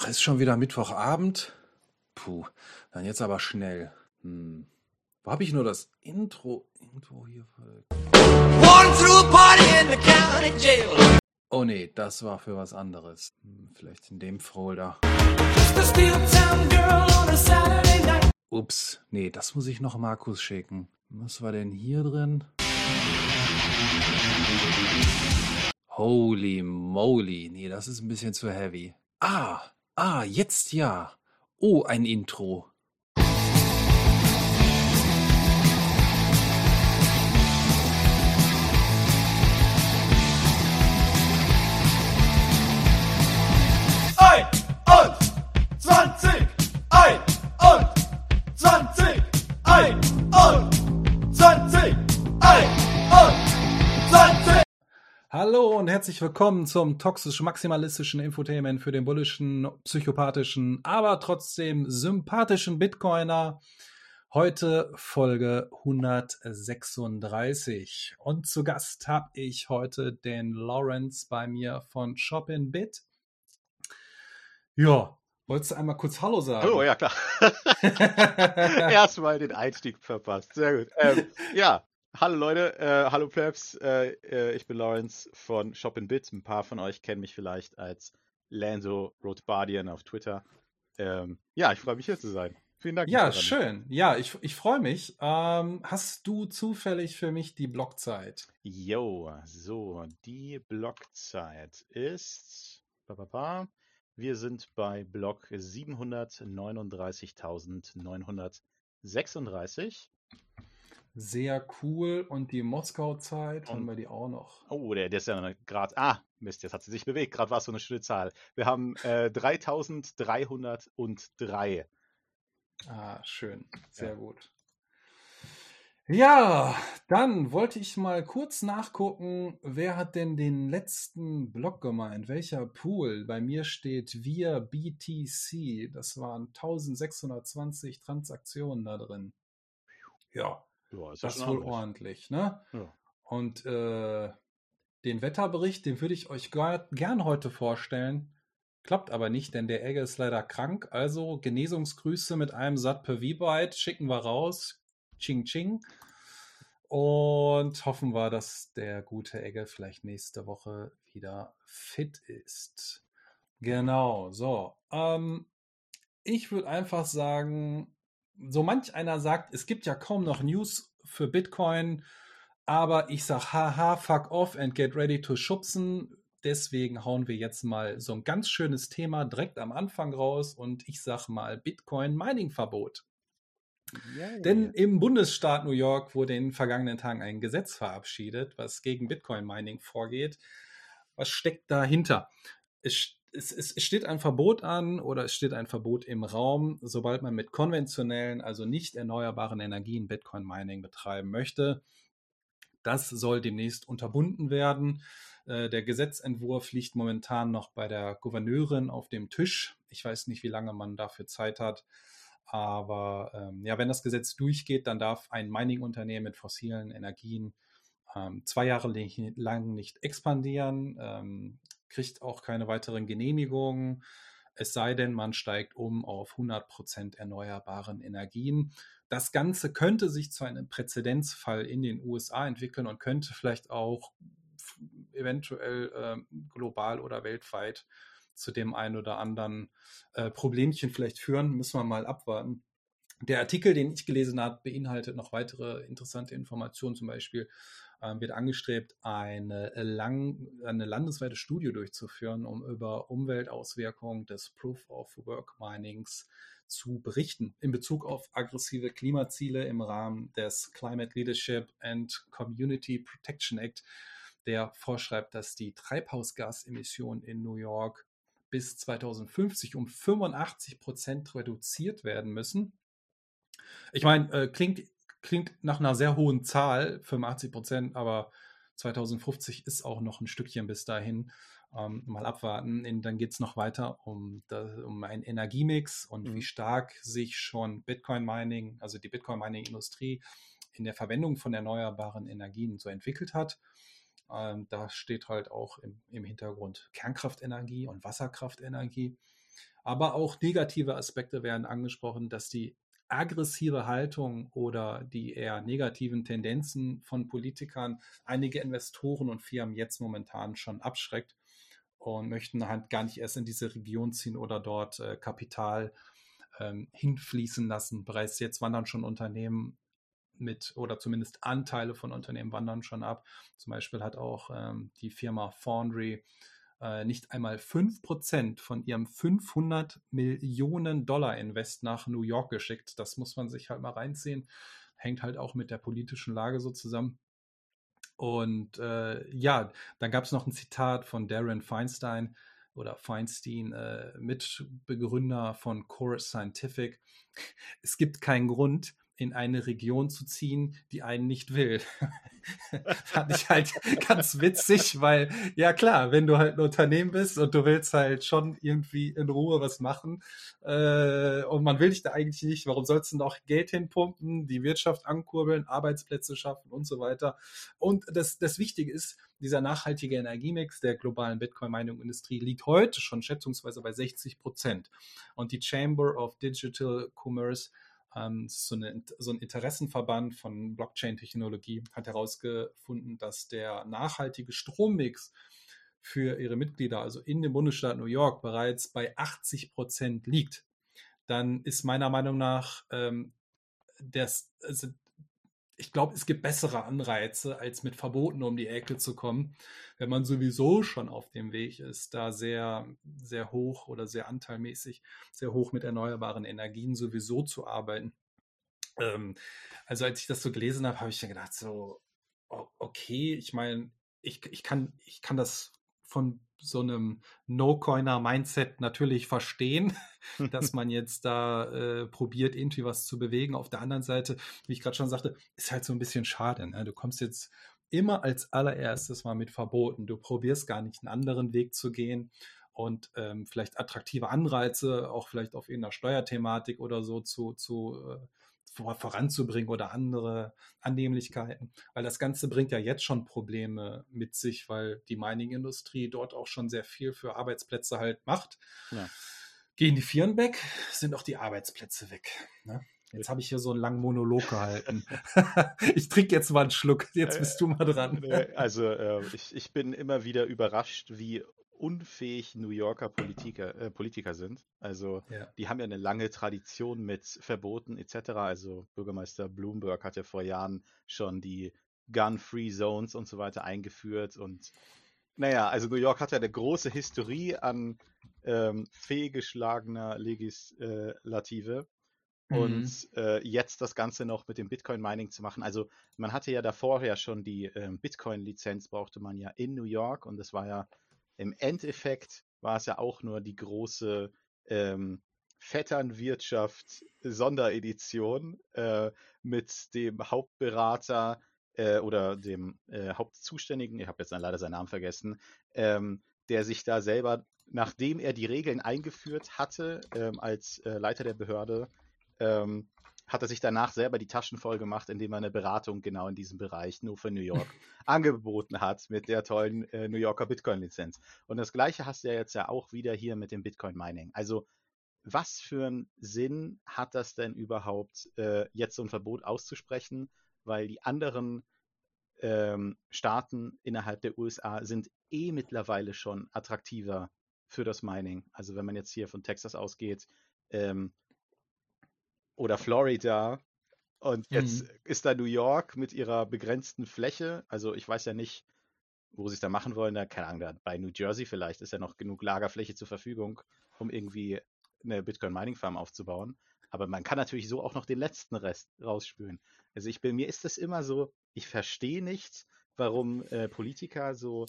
Ach, ist schon wieder Mittwochabend? Puh, dann jetzt aber schnell. Hm. Wo habe ich nur das Intro irgendwo hier? Oh nee, das war für was anderes. Hm, vielleicht in dem Folder. Ups, nee, das muss ich noch Markus schicken. Was war denn hier drin? Holy moly, nee, das ist ein bisschen zu heavy. Ah, ah, jetzt ja. Oh, ein Intro. Hallo und herzlich willkommen zum toxisch-maximalistischen Infotainment für den bullischen, psychopathischen, aber trotzdem sympathischen Bitcoiner. Heute Folge 136. Und zu Gast habe ich heute den Lawrence bei mir von Shopping Bit. Ja, wolltest du einmal kurz Hallo sagen? Hallo, ja klar. Erstmal den Einstieg verpasst. Sehr gut. Ähm, ja, hallo Leute, äh, hallo Plebs. Äh, äh, ich bin Lawrence von Shop Bit. Ein paar von euch kennen mich vielleicht als Lanzo Rothbardian auf Twitter. Ähm, ja, ich freue mich hier zu sein. Vielen Dank. Ja, schön. Ja, ich, ich freue mich. Ähm, hast du zufällig für mich die Blockzeit? Jo, so, die Blockzeit ist. Wir sind bei Block 739.936. Sehr cool. Und die Moskau-Zeit haben wir die auch noch. Oh, der, der ist ja gerade. Ah, Mist, jetzt hat sie sich bewegt. Gerade war es so eine schöne Zahl. Wir haben äh, 3303. Ah, schön. Sehr Ja. gut. Ja, dann wollte ich mal kurz nachgucken, wer hat denn den letzten Block gemeint? Welcher Pool? Bei mir steht wir BTC. Das waren 1620 Transaktionen da drin. Ja, Ja, ist das ist schon wohl ordentlich. ne? Ja. Und äh, den Wetterbericht, den würde ich euch gern heute vorstellen. Klappt aber nicht, denn der Egge ist leider krank. Also Genesungsgrüße mit einem Sat per V-Byte schicken wir raus. Ching Ching. Und hoffen wir, dass der gute Egge vielleicht nächste Woche wieder fit ist. Genau, so. Ähm, ich würde einfach sagen, so manch einer sagt, es gibt ja kaum noch News für Bitcoin, aber ich sag, haha, fuck off and get ready to schubsen. Deswegen hauen wir jetzt mal so ein ganz schönes Thema direkt am Anfang raus und ich sag mal Bitcoin Mining Verbot. Denn im Bundesstaat New York wurde in den vergangenen Tagen ein Gesetz verabschiedet, was gegen Bitcoin Mining vorgeht. Was steckt dahinter? Es, es, es steht ein Verbot an oder es steht ein Verbot im Raum, sobald man mit konventionellen, also nicht erneuerbaren Energien Bitcoin Mining betreiben möchte. Das soll demnächst unterbunden werden. Äh, Der Gesetzentwurf liegt momentan noch bei der Gouverneurin auf dem Tisch. Ich weiß nicht, wie lange man dafür Zeit hat. Aber ähm, ja, wenn das Gesetz durchgeht, dann darf ein Mining-Unternehmen mit fossilen Energien ähm, zwei Jahre lang nicht expandieren, ähm, kriegt auch keine weiteren Genehmigungen, es sei denn, man steigt um auf 100% erneuerbaren Energien. Das Ganze könnte sich zu einem Präzedenzfall in den USA entwickeln und könnte vielleicht auch eventuell ähm, global oder weltweit zu dem einen oder anderen äh, Problemchen vielleicht führen. Müssen wir mal abwarten. Der Artikel, den ich gelesen habe, beinhaltet noch weitere interessante Informationen. Zum Beispiel ähm, wird angestrebt, eine, lang, eine landesweite Studie durchzuführen, um über Umweltauswirkungen des Proof of Work Minings zu berichten in Bezug auf aggressive Klimaziele im Rahmen des Climate Leadership and Community Protection Act, der vorschreibt, dass die Treibhausgasemissionen in New York bis 2050 um 85 Prozent reduziert werden müssen. Ich meine, äh, klingt, klingt nach einer sehr hohen Zahl, 85 Prozent, aber 2050 ist auch noch ein Stückchen bis dahin. Ähm, mal abwarten. Und dann geht es noch weiter um, das, um einen Energiemix und Mhm. wie stark sich schon Bitcoin-Mining, also die Bitcoin-Mining-Industrie in der Verwendung von erneuerbaren Energien so entwickelt hat. Ähm, da steht halt auch im, im Hintergrund Kernkraftenergie und Wasserkraftenergie. Aber auch negative Aspekte werden angesprochen, dass die aggressive Haltung oder die eher negativen Tendenzen von Politikern einige Investoren und Firmen jetzt momentan schon abschreckt und möchten halt gar nicht erst in diese Region ziehen oder dort äh, Kapital ähm, hinfließen lassen. Bereits jetzt wandern schon Unternehmen mit oder zumindest Anteile von Unternehmen wandern schon ab. Zum Beispiel hat auch ähm, die Firma Foundry äh, nicht einmal 5% von ihrem 500 Millionen Dollar Invest nach New York geschickt. Das muss man sich halt mal reinziehen. Hängt halt auch mit der politischen Lage so zusammen. Und äh, ja, dann gab es noch ein Zitat von Darren Feinstein oder Feinstein, äh, Mitbegründer von Core Scientific. Es gibt keinen Grund, in eine Region zu ziehen, die einen nicht will. Fand ich halt ganz witzig, weil, ja klar, wenn du halt ein Unternehmen bist und du willst halt schon irgendwie in Ruhe was machen äh, und man will dich da eigentlich nicht, warum sollst du noch Geld hinpumpen, die Wirtschaft ankurbeln, Arbeitsplätze schaffen und so weiter. Und das, das Wichtige ist, dieser nachhaltige Energiemix der globalen Bitcoin-Mining-Industrie liegt heute schon schätzungsweise bei 60 Prozent. Und die Chamber of Digital Commerce ähm, so, eine, so, ein Interessenverband von Blockchain-Technologie hat herausgefunden, dass der nachhaltige Strommix für ihre Mitglieder, also in dem Bundesstaat New York, bereits bei 80 Prozent liegt. Dann ist meiner Meinung nach ähm, das, also ich glaube, es gibt bessere Anreize, als mit Verboten um die Ecke zu kommen, wenn man sowieso schon auf dem Weg ist, da sehr, sehr hoch oder sehr anteilmäßig, sehr hoch mit erneuerbaren Energien sowieso zu arbeiten. Ähm, also als ich das so gelesen habe, habe ich dann gedacht, so, okay, ich meine, ich, ich, kann, ich kann das von so einem No-Coiner-Mindset natürlich verstehen, dass man jetzt da äh, probiert, irgendwie was zu bewegen. Auf der anderen Seite, wie ich gerade schon sagte, ist halt so ein bisschen schade. Ne? Du kommst jetzt immer als allererstes mal mit Verboten. Du probierst gar nicht einen anderen Weg zu gehen und ähm, vielleicht attraktive Anreize, auch vielleicht auf irgendeiner Steuerthematik oder so zu, zu äh, voranzubringen oder andere Annehmlichkeiten. Weil das Ganze bringt ja jetzt schon Probleme mit sich, weil die Mining-Industrie dort auch schon sehr viel für Arbeitsplätze halt macht. Ja. Gehen die Firmen weg, sind auch die Arbeitsplätze weg. Ne? Jetzt habe ich hier so einen langen Monolog gehalten. ich trinke jetzt mal einen Schluck. Jetzt bist du mal dran. Also äh, ich, ich bin immer wieder überrascht, wie unfähig New Yorker Politiker, äh, Politiker sind. Also ja. die haben ja eine lange Tradition mit Verboten etc. Also Bürgermeister Bloomberg hat ja vor Jahren schon die Gun-Free Zones und so weiter eingeführt. Und naja, also New York hat ja eine große Historie an ähm, fehlgeschlagener Legislative. Mhm. Und äh, jetzt das Ganze noch mit dem Bitcoin-Mining zu machen. Also man hatte ja davor ja schon die ähm, Bitcoin-Lizenz, brauchte man ja in New York und das war ja im Endeffekt war es ja auch nur die große ähm, Vetternwirtschaft Sonderedition äh, mit dem Hauptberater äh, oder dem äh, Hauptzuständigen, ich habe jetzt leider seinen Namen vergessen, ähm, der sich da selber, nachdem er die Regeln eingeführt hatte ähm, als äh, Leiter der Behörde, ähm, hat er sich danach selber die Taschen voll gemacht, indem er eine Beratung genau in diesem Bereich nur für New York angeboten hat mit der tollen äh, New Yorker Bitcoin-Lizenz. Und das gleiche hast du ja jetzt ja auch wieder hier mit dem Bitcoin-Mining. Also was für einen Sinn hat das denn überhaupt, äh, jetzt so ein Verbot auszusprechen? Weil die anderen ähm, Staaten innerhalb der USA sind eh mittlerweile schon attraktiver für das Mining. Also wenn man jetzt hier von Texas ausgeht, ähm, oder Florida. Und jetzt mhm. ist da New York mit ihrer begrenzten Fläche. Also ich weiß ja nicht, wo sie es da machen wollen. Da, keine Ahnung, da bei New Jersey vielleicht ist ja noch genug Lagerfläche zur Verfügung, um irgendwie eine Bitcoin-Mining-Farm aufzubauen. Aber man kann natürlich so auch noch den letzten Rest rausspülen. Also ich bin, mir ist das immer so, ich verstehe nicht, warum äh, Politiker so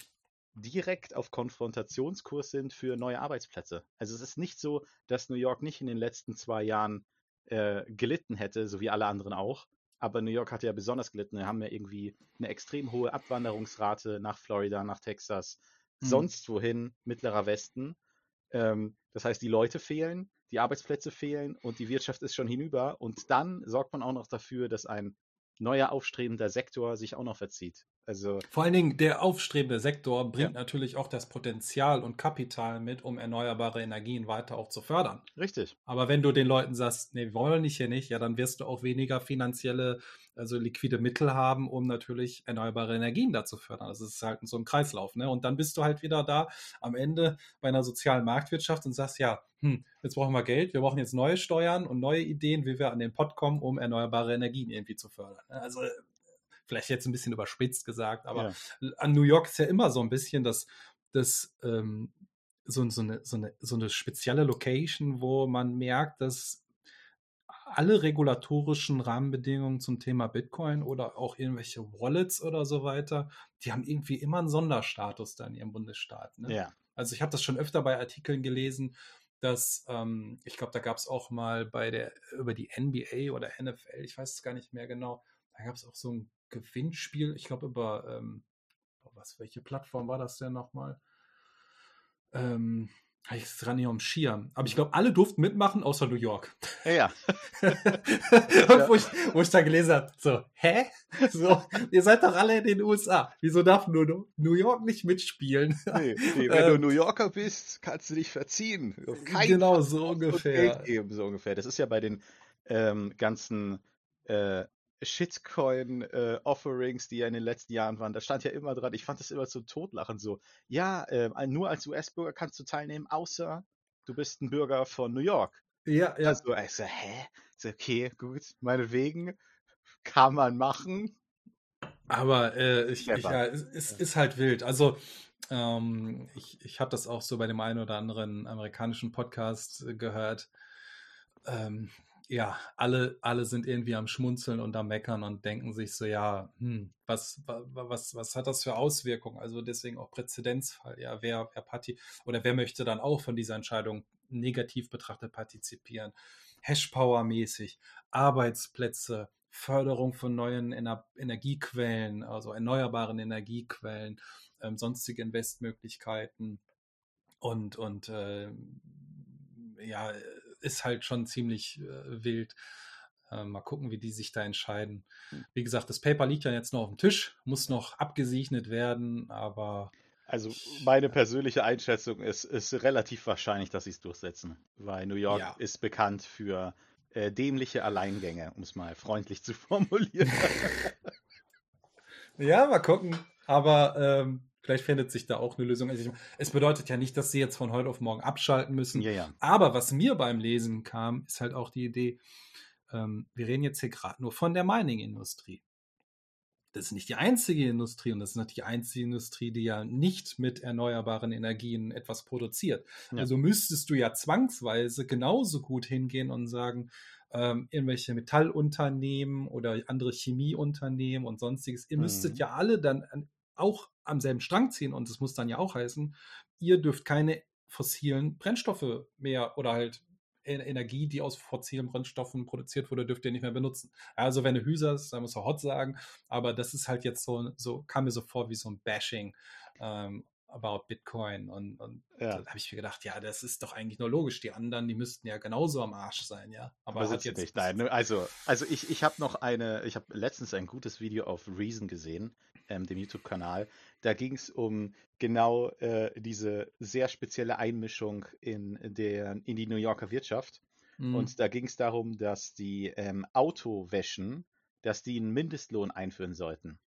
direkt auf Konfrontationskurs sind für neue Arbeitsplätze. Also es ist nicht so, dass New York nicht in den letzten zwei Jahren äh, gelitten hätte, so wie alle anderen auch. Aber New York hat ja besonders gelitten. Wir haben ja irgendwie eine extrem hohe Abwanderungsrate nach Florida, nach Texas, mhm. sonst wohin, mittlerer Westen. Ähm, das heißt, die Leute fehlen, die Arbeitsplätze fehlen und die Wirtschaft ist schon hinüber. Und dann sorgt man auch noch dafür, dass ein neuer aufstrebender Sektor sich auch noch verzieht. Also Vor allen Dingen der aufstrebende Sektor bringt Ja. natürlich auch das Potenzial und Kapital mit, um erneuerbare Energien weiter auch zu fördern. richtig. Aber wenn du den Leuten sagst, nee, wir wollen nicht hier nicht, ja, dann wirst du auch weniger finanzielle, also liquide Mittel haben, um natürlich erneuerbare Energien da zu fördern. Das ist halt so ein Kreislauf, ne? Und dann bist du halt wieder da am Ende bei einer sozialen Marktwirtschaft und sagst, ja, hm, jetzt brauchen wir Geld, wir brauchen jetzt neue Steuern und neue Ideen, wie wir an den Pott kommen, um erneuerbare Energien irgendwie zu fördern. Also vielleicht jetzt ein bisschen überspitzt gesagt, aber Ja. an New York ist ja immer so ein bisschen das, das ähm, so, so, eine, so, eine, so eine spezielle Location, wo man merkt, dass alle regulatorischen Rahmenbedingungen zum Thema Bitcoin oder auch irgendwelche Wallets oder so weiter, die haben irgendwie immer einen Sonderstatus da in ihrem Bundesstaat. Ne? Ja. Also ich habe das schon öfter bei Artikeln gelesen, dass ähm, ich glaube, da gab es auch mal bei der über die NBA oder NFL, ich weiß es gar nicht mehr genau, da gab es auch so ein Gewinnspiel, ich glaube über ähm, was, welche Plattform war das denn nochmal? Ähm, habe ich es dran hier am Schirm. Aber ich glaube, alle durften mitmachen, außer New York. Ja, wo, ich, wo ich da gelesen habe, so, hä? So, ihr seid doch alle in den USA. Wieso darf nur New York nicht mitspielen? Nee, nee, wenn du Ähm, New Yorker bist, kannst du dich verziehen. Auf keinen genau, so ungefähr. Geld geben, so ungefähr. Das ist ja bei den ähm, ganzen äh, Shitcoin-Offerings, die ja in den letzten Jahren waren, da stand ja immer dran, ich fand das immer so totlachen, so, ja, ähm, nur als US-Bürger kannst du teilnehmen, außer du bist ein Bürger von New York. Ja, ja. Also, ich so, hä? So, okay, gut, meinetwegen, kann man machen. Aber äh, ich, ich, ja, es, es ist halt wild. Also ähm, ich, ich habe das auch so bei dem einen oder anderen amerikanischen Podcast äh, gehört. Ähm, ja, alle, alle sind irgendwie am Schmunzeln und am Meckern und denken sich so, ja, hm, was, wa- wa- was, was hat das für Auswirkungen? Also deswegen auch Präzedenzfall. Ja, wer, wer Parti oder wer möchte dann auch von dieser Entscheidung negativ betrachtet partizipieren? Hashpower-mäßig, Arbeitsplätze, Förderung von neuen Ener Energiequellen, also erneuerbaren Energiequellen, ähm, sonstige Investmöglichkeiten und, und äh, ja, ist halt schon ziemlich äh, wild. Äh, mal gucken, wie die sich da entscheiden. Wie gesagt, das Paper liegt ja jetzt noch auf dem Tisch, muss noch abgesegnet werden, aber Also meine persönliche Einschätzung ist, ist relativ wahrscheinlich, dass sie es durchsetzen, weil New York Ja. ist bekannt für äh, dämliche Alleingänge, um es mal freundlich zu formulieren. Ja, mal gucken. Aber ähm, vielleicht findet sich da auch eine Lösung. Also ich, es bedeutet ja nicht, dass sie jetzt von heute auf morgen abschalten müssen. ja, ja. Aber was mir beim Lesen kam, ist halt auch die Idee, ähm, wir reden jetzt hier gerade nur von der Mining-Industrie. Das ist nicht die einzige Industrie und das ist nicht die einzige Industrie, die ja nicht mit erneuerbaren Energien etwas produziert. Ja. Also müsstest du ja zwangsweise genauso gut hingehen und sagen, ähm, irgendwelche Metallunternehmen oder andere Chemieunternehmen und sonstiges, ihr müsstet Mhm. ja alle dann an, auch am selben Strang ziehen und das muss dann ja auch heißen, ihr dürft keine fossilen Brennstoffe mehr oder halt E- Energie, die aus fossilen Brennstoffen produziert wurde, dürft ihr nicht mehr benutzen. Also wenn du Hüsers, da muss er hot sagen, aber das ist halt jetzt so, so kam mir so vor wie so ein Bashing ähm, about Bitcoin und, und Ja. da habe ich mir gedacht, ja, das ist doch eigentlich nur logisch. Die anderen, die müssten ja genauso am Arsch sein, ja. Aber, Aber hat jetzt nicht. Nein, ne, also, also ich, ich habe noch eine, ich habe letztens ein gutes Video auf Reason gesehen, ähm, dem YouTube-Kanal. Da ging es um genau äh, diese sehr spezielle Einmischung in, der, in die New Yorker Wirtschaft. Mhm. Und da ging es darum, dass die ähm, Autowäschen, dass die einen Mindestlohn einführen sollten.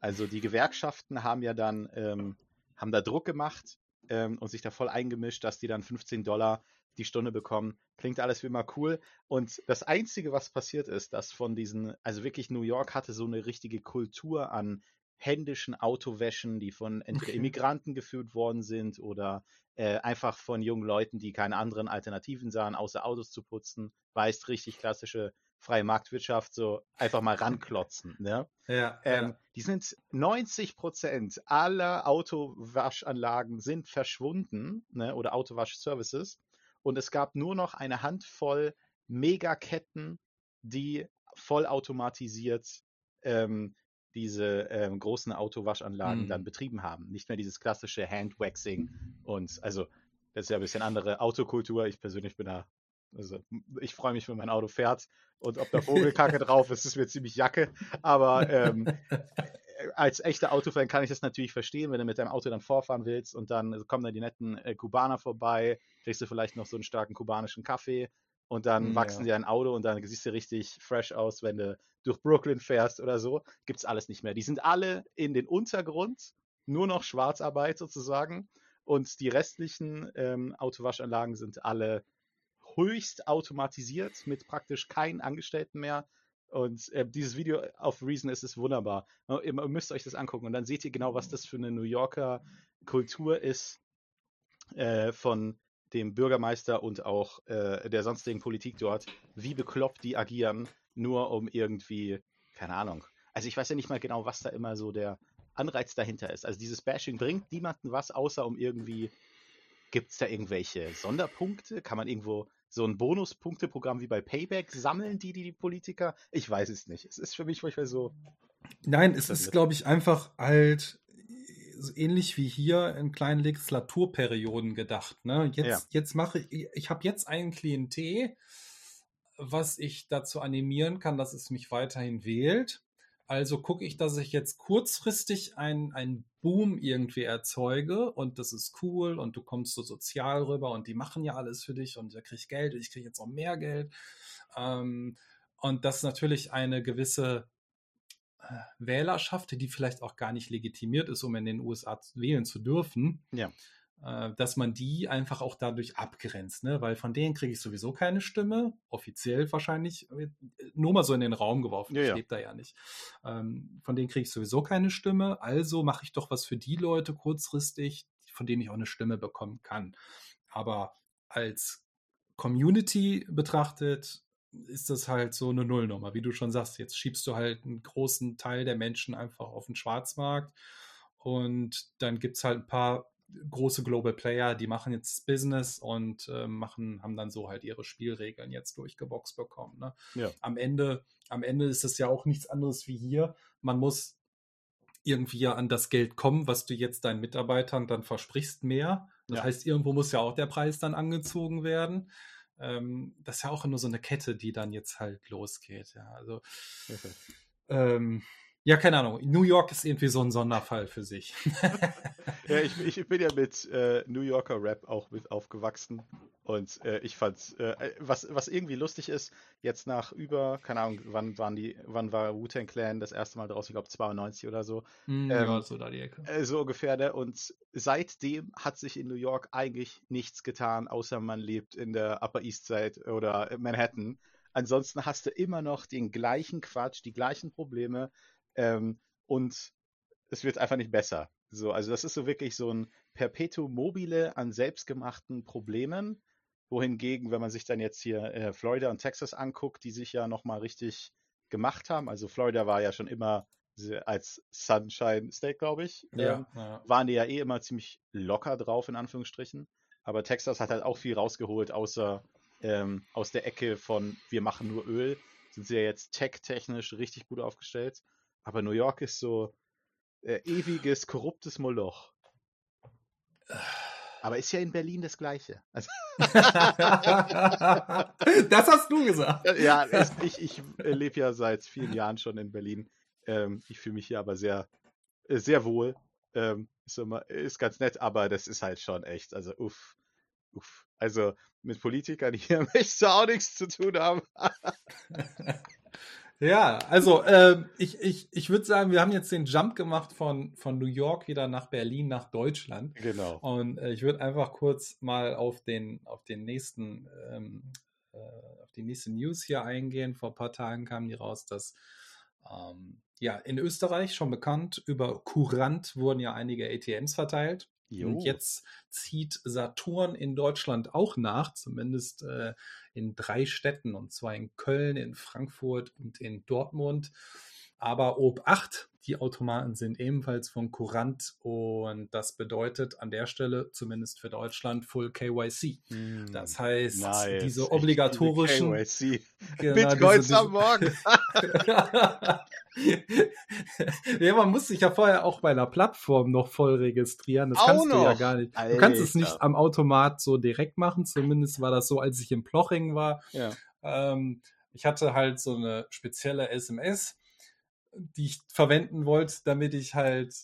Also die Gewerkschaften haben ja dann, ähm, haben da Druck gemacht ähm, und sich da voll eingemischt, dass die dann 15 Dollar die Stunde bekommen. Klingt alles wie immer cool. Und das Einzige, was passiert ist, dass von diesen, also wirklich New York hatte so eine richtige Kultur an händischen Autowäschen, die von entweder. Immigranten geführt worden sind oder äh, einfach von jungen Leuten, die keine anderen Alternativen sahen, außer Autos zu putzen. Weißt, richtig klassische freie Marktwirtschaft, so einfach mal ranklotzen. Ne? ja, Ähm, ja. Die sind 90 Prozent aller Autowaschanlagen sind verschwunden ne, oder Autowaschservices und es gab nur noch eine Handvoll Megaketten, die vollautomatisiert ähm, diese ähm, großen Autowaschanlagen Hm. dann betrieben haben. Nicht mehr dieses klassische Handwaxing und also das ist ja ein bisschen andere Autokultur. Ich persönlich bin da, also ich freue mich, wenn mein Auto fährt und ob da Vogelkacke drauf ist, ist mir ziemlich Jacke. Aber ähm, als echter Autofan kann ich das natürlich verstehen, wenn du mit deinem Auto dann vorfahren willst und dann kommen da die netten äh, Kubaner vorbei, kriegst du vielleicht noch so einen starken kubanischen Kaffee und dann Mm, wachsen ja. dir ein Auto und dann siehst du richtig fresh aus, wenn du durch Brooklyn fährst oder so. Gibt's alles nicht mehr. Die sind alle in den Untergrund, nur noch Schwarzarbeit sozusagen. Und die restlichen ähm, Autowaschanlagen sind alle höchst automatisiert mit praktisch keinen Angestellten mehr. Und äh, dieses Video auf Reason ist es wunderbar. Ihr, ihr müsst euch das angucken und dann seht ihr genau, was das für eine New Yorker Kultur ist äh, von dem Bürgermeister und auch äh, der sonstigen Politik dort, wie bekloppt die agieren, nur um irgendwie, keine Ahnung. Also ich weiß ja nicht mal genau, was da immer so der Anreiz dahinter ist. Also dieses Bashing bringt niemanden was, außer um irgendwie, gibt es da irgendwelche Sonderpunkte? Kann man irgendwo so ein Bonuspunkteprogramm wie bei Payback sammeln, die, die, die Politiker? Ich weiß es nicht. Es ist für mich manchmal so, Nein, es ist, glaube ich, einfach halt so ähnlich wie hier in kleinen Legislaturperioden gedacht. Ne? Jetzt, Ja. jetzt mache ich, ich habe jetzt ein Klientel, was ich dazu animieren kann, dass es mich weiterhin wählt. Also gucke ich, dass ich jetzt kurzfristig einen, einen Boom irgendwie erzeuge und das ist cool und du kommst so sozial rüber und die machen ja alles für dich und da krieg ich Geld und ich kriege jetzt auch mehr Geld. Ähm, und das ist natürlich eine gewisse Wählerschaft, die vielleicht auch gar nicht legitimiert ist, um in den USA wählen zu dürfen, Ja. äh, dass man die einfach auch dadurch abgrenzt, ne? weil von denen kriege ich sowieso keine Stimme, offiziell wahrscheinlich, äh, nur mal so in den Raum geworfen, Ja, ich ja. lebe da ja nicht. Ähm, von denen kriege ich sowieso keine Stimme, also mache ich doch was für die Leute kurzfristig, von denen ich auch eine Stimme bekommen kann. Aber als Community betrachtet ist das halt so eine Nullnummer, wie du schon sagst. Jetzt schiebst du halt einen großen Teil der Menschen einfach auf den Schwarzmarkt und dann gibt es halt ein paar große Global Player, die machen jetzt Business und äh, machen, haben dann so halt ihre Spielregeln jetzt durchgeboxt bekommen. Ne? Ja. Am Ende, am Ende ist es ja auch nichts anderes wie hier. Man muss irgendwie ja an das Geld kommen, was du jetzt deinen Mitarbeitern dann versprichst, mehr. Das Ja. heißt, irgendwo muss ja auch der Preis dann angezogen werden. Ähm, das ist ja auch nur so eine Kette, die dann jetzt halt losgeht. Ja, also ähm, ja, keine Ahnung. New York ist irgendwie so ein Sonderfall für sich. Ja, ich, ich bin ja mit äh, New Yorker Rap auch mit aufgewachsen und äh, ich fand's, äh, was, was irgendwie lustig ist, jetzt nach über, keine Ahnung, wann waren die, wann war Wu-Tang Clan das erste Mal draußen, ich glaube 92 oder so, Hm, Ähm, ja, so da die Ecke. äh, so ungefähr, ne? Und seitdem hat sich in New York eigentlich nichts getan, außer man lebt in der Upper East Side oder Manhattan. Ansonsten hast du immer noch den gleichen Quatsch, die gleichen Probleme ähm, und es wird einfach nicht besser. So, also das ist so wirklich so ein Perpetuum mobile an selbstgemachten Problemen, wohingegen, wenn man sich dann jetzt hier äh, Florida und Texas anguckt, die sich ja nochmal richtig gemacht haben, also Florida war ja schon immer als Sunshine State, glaube ich, ähm, Ja, ja. waren die ja eh immer ziemlich locker drauf, in Anführungsstrichen. Aber Texas hat halt auch viel rausgeholt, außer ähm, aus der Ecke von wir machen nur Öl, sind sie ja jetzt tech-technisch richtig gut aufgestellt. Aber New York ist so äh, ewiges, korruptes Moloch. Aber ist ja in Berlin das Gleiche. Also, das hast du gesagt. ja, es, ich, ich lebe ja seit vielen Jahren schon in Berlin. Ähm, ich fühle mich hier aber sehr, äh, sehr wohl. Ähm, ist, immer, ist ganz nett, aber das ist halt schon echt. Also, uff, uff. Also, mit Politikern hier möchtest du auch nichts zu tun haben. Ja, also ähm, ich, ich, ich würde sagen, wir haben jetzt den Jump gemacht von, von New York wieder nach Berlin, nach Deutschland. Genau. Und äh, ich würde einfach kurz mal auf den, auf den nächsten, ähm, äh, auf die nächste News hier eingehen. Vor ein paar Tagen kam die raus, dass ähm, ja in Österreich schon bekannt, über Courant wurden ja einige ATMs verteilt. Jo. Und jetzt zieht Saturn in Deutschland auch nach, zumindest äh, in drei Städten, und zwar in Köln, in Frankfurt und in Dortmund. Aber ob 8, die Automaten sind ebenfalls von Courant und das bedeutet an der Stelle, zumindest für Deutschland, Full KYC. Hm, Das heißt, nice. diese obligatorischen liebe KYC. Genau, Bitcoins diese- am Morgen. ja, man muss sich ja vorher auch bei einer Plattform noch voll registrieren. Das Auch kannst du ja noch? gar nicht. Du kannst es Alter. nicht am Automat so direkt machen. Zumindest war das so, als ich in Ploching war. Ja. Ähm, ich hatte halt so eine spezielle SMS. Die ich verwenden wollte, damit ich halt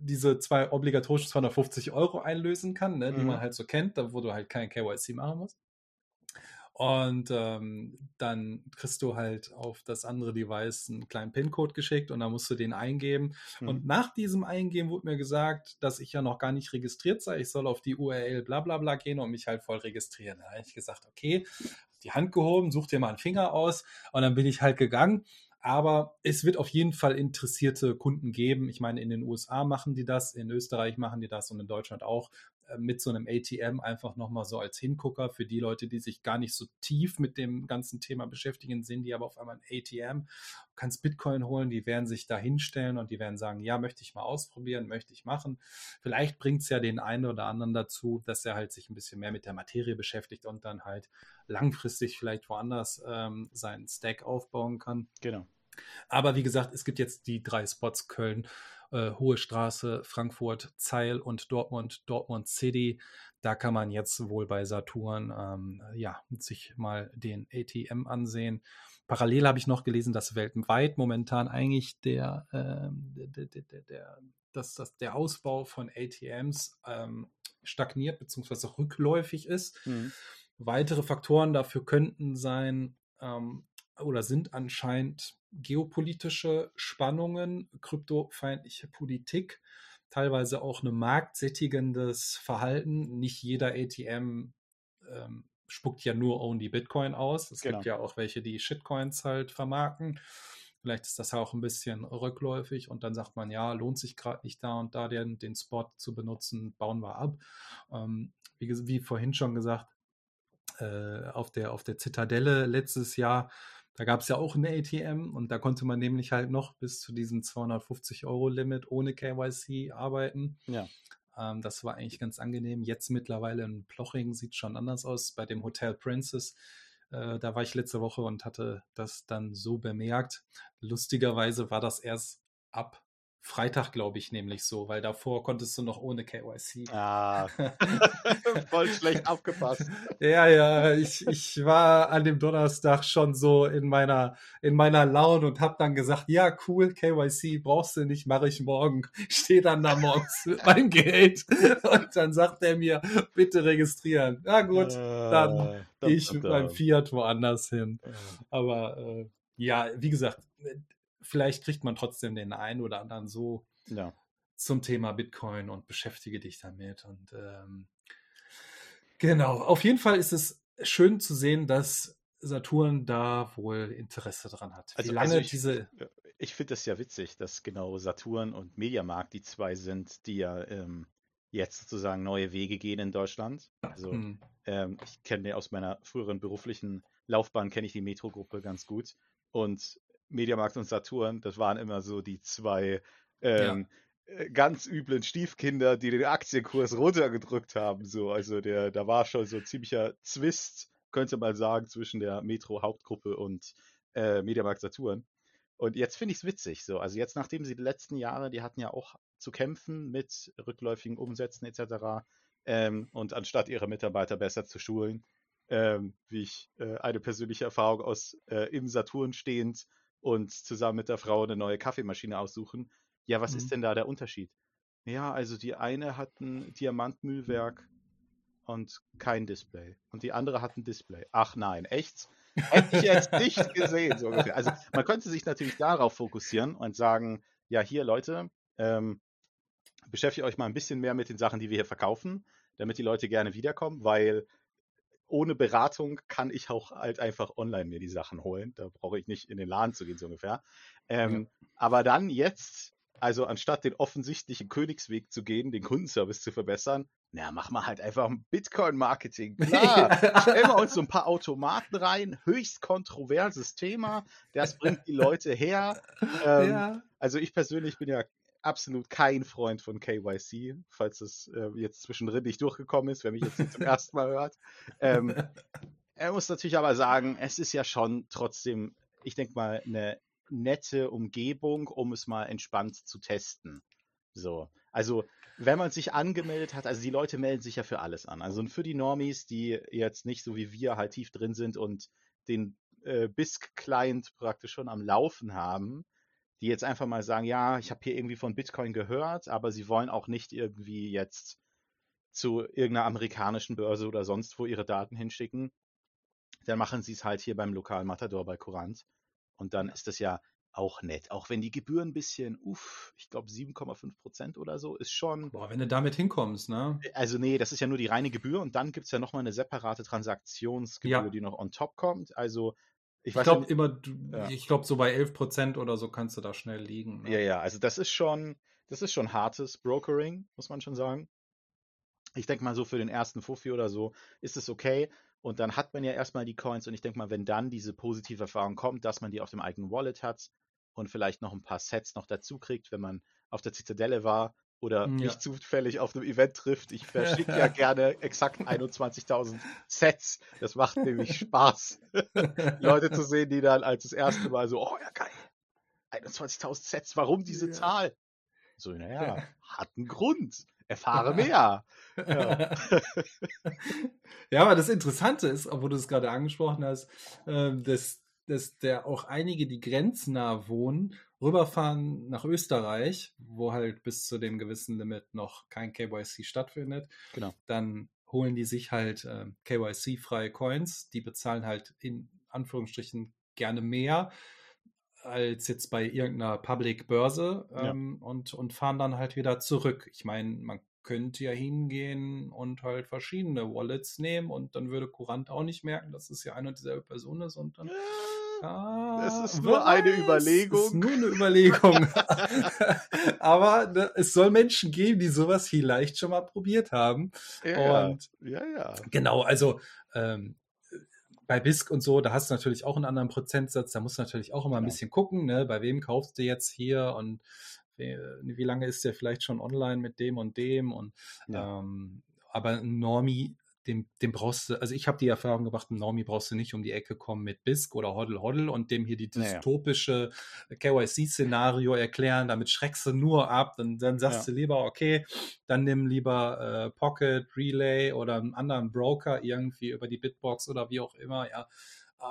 diese zwei obligatorischen 250 Euro einlösen kann, ne, die Mhm. man halt so kennt, da wo du halt kein KYC machen musst. Und ähm, dann kriegst du halt auf das andere Device einen kleinen PIN-Code geschickt und dann musst du den eingeben. Mhm. Und nach diesem Eingeben wurde mir gesagt, dass ich ja noch gar nicht registriert sei. Ich soll auf die URL bla bla bla gehen und mich halt voll registrieren. Da habe ich gesagt, okay, die Hand gehoben, such dir mal einen Finger aus und dann bin ich halt gegangen. Aber es wird auf jeden Fall interessierte Kunden geben. Ich meine, in den USA machen die das, in Österreich machen die das und in Deutschland auch äh, mit so einem ATM einfach nochmal so als Hingucker für die Leute, die sich gar nicht so tief mit dem ganzen Thema beschäftigen, sehen die aber auf einmal ein ATM, du kannst Bitcoin holen, die werden sich da hinstellen und die werden sagen, ja, möchte ich mal ausprobieren, möchte ich machen. Vielleicht bringt es ja den einen oder anderen dazu, dass er halt sich ein bisschen mehr mit der Materie beschäftigt und dann halt langfristig vielleicht woanders ähm, seinen Stack aufbauen kann. Genau. Aber wie gesagt, es gibt jetzt die drei Spots Köln, äh, Hohe Straße, Frankfurt, Zeil und Dortmund, Dortmund City. Da kann man jetzt wohl bei Saturn ähm, ja, sich mal den ATM ansehen. Parallel habe ich noch gelesen, dass weltweit momentan eigentlich der, der, der, der, der, dass, dass der Ausbau von ATMs ähm, stagniert bzw. rückläufig ist. Mhm. Weitere Faktoren dafür könnten sein ähm, oder sind anscheinend geopolitische Spannungen, kryptofeindliche Politik, teilweise auch ein marktsättigendes Verhalten. Nicht jeder ATM ähm, spuckt ja nur only Bitcoin aus. Es Genau. gibt ja auch welche, die Shitcoins halt vermarkten. Vielleicht ist das auch ein bisschen rückläufig und dann sagt man, ja, lohnt sich gerade nicht da und da den, den Spot zu benutzen, bauen wir ab. Ähm, wie, wie vorhin schon gesagt, äh, auf, der, auf der Zitadelle letztes Jahr, da gab es ja auch eine ATM und da konnte man nämlich halt noch bis zu diesem 250 Euro Limit ohne KYC arbeiten. Ja. Ähm, das war eigentlich ganz angenehm. Jetzt mittlerweile in Ploching sieht schon anders aus. Bei dem Hotel Princess, äh, da war ich letzte Woche und hatte das dann so bemerkt. Lustigerweise war das erst ab Freitag, glaube ich, nämlich so, weil davor konntest du noch ohne KYC. Ah, voll schlecht aufgepasst. Ja, ja, ich, ich war an dem Donnerstag schon so in meiner, in meiner Laune und habe dann gesagt, ja, cool, KYC brauchst du nicht, mache ich morgen. Stehe dann da morgens mit meinem Geld und dann sagt er mir, bitte registrieren. Na gut, dann Äh, gehe ich mit meinem. Fiat woanders hin. Aber äh, ja, wie gesagt, vielleicht kriegt man trotzdem den einen oder anderen so Ja. zum Thema Bitcoin und beschäftige dich damit. Und ähm, genau, auf jeden Fall ist es schön zu sehen, dass Saturn da wohl Interesse dran hat. Also- Wie lange also ich- diese. Ich finde das ja witzig, dass genau Saturn und Mediamarkt die zwei sind, die ja ähm, jetzt sozusagen neue Wege gehen in Deutschland. Also Hm, ähm, ich kenne aus meiner früheren beruflichen Laufbahn kenne ich die Metro-Gruppe ganz gut. Und Mediamarkt und Saturn, das waren immer so die zwei ähm, äh, ganz üblen Stiefkinder, die den Aktienkurs runtergedrückt haben. So, also der, da war schon so ein ziemlicher Zwist, könnte man sagen, zwischen der Metro-Hauptgruppe und äh, Mediamarkt Saturn. Und jetzt finde ich es witzig. So, also jetzt, nachdem sie die letzten Jahre, die hatten ja auch zu kämpfen mit rückläufigen Umsätzen etc. Ähm, und anstatt ihre Mitarbeiter besser zu schulen, ähm, wie ich äh, eine persönliche Erfahrung aus äh, im Saturn stehend und zusammen mit der Frau eine neue Kaffeemaschine aussuchen. Ja, was Mhm. ist denn da der Unterschied? Ja, also die eine hat ein Diamantmühlwerk und kein Display. Und die andere hat ein Display. Ach nein, echt? Hätte ich jetzt nicht gesehen, so ungefähr. Also man könnte sich natürlich darauf fokussieren und sagen, ja, hier Leute, ähm, beschäftigt euch mal ein bisschen mehr mit den Sachen, die wir hier verkaufen, damit die Leute gerne wiederkommen, weil ohne Beratung kann ich auch halt einfach online mir die Sachen holen. Da brauche ich nicht in den Laden zu gehen, so ungefähr. Ähm, Aber dann jetzt, also anstatt den offensichtlichen Königsweg zu gehen, den Kundenservice zu verbessern, na, mach mal halt einfach ein Bitcoin-Marketing. Klar, stellen wir uns so ein paar Automaten rein, höchst kontroverses Thema, das bringt die Leute her. Ähm, ja. also ich persönlich bin ja absolut kein Freund von KYC, falls es äh, jetzt zwischendrin nicht durchgekommen ist, wer mich jetzt zum ersten Mal hört. Ähm, er muss natürlich aber sagen, es ist ja schon trotzdem, ich denke mal, eine nette Umgebung, um es mal entspannt zu testen. So, also wenn man sich angemeldet hat, also die Leute melden sich ja für alles an. Also für die Normies, die jetzt nicht so wie wir halt tief drin sind und den äh, BISC-Client praktisch schon am Laufen haben, die jetzt einfach mal sagen, ja, ich habe hier irgendwie von Bitcoin gehört, aber sie wollen auch nicht irgendwie jetzt zu irgendeiner amerikanischen Börse oder sonst wo ihre Daten hinschicken, dann machen sie es halt hier beim lokalen Matador bei Courant. Und dann ist das ja auch nett. Auch wenn die Gebühren ein bisschen, uff, ich glaube 7,5 Prozent oder so, ist schon. Boah, wenn du damit hinkommst, ne? Also nee, das ist ja nur die reine Gebühr und dann gibt es ja nochmal eine separate Transaktionsgebühr, Ja. die noch on top kommt. Also ich Ich glaube immer, du- Ja. ich glaube so bei 11% oder so kannst du da schnell liegen. Ne? Ja, ja, also das ist schon, das ist schon hartes Brokering, muss man schon sagen. Ich denke mal so für den ersten Fuffi oder so ist es okay. Und dann hat man ja erstmal die Coins und ich denke mal, wenn dann diese positive Erfahrung kommt, dass man die auf dem eigenen Wallet hat und vielleicht noch ein paar Sets noch dazu kriegt, wenn man auf der Zitadelle war oder Ja. mich zufällig auf einem Event trifft. Ich verschicke ja gerne exakt 21.000 Sets. Das macht nämlich Spaß, Leute zu sehen, die dann als das erste Mal so, oh ja geil, 21.000 Sets, warum diese Ja. Zahl? So, naja, hat einen Grund. Erfahre mehr. Ja. Ja, aber das Interessante ist, obwohl du es gerade angesprochen hast, ähm, dass, dass der auch einige, die grenznah wohnen, rüberfahren nach Österreich, wo halt bis zu dem gewissen Limit noch kein KYC stattfindet. Genau. Dann holen die sich halt ähm, KYC-freie Coins, die bezahlen halt in Anführungsstrichen gerne mehr als jetzt bei irgendeiner Public-Börse Ja. ähm, und, und fahren dann halt wieder zurück. Ich meine, man könnte ja hingehen und halt verschiedene Wallets nehmen und dann würde Kurant auch nicht merken, dass es ja eine und dieselbe Person ist und dann. Ah, Es ist nur eine? Überlegung. Es ist nur eine Überlegung. Aber ne, es soll Menschen geben, die sowas vielleicht schon mal probiert haben. Ja, Und ja, ja. Genau, also ähm, bei BISC und so, da hast du natürlich auch einen anderen Prozentsatz, da musst du natürlich auch immer ein bisschen gucken, ne? bei wem kaufst du jetzt hier und wie, wie lange ist der vielleicht schon online mit dem und dem und Ja. ähm, aber ein Normie, dem, dem brauchst du, also ich habe die Erfahrung gemacht, ein Normie brauchst du nicht um die Ecke kommen mit BISC oder Hoddle Hoddle und dem hier die dystopische KYC-Szenario erklären, damit schreckst du nur ab, dann, dann sagst Ja. du lieber, okay, dann nimm lieber äh, Pocket, Relay oder einen anderen Broker irgendwie über die Bitbox oder wie auch immer, ja. Äh,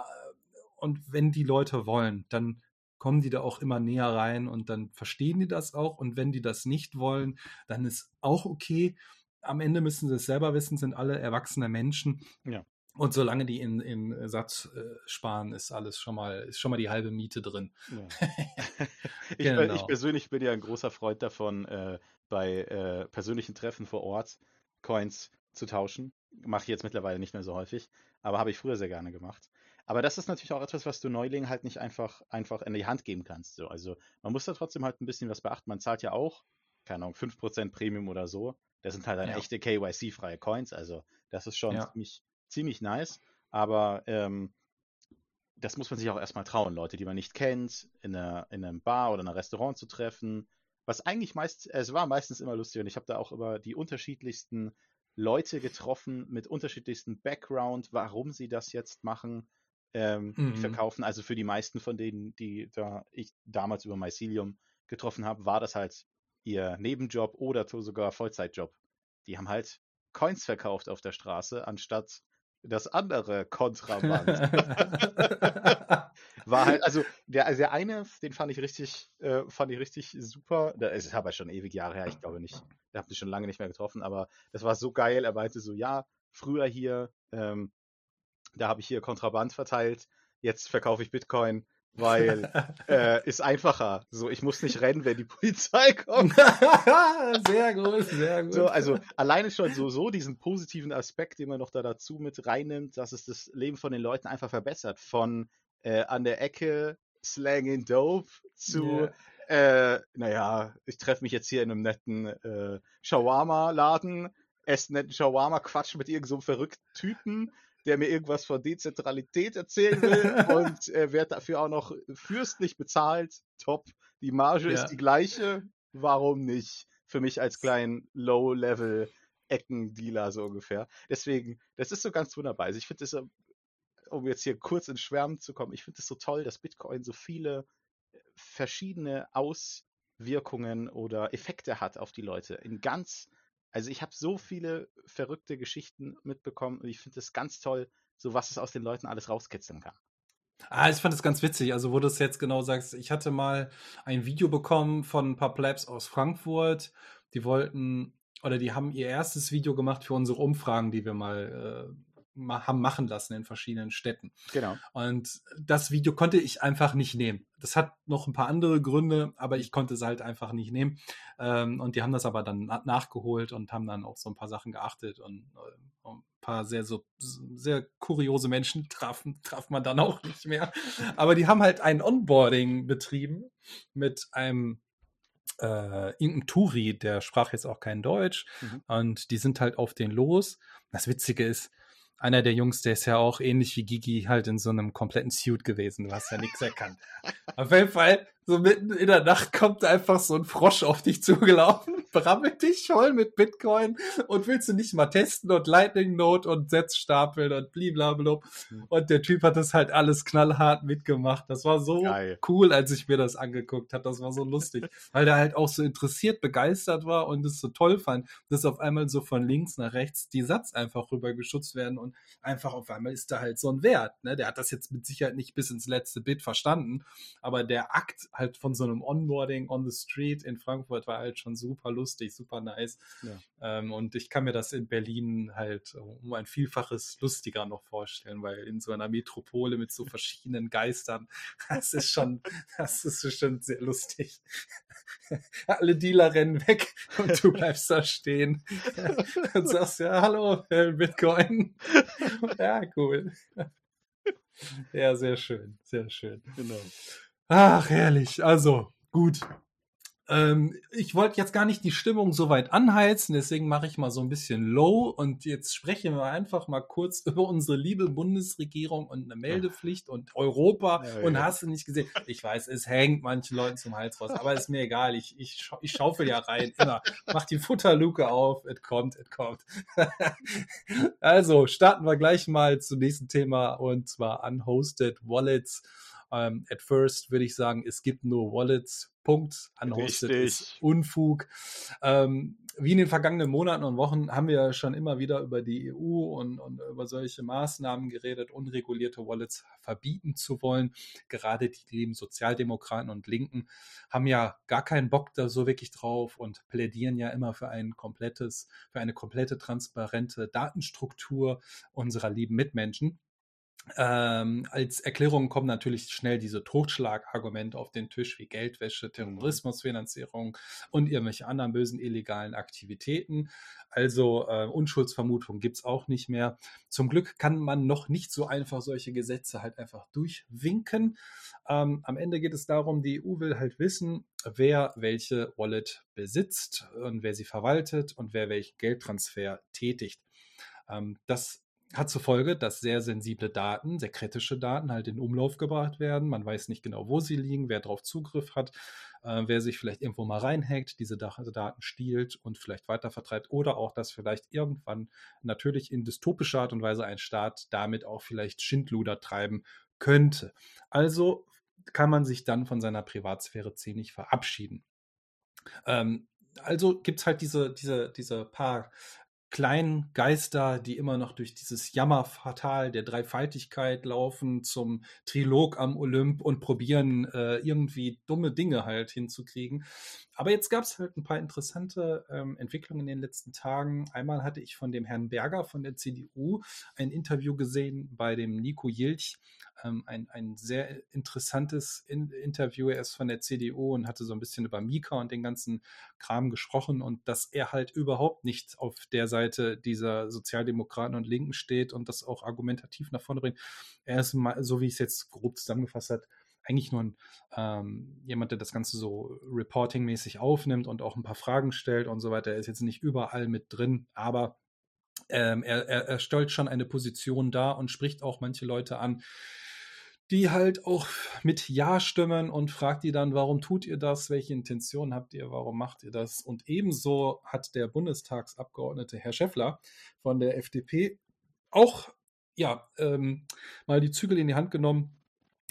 Und wenn die Leute wollen, dann kommen die da auch immer näher rein und dann verstehen die das auch. Und wenn die das nicht wollen, dann ist auch okay. Am Ende müssen sie es selber wissen, sind alle erwachsene Menschen. Ja. Und solange die in, in Satz äh, sparen, ist alles schon mal, ist schon mal die halbe Miete drin. Ja. ich, Genau. ich persönlich bin ja ein großer Freund davon, äh, bei äh, persönlichen Treffen vor Ort Coins zu tauschen. Mache ich jetzt mittlerweile nicht mehr so häufig, aber habe ich früher sehr gerne gemacht. Aber das ist natürlich auch etwas, was du Neulingen halt nicht einfach, einfach in die Hand geben kannst. So. Also man muss da trotzdem halt ein bisschen was beachten. Man zahlt ja auch, keine Ahnung, 5% Premium oder so. Das sind halt dann Ja. echte KYC-freie Coins. Also das ist schon Ja. ziemlich, ziemlich nice. Aber ähm, das muss man sich auch erstmal trauen, Leute, die man nicht kennt, in, einer, in einem Bar oder einem Restaurant zu treffen. Was eigentlich meist, es war meistens immer lustig und ich habe da auch immer die unterschiedlichsten Leute getroffen mit unterschiedlichsten Background, warum sie das jetzt machen. Ähm, Mhm. Verkaufen, also für die meisten von denen, die da ich damals über Mycelium getroffen habe, war das halt ihr Nebenjob oder so sogar Vollzeitjob. Die haben halt Coins verkauft auf der Straße, anstatt das andere Kontraband. War halt, also der, also der eine, den fand ich richtig, äh, fand ich richtig super. Da ist aber schon ewig Jahre her, ich glaube nicht. Da habe ich schon lange nicht mehr getroffen, aber das war so geil. Er meinte so, ja, früher hier, ähm, da habe ich hier Kontraband verteilt, jetzt verkaufe ich Bitcoin, weil äh, ist einfacher. So, ich muss nicht rennen, wenn die Polizei kommt. sehr gut, sehr gut. So, also alleine schon so, so diesen positiven Aspekt, den man noch da dazu mit reinnimmt, dass es das Leben von den Leuten einfach verbessert. Von äh, an der Ecke slanging dope zu, äh, naja, ich treffe mich jetzt hier in einem netten äh, Shawarma-Laden, esse netten Shawarma, quatsch mit irgendeinem so verrückten Typen, der mir irgendwas von Dezentralität erzählen will und äh, wird dafür auch noch fürstlich bezahlt. Top. Die Marge Ja. ist die gleiche. Warum nicht? Für mich als kleinen Low-Level Eckendealer so ungefähr. Deswegen, das ist so ganz wunderbar. Also ich finde das, so, um jetzt hier kurz ins Schwärmen zu kommen, ich finde es so toll, dass Bitcoin so viele verschiedene Auswirkungen oder Effekte hat auf die Leute. In ganz, also ich habe so viele verrückte Geschichten mitbekommen und ich finde es ganz toll, so was es aus den Leuten alles rauskitzeln kann. Ah, ich fand es ganz witzig, also wo du es jetzt genau sagst. Ich hatte mal ein Video bekommen von ein paar Plebs aus Frankfurt. Die wollten oder die haben ihr erstes Video gemacht für unsere Umfragen, die wir mal äh, haben machen lassen in verschiedenen Städten. Genau. Und das Video konnte ich einfach nicht nehmen. Das hat noch ein paar andere Gründe, aber ich konnte es halt einfach nicht nehmen. Ähm, und die haben das aber dann nachgeholt und haben dann auch so ein paar Sachen geachtet und äh, ein paar sehr so sehr kuriose Menschen trafen, traf man dann auch nicht mehr. Aber die haben halt ein Onboarding betrieben mit einem äh, irgendein Touri, der sprach jetzt auch kein Deutsch mhm. und die sind halt auf den los. Das Witzige ist, einer der Jungs, der ist ja auch ähnlich wie Gigi halt in so einem kompletten Suit gewesen. Du hast ja nichts erkannt. Auf jeden Fall so mitten in der Nacht kommt einfach so ein Frosch auf dich zugelaufen, brammelt dich voll mit Bitcoin und willst du nicht mal testen und Lightning Note und Setzstapeln und blablabla. Hm. Und der Typ hat das halt alles knallhart mitgemacht. Das war so Geil. cool, als ich mir das angeguckt habe. Das war so lustig, weil der halt auch so interessiert, begeistert war und es so toll fand, dass auf einmal so von links nach rechts die Satz einfach rüber geschützt werden und einfach auf einmal ist da halt so ein Wert. Ne? Der hat das jetzt mit Sicherheit nicht bis ins letzte Bit verstanden, aber der Akt halt von so einem Onboarding on the Street in Frankfurt war halt schon super lustig, super nice. Ja. Ähm, und ich kann mir das in Berlin halt um ein Vielfaches lustiger noch vorstellen, weil in so einer Metropole mit so verschiedenen Geistern, das ist schon, das ist bestimmt sehr lustig. Alle Dealer rennen weg und du bleibst da stehen und sagst ja, hallo, Bitcoin. Ja, cool. Ja, sehr schön, sehr schön. Genau. Ach, herrlich. Also, gut. Ähm, ich wollte jetzt gar nicht die Stimmung so weit anheizen, deswegen mache ich mal so ein bisschen low und jetzt sprechen wir einfach mal kurz über unsere liebe Bundesregierung und eine Meldepflicht und Europa ja, und ja. hast du nicht gesehen. Ich weiß, es hängt manchen Leuten zum Hals raus, aber ist mir egal. Ich, ich, scha ich schaufel ja rein, immer. Mach die Futterluke auf, es kommt, es kommt. also, starten wir gleich mal zum nächsten Thema und zwar Unhosted Wallets. Ähm, at first würde ich sagen, es gibt nur Wallets. Punkt. Unhosted Richtig. ist Unfug. Ähm, wie in den vergangenen Monaten und Wochen haben wir schon immer wieder über die EU und, und, über solche Maßnahmen geredet, unregulierte Wallets verbieten zu wollen. Gerade die lieben Sozialdemokraten und Linken haben ja gar keinen Bock da so wirklich drauf und plädieren ja immer für ein komplettes, für eine komplette transparente Datenstruktur unserer lieben Mitmenschen. Ähm, als Erklärung kommen natürlich schnell diese Totschlagargumente auf den Tisch wie Geldwäsche, Terrorismusfinanzierung und irgendwelche anderen bösen illegalen Aktivitäten. Also äh, Unschuldsvermutung gibt es auch nicht mehr. Zum Glück kann man noch nicht so einfach solche Gesetze halt einfach durchwinken. Ähm, am Ende geht es darum, die EU will halt wissen, wer welche Wallet besitzt und wer sie verwaltet und wer welchen Geldtransfer tätigt. Ähm, das hat zur Folge, dass sehr sensible Daten, sehr kritische Daten halt in Umlauf gebracht werden. Man weiß nicht genau, wo sie liegen, wer darauf Zugriff hat, äh, wer sich vielleicht irgendwo mal reinhackt, diese also Daten stiehlt und vielleicht weitervertreibt oder auch, dass vielleicht irgendwann natürlich in dystopischer Art und Weise ein Staat damit auch vielleicht Schindluder treiben könnte. Also kann man sich dann von seiner Privatsphäre ziemlich verabschieden. Ähm, also gibt es halt diese, diese, diese paar kleinen Geister, die immer noch durch dieses Jammerfatal der Dreifaltigkeit laufen zum Trilog am Olymp und probieren äh, irgendwie dumme Dinge halt hinzukriegen. Aber jetzt gab es halt ein paar interessante ähm, Entwicklungen in den letzten Tagen. Einmal hatte ich von dem Herrn Berger von der CDU ein Interview gesehen bei dem Nico Jilch, ähm, ein, ein sehr interessantes in Interview. Er ist von der CDU und hatte so ein bisschen über Mika und den ganzen Kram gesprochen und dass er halt überhaupt nicht auf der Seite dieser Sozialdemokraten und Linken steht und das auch argumentativ nach vorne bringt. Er ist mal, so wie ich es jetzt grob zusammengefasst habe, eigentlich nur ein, ähm, jemand, der das Ganze so reportingmäßig aufnimmt und auch ein paar Fragen stellt und so weiter. Er ist jetzt nicht überall mit drin, aber ähm, er, er, er stellt schon eine Position dar und spricht auch manche Leute an, die halt auch mit Ja stimmen und fragt die dann, warum tut ihr das? Welche Intention habt ihr? Warum macht ihr das? Und ebenso hat der Bundestagsabgeordnete Herr Schäffler von der FDP auch ja, ähm, mal die Zügel in die Hand genommen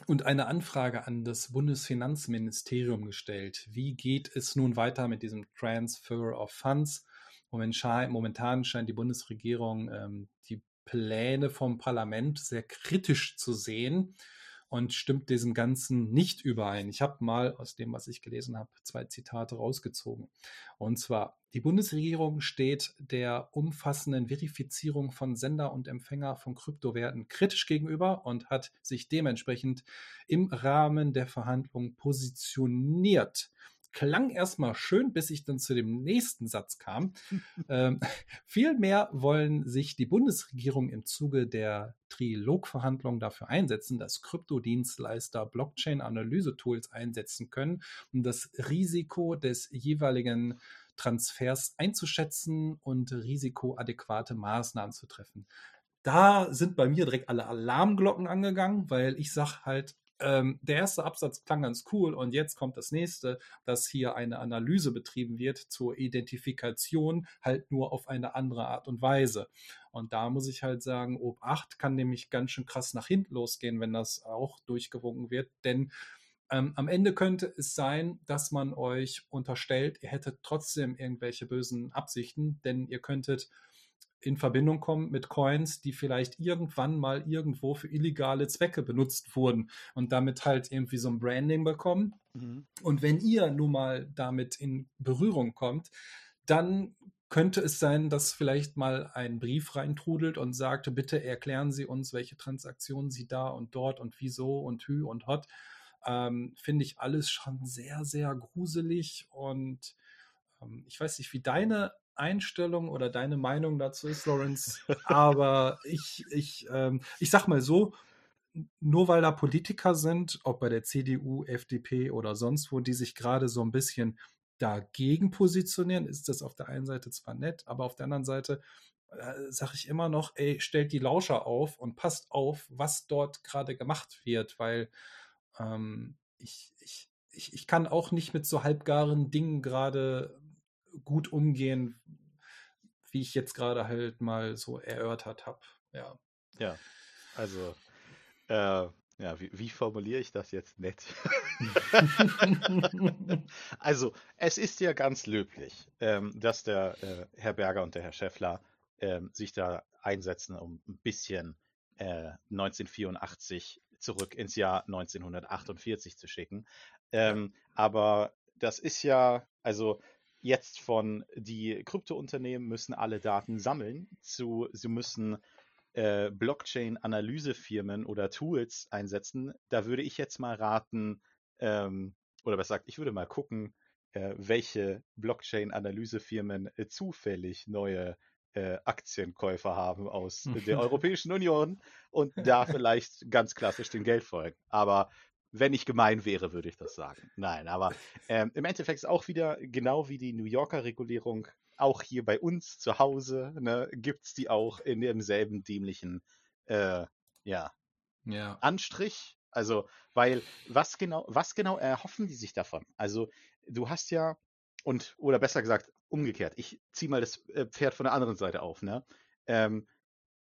und eine Anfrage an das Bundesfinanzministerium gestellt. Wie geht es nun weiter mit diesem Transfer of Funds? Momentan scheint die Bundesregierung ähm, die Pläne vom Parlament sehr kritisch zu sehen und stimmt diesem Ganzen nicht überein. Ich habe mal aus dem, was ich gelesen habe, zwei Zitate rausgezogen. Und zwar, die Bundesregierung steht der umfassenden Verifizierung von Sender und Empfänger von Kryptowerten kritisch gegenüber und hat sich dementsprechend im Rahmen der Verhandlungen positioniert klang erstmal schön, bis ich dann zu dem nächsten Satz kam. ähm, vielmehr wollen sich die Bundesregierung im Zuge der Trilogverhandlungen dafür einsetzen, dass Kryptodienstleister Blockchain-Analyse-Tools einsetzen können, um das Risiko des jeweiligen Transfers einzuschätzen und risikoadäquate Maßnahmen zu treffen. Da sind bei mir direkt alle Alarmglocken angegangen, weil ich sage halt, ähm, der erste Absatz klang ganz cool und jetzt kommt das nächste, dass hier eine Analyse betrieben wird zur Identifikation, halt nur auf eine andere Art und Weise. Und da muss ich halt sagen, ob 8 kann nämlich ganz schön krass nach hinten losgehen, wenn das auch durchgewunken wird, denn ähm, am Ende könnte es sein, dass man euch unterstellt, ihr hättet trotzdem irgendwelche bösen Absichten, denn ihr könntet in Verbindung kommen mit Coins, die vielleicht irgendwann mal irgendwo für illegale Zwecke benutzt wurden und damit halt irgendwie so ein Branding bekommen. Mhm. Und wenn ihr nun mal damit in Berührung kommt, dann könnte es sein, dass vielleicht mal ein Brief reintrudelt und sagt, bitte erklären Sie uns, welche Transaktionen Sie da und dort und wieso und hü und hot. Ähm, Finde ich alles schon sehr, sehr gruselig und ähm, ich weiß nicht, wie deine Einstellung oder deine Meinung dazu ist, Lawrence. Aber ich, ich, ähm, ich sag mal so, nur weil da Politiker sind, ob bei der CDU, FDP oder sonst wo, die sich gerade so ein bisschen dagegen positionieren, ist das auf der einen Seite zwar nett, aber auf der anderen Seite äh, sage ich immer noch, ey, stellt die Lauscher auf und passt auf, was dort gerade gemacht wird, weil ähm, ich, ich, ich, ich kann auch nicht mit so halbgaren Dingen gerade gut umgehen, wie ich jetzt gerade halt mal so erörtert habe. Ja. Ja, also, äh, ja, wie, wie, formuliere ich das jetzt nett? also, es ist ja ganz löblich, ähm, dass der äh, Herr Berger und der Herr Schäffler ähm, sich da einsetzen, um ein bisschen äh, 1984 zurück ins Jahr 1948 zu schicken. Ähm, aber das ist ja, also jetzt von die Kryptounternehmen müssen alle Daten sammeln, zu sie müssen äh, Blockchain-Analysefirmen oder Tools einsetzen. Da würde ich jetzt mal raten, ähm, oder besser gesagt, ich würde mal gucken, äh, welche Blockchain-Analysefirmen äh, zufällig neue äh, Aktienkäufer haben aus der Europäischen Union und da vielleicht ganz klassisch den Geld folgen. Aber wenn ich gemein wäre, würde ich das sagen. Nein, aber ähm, im Endeffekt ist auch wieder genau wie die New Yorker Regulierung, auch hier bei uns zu Hause, ne, gibt es die auch in demselben dämlichen äh, ja, ja. Anstrich. Also, weil was genau, was genau erhoffen die sich davon? Also, du hast ja, und, oder besser gesagt, umgekehrt, ich ziehe mal das äh, Pferd von der anderen Seite auf, ne? Ähm,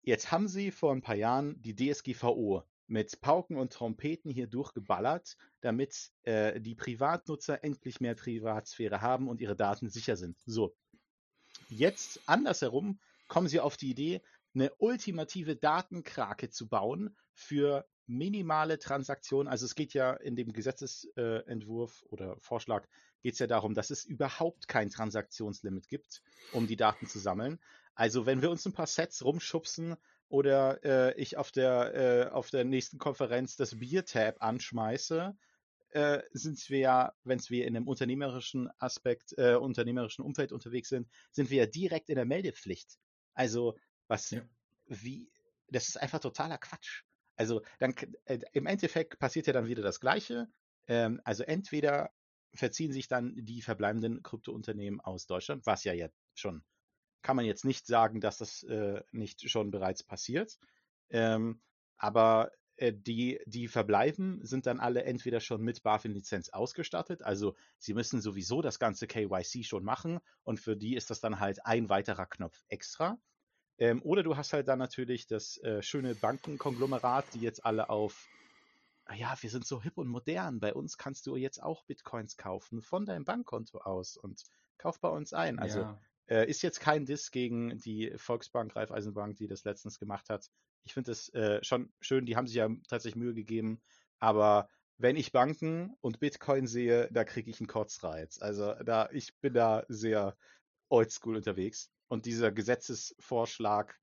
jetzt haben sie vor ein paar Jahren die DSGVO mit Pauken und Trompeten hier durchgeballert, damit äh, die Privatnutzer endlich mehr Privatsphäre haben und ihre Daten sicher sind. So. Jetzt andersherum kommen sie auf die Idee, eine ultimative Datenkrake zu bauen für minimale Transaktionen. Also es geht ja in dem Gesetzesentwurf oder Vorschlag geht es ja darum, dass es überhaupt kein Transaktionslimit gibt, um die Daten zu sammeln. Also wenn wir uns ein paar Sets rumschubsen, oder äh, ich auf der, äh, auf der nächsten Konferenz das Bier-Tab anschmeiße, äh, sind wir ja, wenn wir in einem unternehmerischen Aspekt, äh, unternehmerischen Umfeld unterwegs sind, sind wir ja direkt in der Meldepflicht. Also, was, ja. wie, das ist einfach totaler Quatsch. Also, dann, äh, im Endeffekt passiert ja dann wieder das Gleiche. Ähm, also, entweder verziehen sich dann die verbleibenden Kryptounternehmen aus Deutschland, was ja jetzt schon kann man jetzt nicht sagen, dass das äh, nicht schon bereits passiert. Ähm, aber äh, die, die verbleiben, sind dann alle entweder schon mit BaFin-Lizenz ausgestattet, also sie müssen sowieso das ganze KYC schon machen und für die ist das dann halt ein weiterer Knopf extra. Ähm, oder du hast halt dann natürlich das äh, schöne Bankenkonglomerat, die jetzt alle auf, ah ja, wir sind so hip und modern, bei uns kannst du jetzt auch Bitcoins kaufen von deinem Bankkonto aus und kauf bei uns ein. Also ja. Äh, ist jetzt kein Diss gegen die Volksbank, Raiffeisenbank, die das letztens gemacht hat. Ich finde es äh, schon schön, die haben sich ja tatsächlich Mühe gegeben, Aber wenn ich Banken und Bitcoin sehe, da kriege ich einen Kotzreiz. Also da, ich bin da sehr oldschool unterwegs. Und dieser Gesetzesvorschlag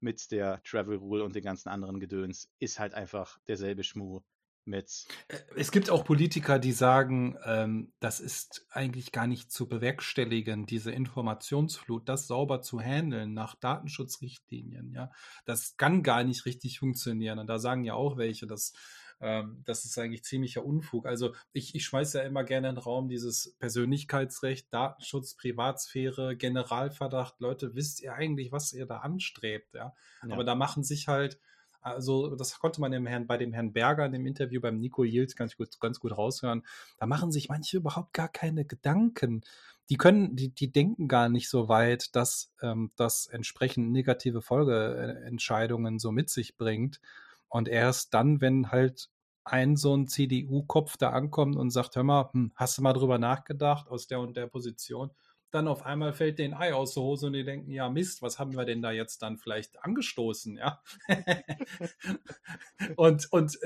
mit der Travel Rule und den ganzen anderen Gedöns ist halt einfach derselbe Schmuh mit. Äh, es gibt auch Politiker, die sagen, ähm, das ist eigentlich gar nicht zu bewerkstelligen, diese Informationsflut, das sauber zu handeln nach Datenschutzrichtlinien. Ja, das kann gar nicht richtig funktionieren. Und da sagen ja auch welche, dass ähm, das ist eigentlich ziemlicher Unfug. Also ich, ich schmeiße ja immer gerne in den Raum dieses Persönlichkeitsrecht, Datenschutz, Privatsphäre, Generalverdacht. Leute, wisst ihr eigentlich, was ihr da anstrebt? Ja? ja. Aber da machen sich halt also das konnte man im Herrn, bei dem Herrn Berger in dem Interview beim Nico Yield ganz gut, ganz gut raushören. Da machen sich manche überhaupt gar keine Gedanken. Die können, die, die denken gar nicht so weit, dass ähm, das entsprechend negative Folgeentscheidungen so mit sich bringt. Und erst dann, wenn halt ein so ein CDU-Kopf da ankommt und sagt, hör mal, hm, hast du mal drüber nachgedacht aus der und der Position? Dann auf einmal fällt den Ei aus der Hose und die denken, ja Mist, was haben wir denn da jetzt dann vielleicht angestoßen, ja? und, und,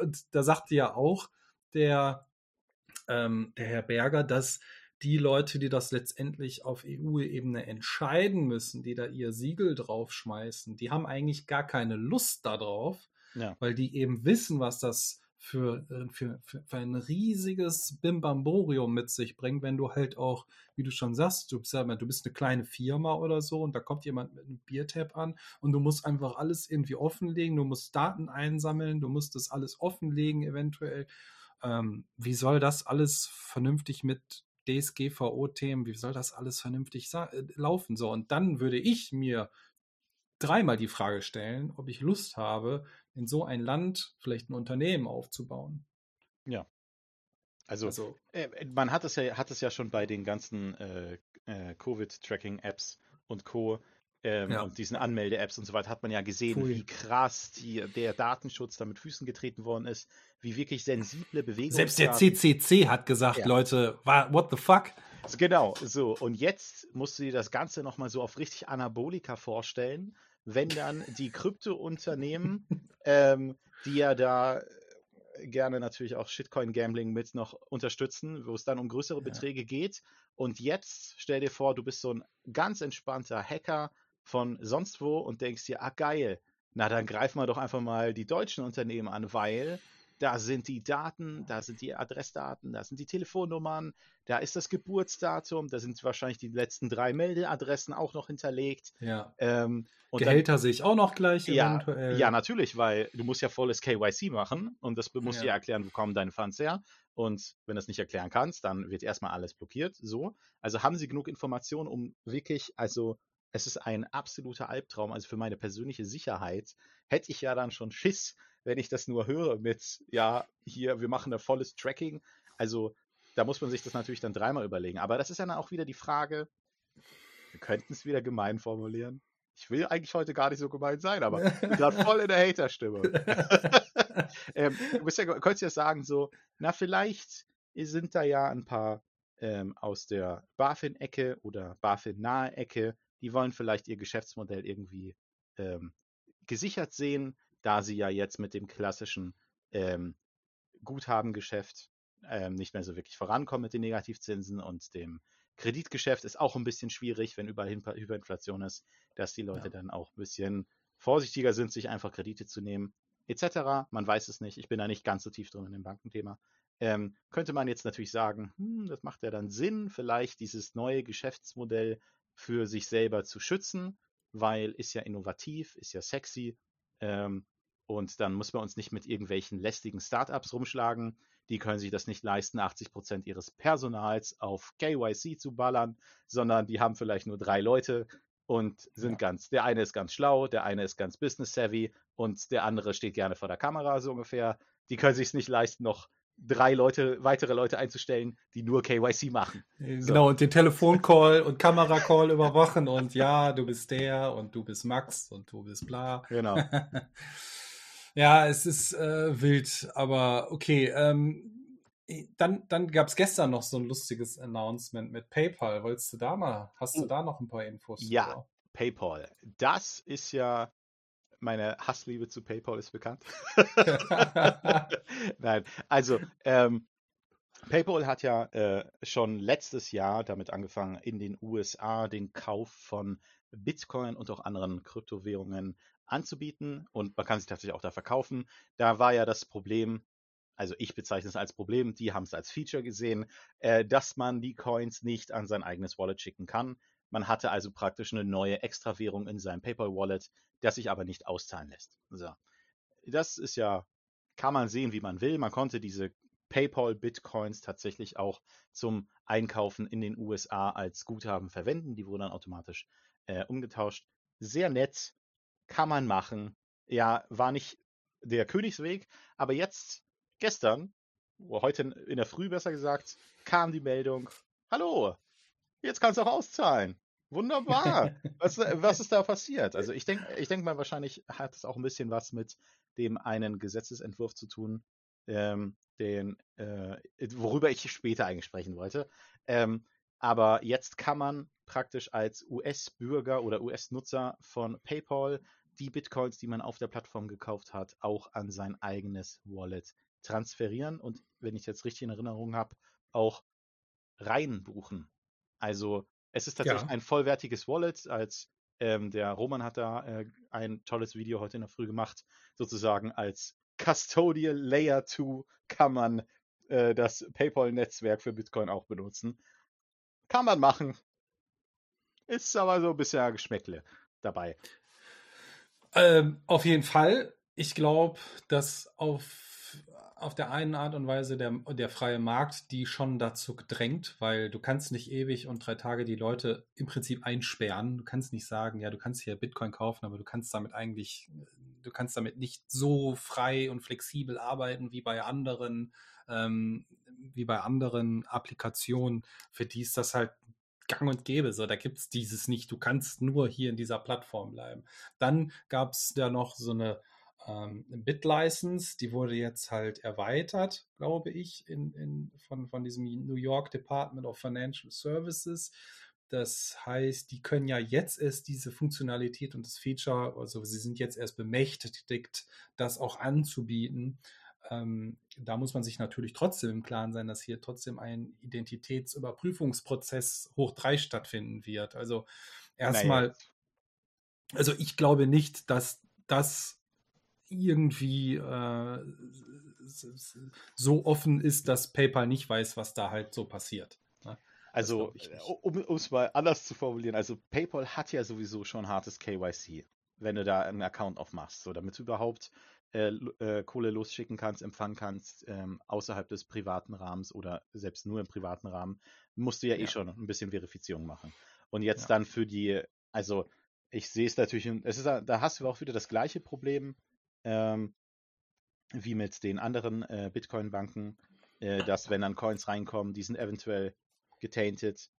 und da sagte ja auch der, ähm, der Herr Berger, dass die Leute, die das letztendlich auf EU-Ebene entscheiden müssen, die da ihr Siegel draufschmeißen, die haben eigentlich gar keine Lust darauf, ja. weil die eben wissen, was das für, äh, für, für, für ein riesiges Bimbamborium mit sich bringt, wenn du halt auch, wie du schon sagst, du bist, du bist eine kleine Firma oder so und da kommt jemand mit einem Biertab an und du musst einfach alles irgendwie offenlegen, du musst Daten einsammeln, du musst das alles offenlegen eventuell. Ähm, wie soll das alles vernünftig mit DSGVO-Themen, wie soll das alles vernünftig äh, laufen? So, und dann würde ich mir dreimal die Frage stellen, ob ich Lust habe, in so ein Land vielleicht ein Unternehmen aufzubauen. Ja. Also, also äh, man hat es ja, hat es ja schon bei den ganzen äh, äh, Covid-Tracking-Apps und Co. Ähm, ja. und diesen Anmelde-Apps und so weiter hat man ja gesehen, Pui. wie krass die, der Datenschutz da mit Füßen getreten worden ist, wie wirklich sensible Bewegungen. Selbst der CCC hat gesagt, ja. Leute, what the fuck? Genau, so. Und jetzt musst du dir das Ganze nochmal so auf richtig Anabolika vorstellen wenn dann die Krypto-Unternehmen, ähm, die ja da äh, gerne natürlich auch Shitcoin-Gambling mit noch unterstützen, wo es dann um größere ja. Beträge geht. Und jetzt stell dir vor, du bist so ein ganz entspannter Hacker von sonst wo und denkst dir, ah geil, na dann greifen wir doch einfach mal die deutschen Unternehmen an, weil da sind die Daten, da sind die Adressdaten, da sind die Telefonnummern, da ist das Geburtsdatum, da sind wahrscheinlich die letzten drei Meldeadressen auch noch hinterlegt. Ja. Ähm, Gehälter dann, sehe ich auch noch gleich ja, eventuell. Ja, natürlich, weil du musst ja volles KYC machen und das musst ja. dir erklären, wo kommen deine Funds her. Und wenn du es nicht erklären kannst, dann wird erstmal alles blockiert. So. Also haben sie genug Informationen, um wirklich, also es ist ein absoluter Albtraum. Also für meine persönliche Sicherheit hätte ich ja dann schon Schiss, wenn ich das nur höre mit, ja, hier, wir machen ein volles Tracking. Also da muss man sich das natürlich dann dreimal überlegen. Aber das ist ja dann auch wieder die Frage, wir könnten es wieder gemein formulieren. Ich will eigentlich heute gar nicht so gemein sein, aber ich bin gerade voll in der Hater-Stimme. ähm, du ja, könntest ja sagen, so, na, vielleicht sind da ja ein paar ähm, aus der BaFin-Ecke oder BaFin-nahe Ecke, die wollen vielleicht ihr Geschäftsmodell irgendwie ähm, gesichert sehen, da sie ja jetzt mit dem klassischen ähm, Guthabengeschäft ähm, nicht mehr so wirklich vorankommen mit den Negativzinsen und dem Kreditgeschäft ist auch ein bisschen schwierig, wenn überall Hyperinflation ist, dass die Leute ja. dann auch ein bisschen vorsichtiger sind, sich einfach Kredite zu nehmen, etc. Man weiß es nicht. Ich bin da nicht ganz so tief drin in dem Bankenthema. Ähm, könnte man jetzt natürlich sagen, hm, das macht ja dann Sinn, vielleicht dieses neue Geschäftsmodell für sich selber zu schützen, weil ist ja innovativ, ist ja sexy ähm, und dann muss man uns nicht mit irgendwelchen lästigen Startups rumschlagen. Die können sich das nicht leisten, 80 Prozent ihres Personals auf KYC zu ballern, sondern die haben vielleicht nur drei Leute und sind ja. ganz, der eine ist ganz schlau, der eine ist ganz business savvy und der andere steht gerne vor der Kamera, so ungefähr. Die können sich es nicht leisten, noch drei Leute, weitere Leute einzustellen, die nur KYC machen. Genau, so. und den Telefoncall und Kameracall überwachen und ja, du bist der und du bist Max und du bist bla. Genau. ja, es ist äh, wild, aber okay. Ähm, dann dann gab es gestern noch so ein lustiges Announcement mit PayPal. Wolltest du da mal, hast du oh. da noch ein paar Infos? Ja, drüber? PayPal. Das ist ja meine Hassliebe zu PayPal ist bekannt. Nein, also ähm, PayPal hat ja äh, schon letztes Jahr damit angefangen, in den USA den Kauf von Bitcoin und auch anderen Kryptowährungen anzubieten und man kann sie tatsächlich auch da verkaufen. Da war ja das Problem, also ich bezeichne es als Problem, die haben es als Feature gesehen, äh, dass man die Coins nicht an sein eigenes Wallet schicken kann. Man hatte also praktisch eine neue Extrawährung in seinem PayPal-Wallet, das sich aber nicht auszahlen lässt. So. Das ist ja, kann man sehen, wie man will. Man konnte diese PayPal-Bitcoins tatsächlich auch zum Einkaufen in den USA als Guthaben verwenden. Die wurden dann automatisch äh, umgetauscht. Sehr nett, kann man machen. Ja, war nicht der Königsweg, aber jetzt, gestern, heute in der Früh besser gesagt, kam die Meldung, hallo, jetzt kannst du auch auszahlen. Wunderbar. Was, was ist da passiert? Also ich denke ich denk mal, wahrscheinlich hat es auch ein bisschen was mit dem einen Gesetzesentwurf zu tun, ähm, den, äh, worüber ich später eigentlich sprechen wollte. Ähm, aber jetzt kann man praktisch als US-Bürger oder US-Nutzer von PayPal die Bitcoins, die man auf der Plattform gekauft hat, auch an sein eigenes Wallet transferieren und, wenn ich jetzt richtig in Erinnerung habe, auch reinbuchen. Also es ist tatsächlich ja. ein vollwertiges Wallet, als ähm, der Roman hat da äh, ein tolles Video heute in der Früh gemacht, sozusagen als Custodial Layer 2 kann man äh, das PayPal-Netzwerk für Bitcoin auch benutzen. Kann man machen. Ist aber so bisher Geschmäckle dabei. Ähm, auf jeden Fall. Ich glaube, dass auf auf der einen Art und Weise der, der freie Markt die schon dazu drängt, weil du kannst nicht ewig und drei Tage die Leute im Prinzip einsperren. Du kannst nicht sagen, ja, du kannst hier Bitcoin kaufen, aber du kannst damit eigentlich, du kannst damit nicht so frei und flexibel arbeiten wie bei anderen, ähm, wie bei anderen Applikationen, für die ist das halt gang und gäbe. So, da gibt es dieses nicht. Du kannst nur hier in dieser Plattform bleiben. Dann gab es da noch so eine ähm, Bit-License, die wurde jetzt halt erweitert, glaube ich, in, in, von, von diesem New York Department of Financial Services. Das heißt, die können ja jetzt erst diese Funktionalität und das Feature, also sie sind jetzt erst bemächtigt, das auch anzubieten. Ähm, da muss man sich natürlich trotzdem im Klaren sein, dass hier trotzdem ein Identitätsüberprüfungsprozess hoch drei stattfinden wird. Also erstmal, naja. also ich glaube nicht, dass das irgendwie äh, so offen ist, dass PayPal nicht weiß, was da halt so passiert. Ne? Also, um es mal anders zu formulieren, also PayPal hat ja sowieso schon hartes KYC, wenn du da einen Account aufmachst, so damit du überhaupt äh, äh, Kohle losschicken kannst, empfangen kannst, ähm, außerhalb des privaten Rahmens oder selbst nur im privaten Rahmen, musst du ja, eh ja. eh schon ein bisschen Verifizierung machen. Und jetzt ja. dann für die, also ich sehe es natürlich, es ist, da hast du auch wieder das gleiche Problem, ähm, wie mit den anderen äh, Bitcoin-Banken, äh, dass wenn dann Coins reinkommen, die sind eventuell getainted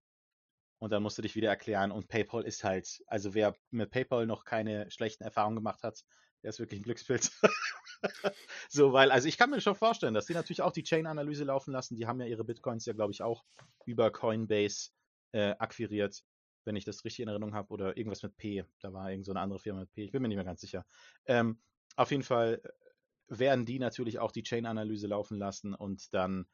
und dann musst du dich wieder erklären. Und PayPal ist halt, also wer mit PayPal noch keine schlechten Erfahrungen gemacht hat, der ist wirklich ein Glückspilz. so, weil, also ich kann mir schon vorstellen, dass die natürlich auch die Chain-Analyse laufen lassen. Die haben ja ihre Bitcoins ja, glaube ich, auch über Coinbase äh, akquiriert, wenn ich das richtig in Erinnerung habe, oder irgendwas mit P. Da war irgend so eine andere Firma mit P. Ich bin mir nicht mehr ganz sicher. Ähm, auf jeden Fall äh, werden die natürlich auch die Chain-Analyse laufen lassen und dann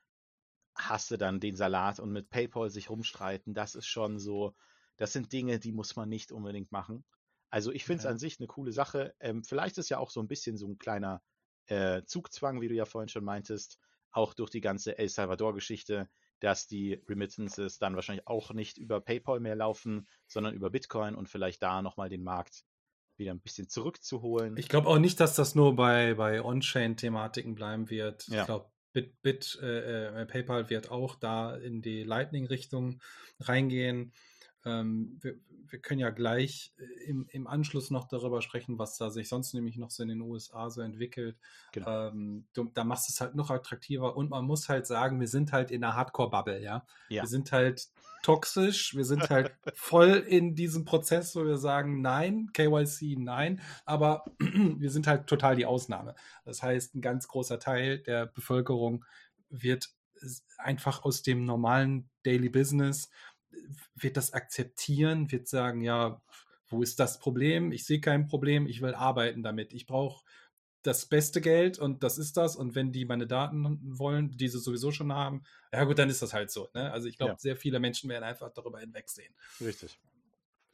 hast du dann den Salat und mit PayPal sich rumstreiten. Das ist schon so, das sind Dinge, die muss man nicht unbedingt machen. Also ich finde es ja. an sich eine coole Sache. Ähm, vielleicht ist ja auch so ein bisschen so ein kleiner äh, Zugzwang, wie du ja vorhin schon meintest, auch durch die ganze El Salvador-Geschichte, dass die Remittances dann wahrscheinlich auch nicht über PayPal mehr laufen, sondern über Bitcoin und vielleicht da nochmal den Markt wieder ein bisschen zurückzuholen. Ich glaube auch nicht, dass das nur bei, bei On-Chain-Thematiken bleiben wird. Ja. Ich glaube, Bit, Bit äh, äh, PayPal wird auch da in die Lightning-Richtung reingehen. Ähm, wir, wir, können ja gleich äh, im, im, Anschluss noch darüber sprechen, was da sich sonst nämlich noch so in den USA so entwickelt. Genau. Ähm, du, da machst du es halt noch attraktiver und man muss halt sagen, wir sind halt in der Hardcore-Bubble, ja? ja? Wir sind halt toxisch, wir sind halt voll in diesem Prozess, wo wir sagen, nein, KYC, nein, aber wir sind halt total die Ausnahme. Das heißt, ein ganz großer Teil der Bevölkerung wird einfach aus dem normalen Daily Business wird das akzeptieren, wird sagen, ja, Wo ist das Problem? Ich sehe kein Problem, ich will arbeiten damit. Ich brauche das beste Geld und das ist das. Und wenn die meine Daten wollen, die sie sowieso schon haben, ja gut, dann ist das halt so. Ne? Also ich glaube, Ja. sehr viele Menschen werden einfach darüber hinwegsehen. Richtig.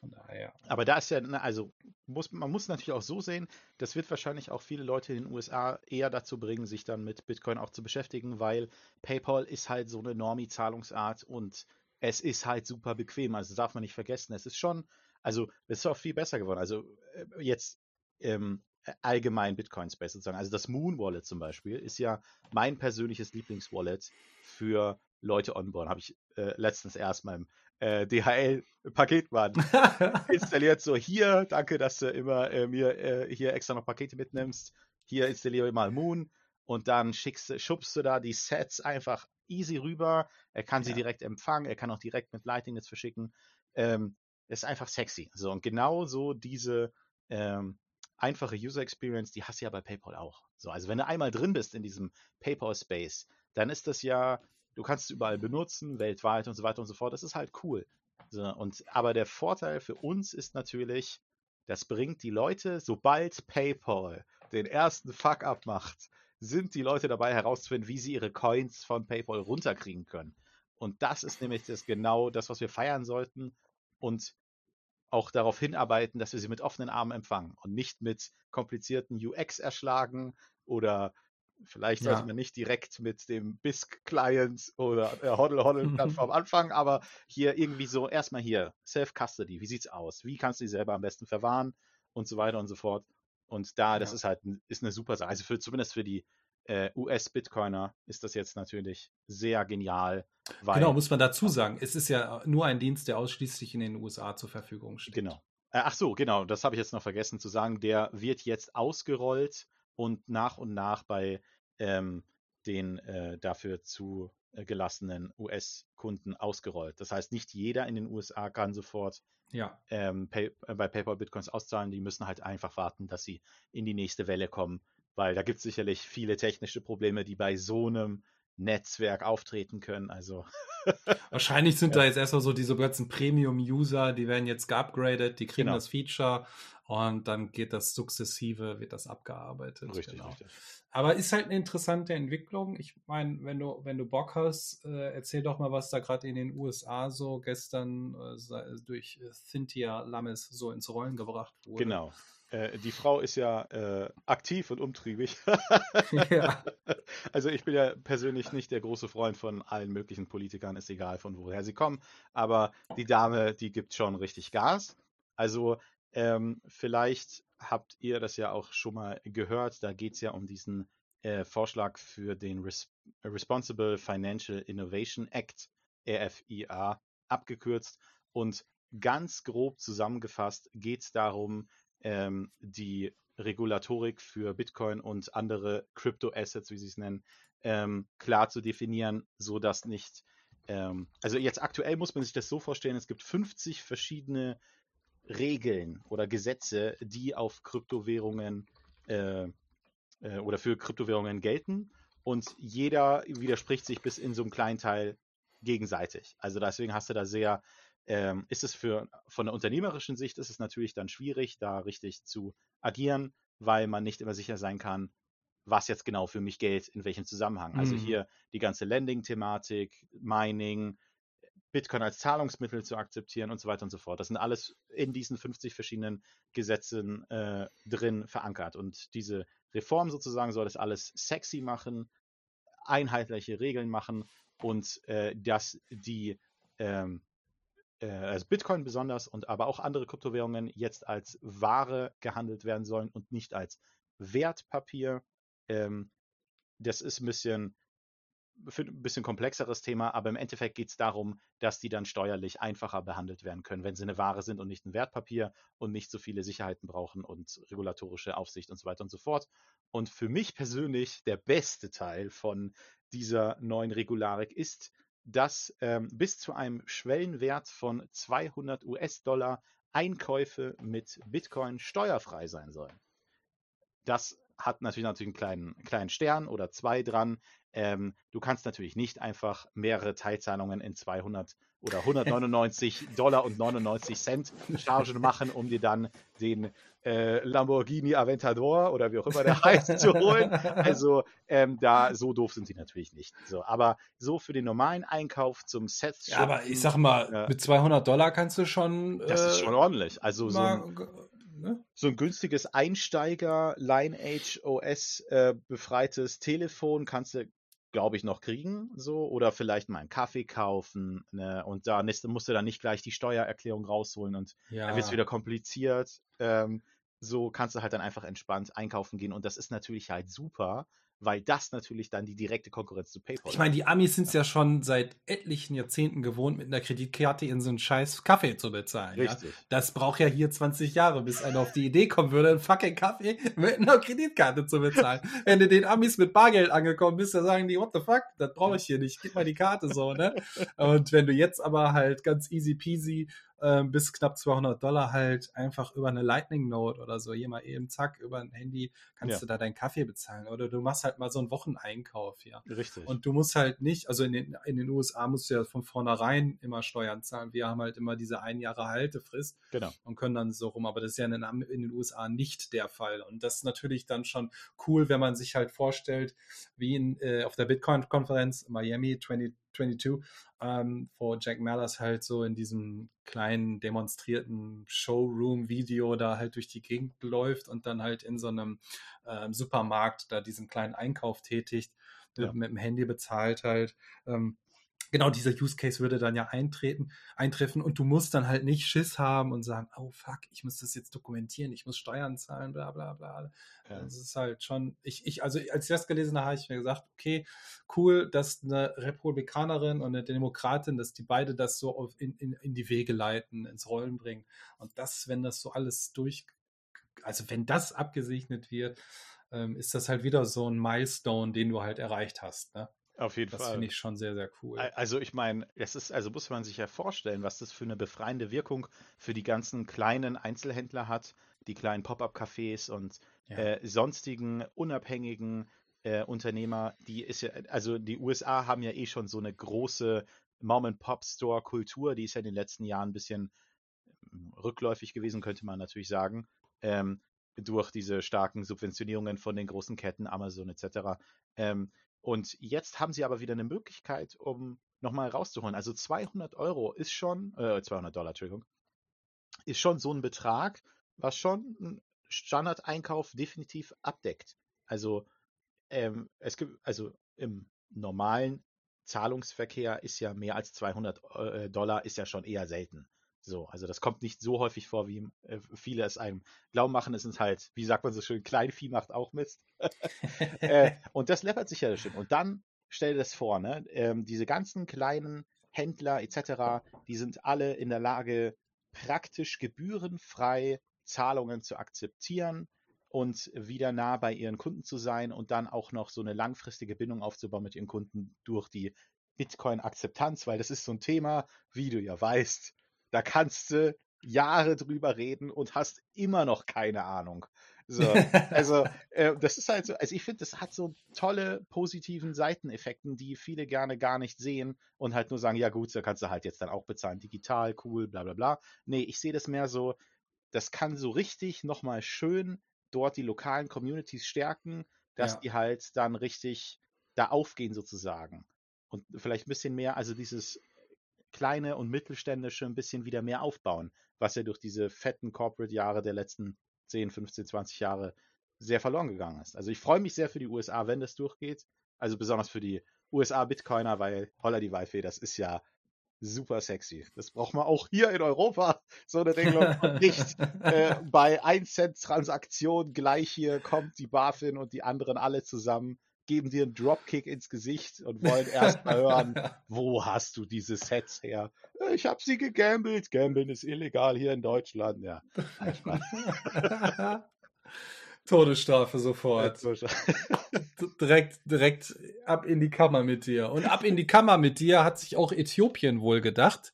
Von daher. Aber da ist ja, ne, also muss, man muss natürlich auch so sehen, das wird wahrscheinlich auch viele Leute in den USA eher dazu bringen, sich dann mit Bitcoin auch zu beschäftigen, weil PayPal ist halt so eine Normie-Zahlungsart und es ist halt super bequem. Also darf man nicht vergessen. Es ist schon, also es ist auch viel besser geworden. Also äh, jetzt ähm, allgemein Bitcoin Space sozusagen. Also das Moon Wallet zum Beispiel ist ja mein persönliches Lieblingswallet für Leute onboard. Habe ich äh, letztens erst meinem äh, DHL-Paketmann installiert. So, hier, danke, dass du immer äh, mir äh, hier extra noch Pakete mitnimmst. Hier installiere ich mal Moon und dann schickst, schubst du da die Sets einfach easy rüber. Er kann sie Ja. direkt empfangen, er kann auch direkt mit Lightning jetzt verschicken. Ähm, ist einfach sexy. So, und genau so diese ähm, einfache User Experience, die hast du ja bei PayPal auch. So, also wenn du einmal drin bist in diesem PayPal Space, dann ist das ja, du kannst es überall benutzen, weltweit und so weiter und so fort. Das ist halt cool. So, und, aber der Vorteil für uns ist natürlich, das bringt die Leute, sobald PayPal den ersten Fuck-up macht, sind die Leute dabei herauszufinden, wie sie ihre Coins von PayPal runterkriegen können. Und das ist nämlich das genau das, was wir feiern sollten und auch darauf hinarbeiten, dass wir sie mit offenen Armen empfangen und nicht mit komplizierten UX erschlagen oder vielleicht Ja. sollte man nicht direkt mit dem BISC-Client oder der Hodl-Hodl-Plattform anfangen, aber hier irgendwie so erstmal hier Self-Custody, wie sieht's aus? Wie kannst du dich selber am besten verwahren und so weiter und so fort. Und da, das Ja. ist halt ist eine super Sache. Also für, zumindest für die äh, US-Bitcoiner ist das jetzt natürlich sehr genial, weil Genau, muss man dazu sagen. Es ist ja nur ein Dienst, der ausschließlich in den USA zur Verfügung steht. Genau. Äh, ach so, genau, das habe ich jetzt noch vergessen zu sagen. Der wird jetzt ausgerollt und nach und nach bei ähm, den äh, dafür zugelassenen US-Kunden ausgerollt. Das heißt, nicht jeder in den USA kann sofort Ja, ähm, Pay äh, bei PayPal Bitcoins auszahlen. Die müssen halt einfach warten, dass sie in die nächste Welle kommen, weil da gibt es sicherlich viele technische Probleme, die bei so einem Netzwerk auftreten können. Also wahrscheinlich sind da jetzt erstmal so diese ganzen Premium-User, die werden jetzt geupgradet, die kriegen Genau. das Feature und dann geht das sukzessive, wird das abgearbeitet. richtig, genau. richtig. Aber ist halt eine interessante Entwicklung. Ich meine, wenn du, wenn du Bock hast, äh, erzähl doch mal, was da gerade in den USA so gestern äh, durch Cynthia Lammes so ins Rollen gebracht wurde. Genau. Äh, die Frau ist ja äh, aktiv und umtriebig. ja. Also ich bin ja persönlich nicht der große Freund von allen möglichen Politikern, ist egal von woher sie kommen, aber die Dame, die gibt schon richtig Gas. Also ähm, vielleicht habt ihr das ja auch schon mal gehört, da geht es ja um diesen äh, Vorschlag für den Res Responsible Financial Innovation Act, RFIA abgekürzt. Und ganz grob zusammengefasst geht es darum, ähm, die Regulatorik für Bitcoin und andere Crypto-Assets, wie sie es nennen, ähm, klar zu definieren, so dass nicht, ähm, also jetzt aktuell muss man sich das so vorstellen, es gibt 50 verschiedene Regeln oder Gesetze, die auf Kryptowährungen äh, äh, oder für Kryptowährungen gelten und jeder widerspricht sich bis in so einem kleinen Teil gegenseitig. Also deswegen hast du da sehr, ähm, ist es für von der unternehmerischen Sicht ist es natürlich dann schwierig, da richtig zu agieren, weil man nicht immer sicher sein kann, was jetzt genau für mich gilt, in welchem Zusammenhang. Also Mhm. hier die ganze Lending-Thematik, Mining, Bitcoin als Zahlungsmittel zu akzeptieren und so weiter und so fort. Das sind alles in diesen 50 verschiedenen Gesetzen äh, drin verankert. Und diese Reform sozusagen soll das alles sexy machen, einheitliche Regeln machen und äh, dass die ähm, äh, also Bitcoin besonders und aber auch andere Kryptowährungen jetzt als Ware gehandelt werden sollen und nicht als Wertpapier. Ähm, das ist ein bisschen, ein bisschen komplexeres Thema, aber im Endeffekt geht es darum, dass die dann steuerlich einfacher behandelt werden können, wenn sie eine Ware sind und nicht ein Wertpapier und nicht so viele Sicherheiten brauchen und regulatorische Aufsicht und so weiter und so fort. Und für mich persönlich der beste Teil von dieser neuen Regularik ist, dass ähm, bis zu einem Schwellenwert von 200 US-Dollar Einkäufe mit Bitcoin steuerfrei sein sollen. Das hat natürlich natürlich einen kleinen, kleinen Stern oder zwei dran. Ähm, du kannst natürlich nicht einfach mehrere Teilzahlungen in 200 oder 199 Dollar und 99 Cent Chargen machen, um dir dann den äh, Lamborghini Aventador oder wie auch immer der heißt zu holen. Also ähm, da so doof sind sie natürlich nicht. So, aber so für den normalen Einkauf zum Set. Ja, aber ich sag mal, äh, mit 200 Dollar kannst du schon. Das äh, ist schon ordentlich. Also so ein, ne? so ein günstiges Einsteiger Lineage OS äh, befreites Telefon kannst du glaube ich, noch kriegen, so, oder vielleicht mal einen Kaffee kaufen, ne, und da musst du dann nicht gleich die Steuererklärung rausholen und ja. dann wird es wieder kompliziert. Ähm, so kannst du halt dann einfach entspannt einkaufen gehen und das ist natürlich halt super, weil das natürlich dann die direkte Konkurrenz zu PayPal ist. Ich meine, die Amis sind es ja schon seit etlichen Jahrzehnten gewohnt, mit einer Kreditkarte in so einen scheiß Kaffee zu bezahlen. Richtig. Ja? Das braucht ja hier 20 Jahre, bis einer auf die Idee kommen würde, einen fucking Kaffee mit einer Kreditkarte zu bezahlen. Wenn du den Amis mit Bargeld angekommen bist, dann sagen die, what the fuck, das brauche ich hier nicht, gib mal die Karte so, ne? Und wenn du jetzt aber halt ganz easy peasy äh, bis knapp 200 Dollar halt einfach über eine Lightning Note oder so, hier mal eben zack, über ein Handy kannst ja. du da deinen Kaffee bezahlen oder du machst halt mal so einen Wocheneinkauf, ja. Richtig. Und du musst halt nicht, also in den, in den USA musst du ja von vornherein immer Steuern zahlen. Wir haben halt immer diese ein Jahre Haltefrist genau. und können dann so rum, aber das ist ja in den, in den USA nicht der Fall. Und das ist natürlich dann schon cool, wenn man sich halt vorstellt, wie in, äh, auf der Bitcoin-Konferenz Miami 20, 22, ähm, wo Jack Mallers halt so in diesem kleinen demonstrierten Showroom-Video da halt durch die Gegend läuft und dann halt in so einem ähm, Supermarkt da diesen kleinen Einkauf tätigt, ja. mit, mit, dem Handy bezahlt halt. Ähm, genau dieser Use Case würde dann ja eintreten, eintreffen und du musst dann halt nicht Schiss haben und sagen, oh fuck, ich muss das jetzt dokumentieren, ich muss Steuern zahlen, bla bla bla. Ja. Das ist halt schon, ich, ich, also als ich das gelesen habe, habe ich mir gesagt, okay, cool, dass eine Republikanerin und eine Demokratin, dass die beide das so auf, in, in, in die Wege leiten, ins Rollen bringen. Und das, wenn das so alles durch, also wenn das abgesegnet wird, ähm, ist das halt wieder so ein Milestone, den du halt erreicht hast. Ne? Auf jeden das Fall. Das finde ich schon sehr, sehr cool. Also ich meine, es ist, also muss man sich ja vorstellen, was das für eine befreiende Wirkung für die ganzen kleinen Einzelhändler hat, die kleinen Pop-up-Cafés und ja. äh, sonstigen unabhängigen äh, Unternehmer, die ist ja, also die USA haben ja eh schon so eine große Mom-and-Pop-Store-Kultur, die ist ja in den letzten Jahren ein bisschen hm, rückläufig gewesen, könnte man natürlich sagen. Ähm, durch diese starken Subventionierungen von den großen Ketten, Amazon etc. Ähm, und jetzt haben sie aber wieder eine Möglichkeit, um nochmal rauszuholen. Also 200 Euro ist schon, äh, 200 Dollar, Entschuldigung, ist schon so ein Betrag, was schon einen Standardeinkauf definitiv abdeckt. Also ähm, es gibt, also im normalen Zahlungsverkehr ist ja mehr als 200 äh, Dollar ist ja schon eher selten. So, also das kommt nicht so häufig vor, wie äh, viele es einem glauben machen. Es ist halt, wie sagt man so schön, Kleinvieh macht auch Mist. äh, und das läppert sich ja schön. Und dann stell dir das vor, ne? Ähm, diese ganzen kleinen Händler etc., die sind alle in der Lage, praktisch gebührenfrei Zahlungen zu akzeptieren und wieder nah bei ihren Kunden zu sein und dann auch noch so eine langfristige Bindung aufzubauen mit ihren Kunden durch die Bitcoin-Akzeptanz, weil das ist so ein Thema, wie du ja weißt, da kannst du Jahre drüber reden und hast immer noch keine Ahnung. So, also äh, das ist halt so, also ich finde, das hat so tolle positiven Seiteneffekten, die viele gerne gar nicht sehen und halt nur sagen, ja gut, da kannst du halt jetzt dann auch bezahlen, digital, cool, bla bla bla. Nee, ich sehe das mehr so, das kann so richtig nochmal schön dort die lokalen Communities stärken, dass ja. die halt dann richtig da aufgehen sozusagen. Und vielleicht ein bisschen mehr, also dieses kleine und mittelständische ein bisschen wieder mehr aufbauen, was ja durch diese fetten Corporate-Jahre der letzten 10, 15, 20 Jahre sehr verloren gegangen ist. Also ich freue mich sehr für die USA, wenn das durchgeht. Also besonders für die USA-Bitcoiner, weil Holla die Waldfee, das ist ja super sexy. Das braucht man auch hier in Europa, so eine Regelung. Und nicht äh, bei 1 Cent Transaktion gleich hier kommt die BaFin und die anderen alle zusammen geben dir einen Dropkick ins Gesicht und wollen erst mal hören, wo hast du diese Sets her? Ich habe sie gegambelt. Gambeln ist illegal hier in Deutschland. Ja. Todesstrafe sofort. direkt, direkt ab in die Kammer mit dir. Und ab in die Kammer mit dir hat sich auch Äthiopien wohl gedacht.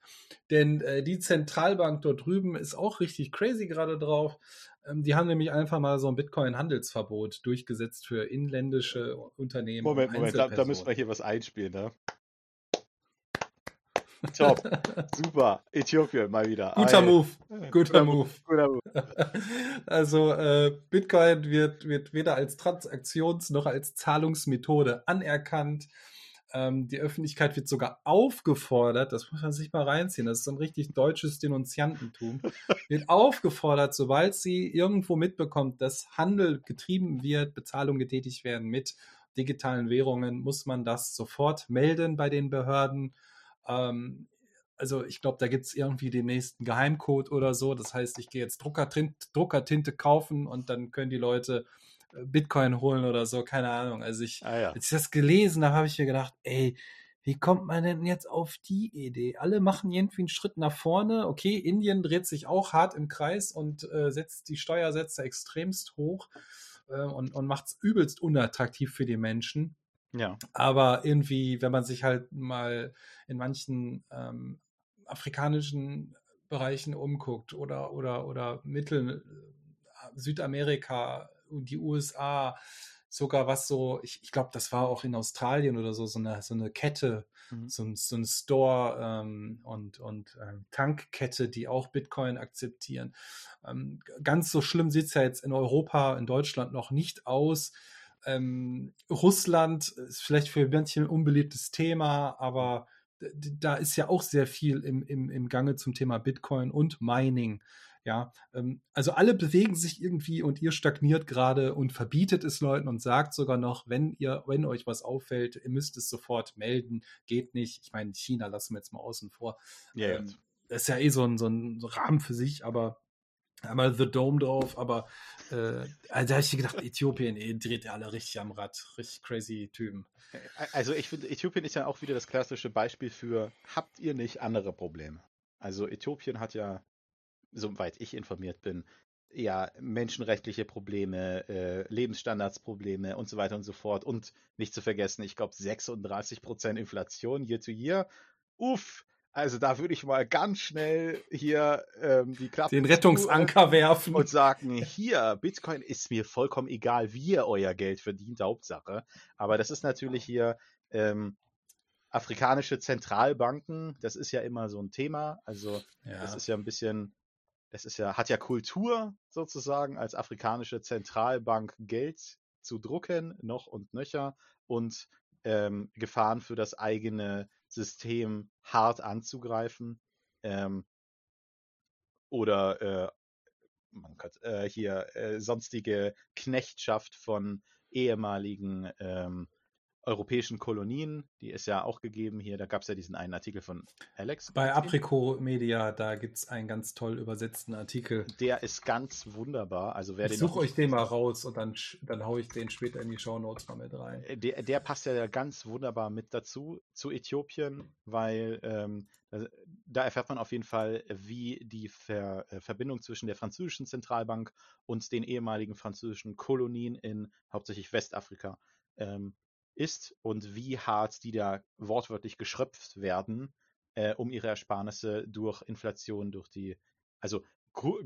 Denn äh, die Zentralbank dort drüben ist auch richtig crazy gerade drauf. Ähm, die haben nämlich einfach mal so ein Bitcoin-Handelsverbot durchgesetzt für inländische Unternehmen. Moment, Moment, da, da müssen wir hier was einspielen, ne? Top, super. Äthiopien mal wieder. Guter. Move, guter Move. Guter Move. Also äh, Bitcoin wird, wird weder als Transaktions- noch als Zahlungsmethode anerkannt. Ähm, die Öffentlichkeit wird sogar aufgefordert, das muss man sich mal reinziehen, das ist so ein richtig deutsches Denunziantentum, wird aufgefordert, sobald sie irgendwo mitbekommt, dass Handel getrieben wird, Bezahlung getätigt werden mit digitalen Währungen, muss man das sofort melden bei den Behörden. Ähm, also ich glaube, da gibt es irgendwie den nächsten Geheimcode oder so. Das heißt, ich gehe jetzt Druckertinte, Druckertinte kaufen und dann können die Leute Bitcoin holen oder so, keine Ahnung. Also ich, Ah ja. als ich das gelesen habe, habe ich mir gedacht, ey, wie kommt man denn jetzt auf die Idee? Alle machen irgendwie einen Schritt nach vorne. Okay, Indien dreht sich auch hart im Kreis und äh, setzt die Steuersätze extremst hoch äh, und, und macht es übelst unattraktiv für die Menschen. Ja. Aber irgendwie, wenn man sich halt mal in manchen ähm, afrikanischen Bereichen umguckt oder, oder, oder Mittel, äh, Südamerika die USA, sogar was so, ich, ich glaube, das war auch in Australien oder so, so eine, so eine Kette, Mhm. so ein, so ein Store ähm, und, und ähm, Tankkette, die auch Bitcoin akzeptieren. Ähm, ganz so schlimm sieht es ja jetzt in Europa, in Deutschland noch nicht aus. Ähm, Russland ist vielleicht für manche ein unbeliebtes Thema, aber da ist ja auch sehr viel im, im, im Gange zum Thema Bitcoin und Mining. Ja, ähm, also alle bewegen sich irgendwie und ihr stagniert gerade und verbietet es Leuten und sagt sogar noch, wenn ihr, wenn euch was auffällt, ihr müsst es sofort melden, geht nicht. Ich meine, China lassen wir jetzt mal außen vor. Ja, ja. Ähm, das ist ja eh so ein, so ein Rahmen für sich, aber einmal The Dome drauf, aber äh, also da habe ich gedacht, Äthiopien eh, dreht ja alle richtig am Rad, richtig crazy Typen. Also ich finde, Äthiopien ist ja auch wieder das klassische Beispiel für, habt ihr nicht andere Probleme? Also Äthiopien hat ja, soweit ich informiert bin, ja menschenrechtliche Probleme, äh, Lebensstandardsprobleme und so weiter und so fort. Und nicht zu vergessen, ich glaube 36% Inflation year to year. Uff, also da würde ich mal ganz schnell hier ähm, die Klappe Den Rettungsanker werfen. und sagen, hier, Bitcoin ist mir vollkommen egal, wie ihr euer Geld verdient, Hauptsache. Aber das ist natürlich hier ähm, afrikanische Zentralbanken, das ist ja immer so ein Thema. Also ja. das ist ja ein bisschen, das ist ja, hat ja Kultur sozusagen, als afrikanische Zentralbank Geld zu drucken, noch und nöcher und ähm, Gefahren für das eigene System hart anzugreifen. Ähm, oder äh, man kann, äh, hier äh, sonstige Knechtschaft von ehemaligen ähm, europäischen Kolonien, die ist ja auch gegeben hier. Da gab es ja diesen einen Artikel von Alex. Bei? Aprico Media, da gibt es einen ganz toll übersetzten Artikel. Der ist ganz wunderbar. Also wer Ich suche euch den mal raus und dann, dann haue ich den später in die Show Notes mal mit rein. Äh, Der, der passt ja ganz wunderbar mit dazu, zu Äthiopien, weil ähm, da, da erfährt man auf jeden Fall, wie die Ver, äh, Verbindung zwischen der französischen Zentralbank und den ehemaligen französischen Kolonien in hauptsächlich Westafrika ähm, ist und wie hart die da wortwörtlich geschröpft werden, äh, um ihre Ersparnisse durch Inflation, durch die, also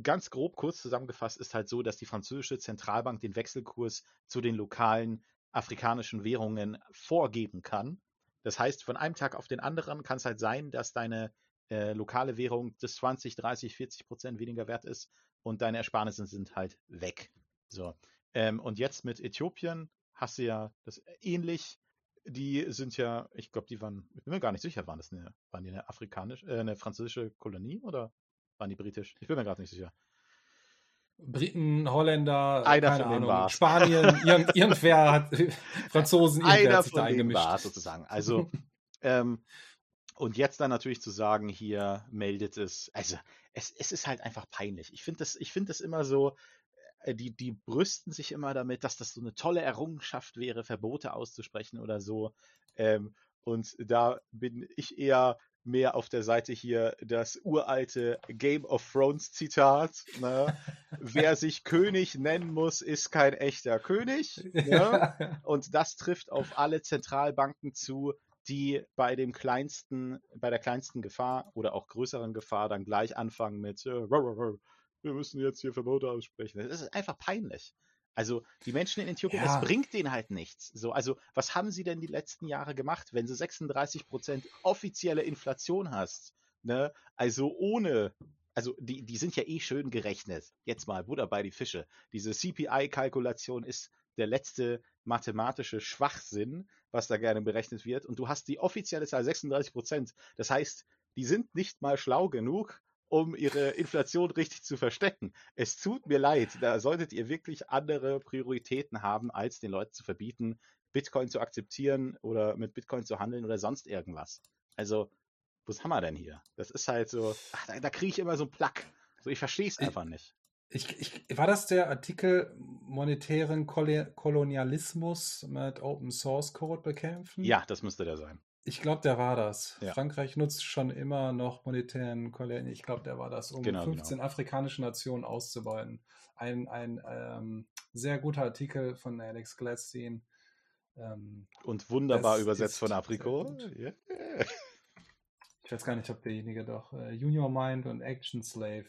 ganz grob kurz zusammengefasst ist halt so, dass die französische Zentralbank den Wechselkurs zu den lokalen afrikanischen Währungen vorgeben kann. Das heißt, von einem Tag auf den anderen kann es halt sein, dass deine äh, lokale Währung das 20, 30, 40 Prozent weniger wert ist und deine Ersparnisse sind halt weg. So. Ähm, und jetzt mit Äthiopien hast du ja das ähnlich. Die sind ja, ich glaube, die waren, ich bin mir gar nicht sicher, waren das eine, waren die eine afrikanische, äh, eine französische Kolonie oder waren die britisch? Ich bin mir gerade nicht sicher. Briten, Holländer, Einer keine Ahnung, war's. Spanien, irgend, irgendwer hat, Franzosen, irgendwer Einer hat sich da von denen eingemischt. war sozusagen. Also, ähm, und jetzt dann natürlich zu sagen, hier meldet es, also es, es ist halt einfach peinlich. Ich finde das, ich finde das immer so, äh, die, die brüsten sich immer damit, dass das so eine tolle Errungenschaft wäre, Verbote auszusprechen oder so. Ähm, und da bin ich eher mehr auf der Seite hier das uralte Game of Thrones Zitat. Ne? Wer sich König nennen muss, ist kein echter König. Ne? Und das trifft auf alle Zentralbanken zu, die bei dem kleinsten, bei der kleinsten Gefahr oder auch größeren Gefahr dann gleich anfangen mit äh, wir müssen jetzt hier Verbote aussprechen. Das ist einfach peinlich. Also die Menschen in Äthiopien, Ja. das bringt denen halt nichts. So, also was haben sie denn die letzten Jahre gemacht, wenn du 36% offizielle Inflation hast? Ne? Also ohne, also die, die sind ja eh schön gerechnet. Jetzt mal Butter bei die Fische. Diese CPI-Kalkulation ist der letzte mathematische Schwachsinn, was da gerne berechnet wird. Und du hast die offizielle Zahl 36%. Das heißt, die sind nicht mal schlau genug, um ihre Inflation richtig zu verstecken. Es tut mir leid, da solltet ihr wirklich andere Prioritäten haben, als den Leuten zu verbieten, Bitcoin zu akzeptieren oder mit Bitcoin zu handeln oder sonst irgendwas. Also, was haben wir denn hier? Das ist halt so, ach, da, da kriege ich immer so einen Plack. So, ich verstehe es einfach nicht. Ich, ich, war das der Artikel monetären Kol Kolonialismus mit Open Source Code bekämpfen? Ja, das müsste der sein. Ich glaube, der war das. Ja. Frankreich nutzt schon immer noch monetären Kolonialismus. Ich glaube, der war das, um Genau, 15 afrikanische Nationen auszubeuten. Ein, ein ähm, sehr guter Artikel von Alex Gladstein. Ähm, Und wunderbar übersetzt von. Ja. ich weiß gar nicht, ob derjenige doch äh, Junior Mind und Action Slave.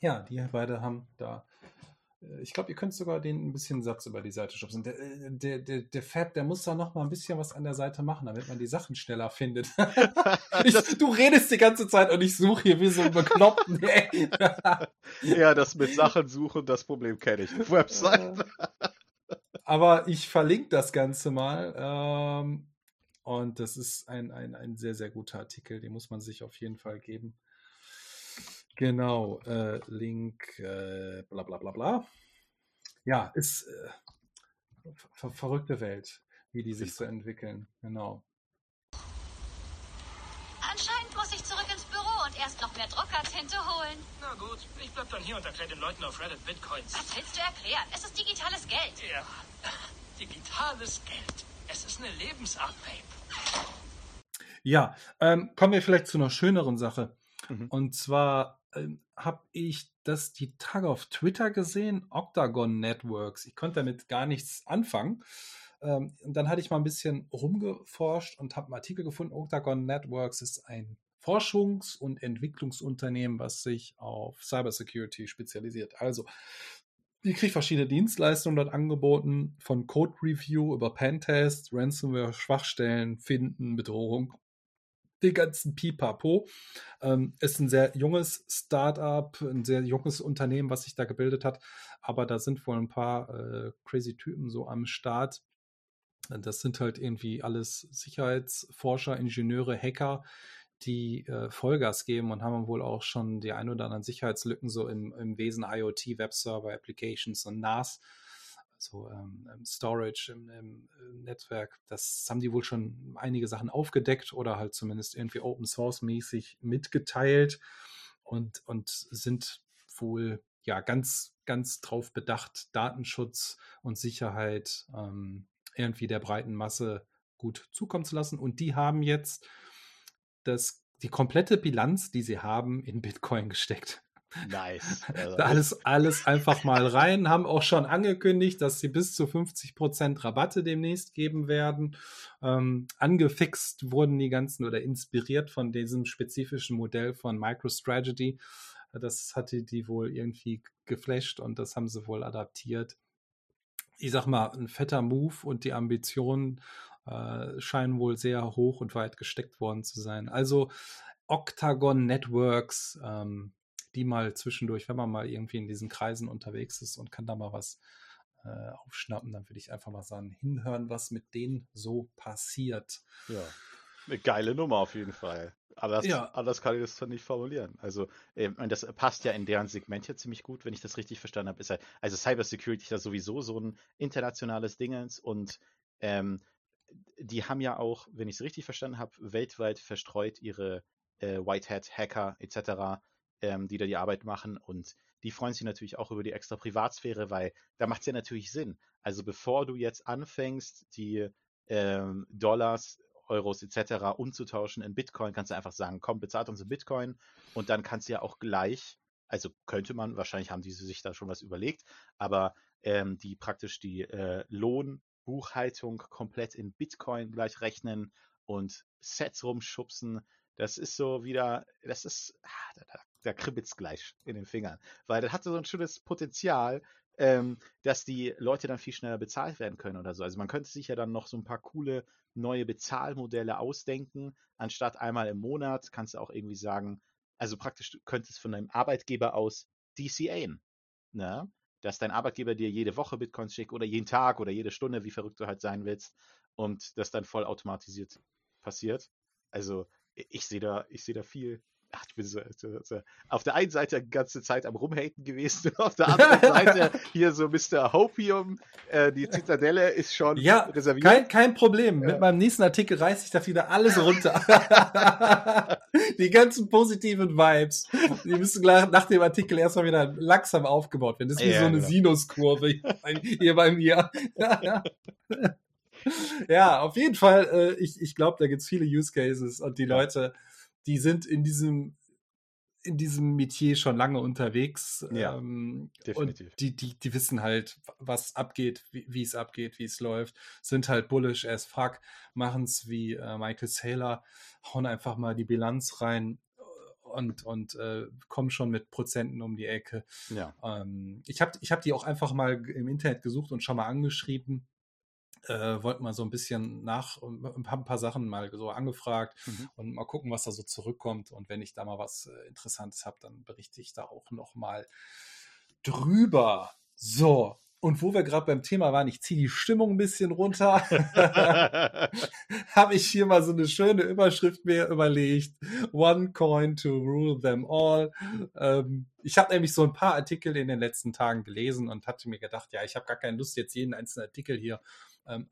Ja, die beide haben da. Äh, Ich glaube, ihr könnt sogar den ein bisschen Satz über die Seite schubsen. Der, äh, der, der, der Fab, der muss da noch mal ein bisschen was an der Seite machen, damit man die Sachen schneller findet. ich, du redest die ganze Zeit und ich suche hier wie so ein Bekloppten. ja, das mit Sachen suchen, das Problem kenne ich. Website. Aber ich verlinke das Ganze mal. Ähm, und das ist ein, ein, ein sehr, sehr guter Artikel. Den muss man sich auf jeden Fall geben. Genau. Äh, Link, äh, bla bla bla bla. Ja, ist äh, ver verrückte Welt, wie die sich so entwickeln. Genau. Anscheinend muss ich zurück ins Büro und erst noch mehr Druckertinte holen. Na gut, ich bleib dann hier und erkläre den Leuten auf Reddit Bitcoins. Was willst du erklären? Es ist digitales Geld. Ja, digitales Geld. Es ist eine Lebensart, Babe. Ja, ähm, kommen wir vielleicht zu einer schöneren Sache. Mhm. Und zwar ähm, habe ich das die Tage auf Twitter gesehen, Octagon Networks. Ich konnte damit gar nichts anfangen. Ähm, und dann hatte ich mal ein bisschen rumgeforscht und habe einen Artikel gefunden. Octagon Networks ist ein Forschungs- und Entwicklungsunternehmen, was sich auf Cybersecurity spezialisiert. Also, die kriegt verschiedene Dienstleistungen dort angeboten, von Code Review über Pentest, Ransomware, Schwachstellen, Finden, Bedrohung, den ganzen Pipapo. Ähm, ist ein sehr junges Startup, ein sehr junges Unternehmen, was sich da gebildet hat. Aber da sind wohl ein paar äh, crazy Typen so am Start. Das sind halt irgendwie alles Sicherheitsforscher, Ingenieure, Hacker, die äh, Vollgas geben und haben wohl auch schon die ein oder anderen Sicherheitslücken so im, im Wesen IoT, Webserver, Applications und NAS, also ähm, im Storage im, im, im Netzwerk. Das haben die wohl schon einige Sachen aufgedeckt oder halt zumindest irgendwie Open Source mäßig mitgeteilt und, und sind wohl ja ganz, ganz drauf bedacht, Datenschutz und Sicherheit ähm, irgendwie der breiten Masse gut zukommen zu lassen. Und die haben jetzt das, die komplette Bilanz, die sie haben, in Bitcoin gesteckt. Nice. Also, alles, alles einfach mal rein, haben auch schon angekündigt, dass sie bis zu 50% Rabatte demnächst geben werden. Ähm, angefixt wurden die ganzen oder inspiriert von diesem spezifischen Modell von MicroStrategy. Das hatte die wohl irgendwie geflasht und das haben sie wohl adaptiert. Ich sag mal, ein fetter Move und die Ambitionen äh, scheinen wohl sehr hoch und weit gesteckt worden zu sein. Also Octagon Networks, ähm, die mal zwischendurch, wenn man mal irgendwie in diesen Kreisen unterwegs ist und kann da mal was äh, aufschnappen, dann würde ich einfach mal sagen, hinhören, was mit denen so passiert. ja. Eine geile Nummer auf jeden Fall. Anders, Ja. anders kann ich das dann nicht formulieren. Also, und das passt ja in deren Segment ja ziemlich gut, wenn ich das richtig verstanden habe. Ist ja, also Cybersecurity ist ja sowieso so ein internationales Dingens und ähm, die haben ja auch, wenn ich es richtig verstanden habe, weltweit verstreut ihre äh, White Hat Hacker etc., ähm, die da die Arbeit machen und die freuen sich natürlich auch über die extra Privatsphäre, weil da macht es ja natürlich Sinn. Also bevor du jetzt anfängst, die ähm, Dollars, Euros etc. umzutauschen in Bitcoin, kannst du einfach sagen, komm, bezahlt uns in Bitcoin und dann kannst du ja auch gleich, also könnte man, wahrscheinlich haben die sich da schon was überlegt, aber ähm, die praktisch die äh, Lohnbuchhaltung komplett in Bitcoin gleich rechnen und Sets rumschubsen. Das ist so wieder, das ist, ah, da, da, da kribbelt's gleich in den Fingern. Weil das hatte so ein schönes Potenzial, ähm, dass die Leute dann viel schneller bezahlt werden können oder so. Also man könnte sich ja dann noch so ein paar coole neue Bezahlmodelle ausdenken. Anstatt einmal im Monat kannst du auch irgendwie sagen, also praktisch du könntest von deinem Arbeitgeber aus DCAen. Ne? Dass dein Arbeitgeber dir jede Woche Bitcoins schickt oder jeden Tag oder jede Stunde, wie verrückt du halt sein willst, und das dann voll automatisiert passiert. Also ich sehe da, ich sehe da viel, ach, ich bin so, so, so, auf der einen Seite die ganze Zeit am Rumhaten gewesen und auf der anderen Seite hier so Mr. Hopium, äh, die Zitadelle ist schon Ja, reserviert. kein, kein Problem. Ja. Mit meinem nächsten Artikel reiße ich da wieder alles runter. die ganzen positiven Vibes, die müssen gleich nach dem Artikel erstmal wieder langsam aufgebaut werden. Das ist wie Ja, so eine genau. Sinuskurve hier bei- hier bei mir. ja, auf jeden Fall. Äh, ich ich glaube, da gibt's viele Use Cases und die Leute, die sind in diesem in diesem Metier schon lange unterwegs. Ja, ähm, definitiv. Und die, die, die wissen halt, was abgeht, wie es abgeht, wie es läuft, sind halt bullish as fuck, machen es wie äh, Michael Saylor, hauen einfach mal die Bilanz rein äh, und, und äh, kommen schon mit Prozenten um die Ecke. Ja. Ähm, ich habe ich hab die auch einfach mal im Internet gesucht und schon mal angeschrieben. Äh, wollten mal so ein bisschen nach, ein paar, ein paar Sachen mal so angefragt Mhm. und mal gucken, was da so zurückkommt. Und wenn ich da mal was äh, Interessantes habe, dann berichte ich da auch noch mal drüber. So, und wo wir gerade beim Thema waren, ich ziehe die Stimmung ein bisschen runter, habe ich hier mal so eine schöne Überschrift mir überlegt. One coin to rule them all. Ähm, ich habe nämlich so ein paar Artikel in den letzten Tagen gelesen und hatte mir gedacht, ja, ich habe gar keine Lust, jetzt jeden einzelnen Artikel hier ähm,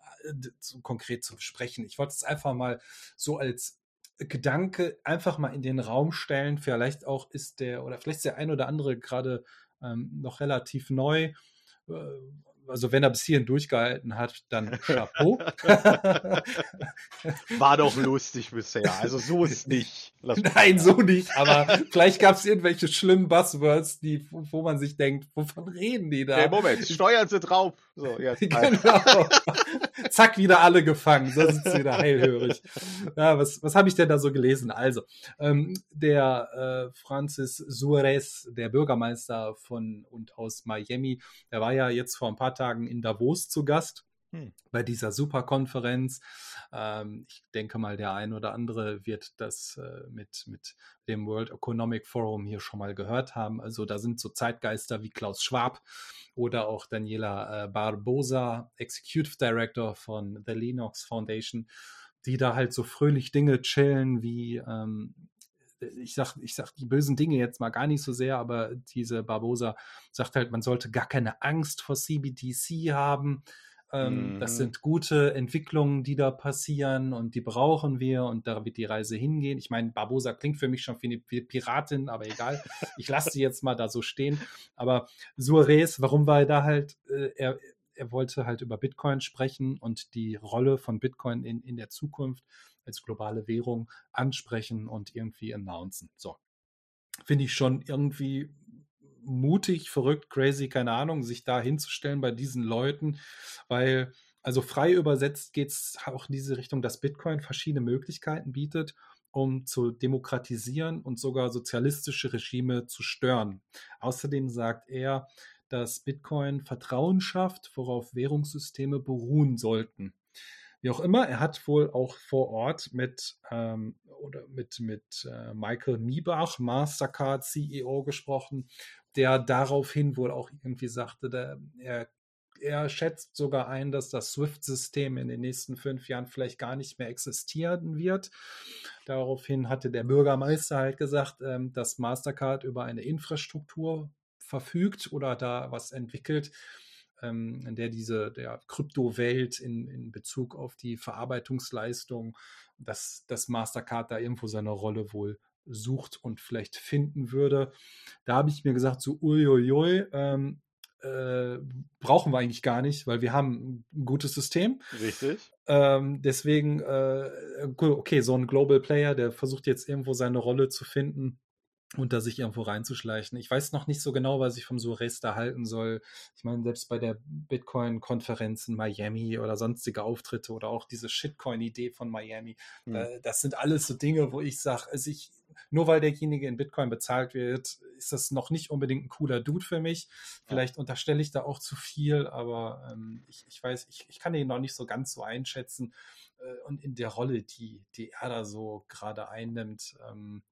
so konkret zu besprechen. Ich wollte es einfach mal so als Gedanke einfach mal in den Raum stellen. Vielleicht auch ist der, oder vielleicht ist der ein oder andere gerade ähm, noch relativ neu. Äh, Also wenn er bis hierhin durchgehalten hat, dann Chapeau. War doch lustig bisher. Also so ist nicht. Nein, so nicht. Aber vielleicht gab es irgendwelche schlimmen Buzzwords, die, wo man sich denkt, wovon reden die da? Hey, Moment, Steuern sind drauf. So, jetzt. Genau. Zack, wieder alle gefangen. So sitzt wieder heilhörig. Ja, was, was habe ich denn da so gelesen? Also, ähm, der äh, Francis Suarez, der Bürgermeister von und aus Miami, der war ja jetzt vor ein paar Tagen in Davos zu Gast. Hm. Bei dieser Superkonferenz. Ähm, ich denke mal, der ein oder andere wird das äh, mit, mit dem World Economic Forum hier schon mal gehört haben. Also da sind so Zeitgeister wie Klaus Schwab oder auch Daniela äh, Barbosa, Executive Director von The Linux Foundation, die da halt so fröhlich Dinge chillen wie ähm, ich sag, ich sag die bösen Dinge jetzt mal gar nicht so sehr, aber diese Barbosa sagt halt, man sollte gar keine Angst vor CBDC haben. Ähm, Das Mhm. sind gute Entwicklungen, die da passieren und die brauchen wir und da wird die Reise hingehen. Ich meine, Barbosa klingt für mich schon wie eine wie eine Piratin, aber egal. Ich lasse sie jetzt mal da so stehen. Aber Suarez, warum war er da halt? Äh, er, er wollte halt über Bitcoin sprechen und die Rolle von Bitcoin in, in der Zukunft als globale Währung ansprechen und irgendwie announcen. So. Finde ich schon irgendwie mutig, verrückt, crazy, keine Ahnung, sich da hinzustellen bei diesen Leuten, weil, also frei übersetzt geht es auch in diese Richtung, dass Bitcoin verschiedene Möglichkeiten bietet, um zu demokratisieren und sogar sozialistische Regime zu stören. Außerdem sagt er, dass Bitcoin Vertrauen schafft, worauf Währungssysteme beruhen sollten. Wie auch immer, er hat wohl auch vor Ort mit, ähm, oder mit, mit äh, Michael Miebach, Mastercard CEO, gesprochen, der daraufhin wohl auch irgendwie sagte, der, er, er schätzt sogar ein, dass das SWIFT-System in den nächsten fünf Jahren vielleicht gar nicht mehr existieren wird. Daraufhin hatte der Bürgermeister halt gesagt, ähm, dass Mastercard über eine Infrastruktur verfügt oder da was entwickelt, ähm, in der diese der Kryptowelt in, in Bezug auf die Verarbeitungsleistung, dass, dass Mastercard da irgendwo seine Rolle wohl sucht und vielleicht finden würde. Da habe ich mir gesagt, so uiuiui, ähm, äh, brauchen wir eigentlich gar nicht, weil wir haben ein gutes System. Richtig. Ähm, deswegen, äh, okay, so ein Global Player, der versucht jetzt irgendwo seine Rolle zu finden und da sich irgendwo reinzuschleichen. Ich weiß noch nicht so genau, was ich vom Suarez da halten soll. Ich meine, selbst bei der Bitcoin-Konferenz in Miami oder sonstige Auftritte oder auch diese Shitcoin-Idee von Miami, Hm. äh, das sind alles so Dinge, wo ich sage, also ich, nur weil derjenige in Bitcoin bezahlt wird, ist das noch nicht unbedingt ein cooler Dude für mich. Vielleicht ja. unterstelle ich da auch zu viel, aber ähm, ich, ich weiß, ich, ich kann ihn noch nicht so ganz so einschätzen. Äh, und in der Rolle, die, die er da so gerade einnimmt, ähm,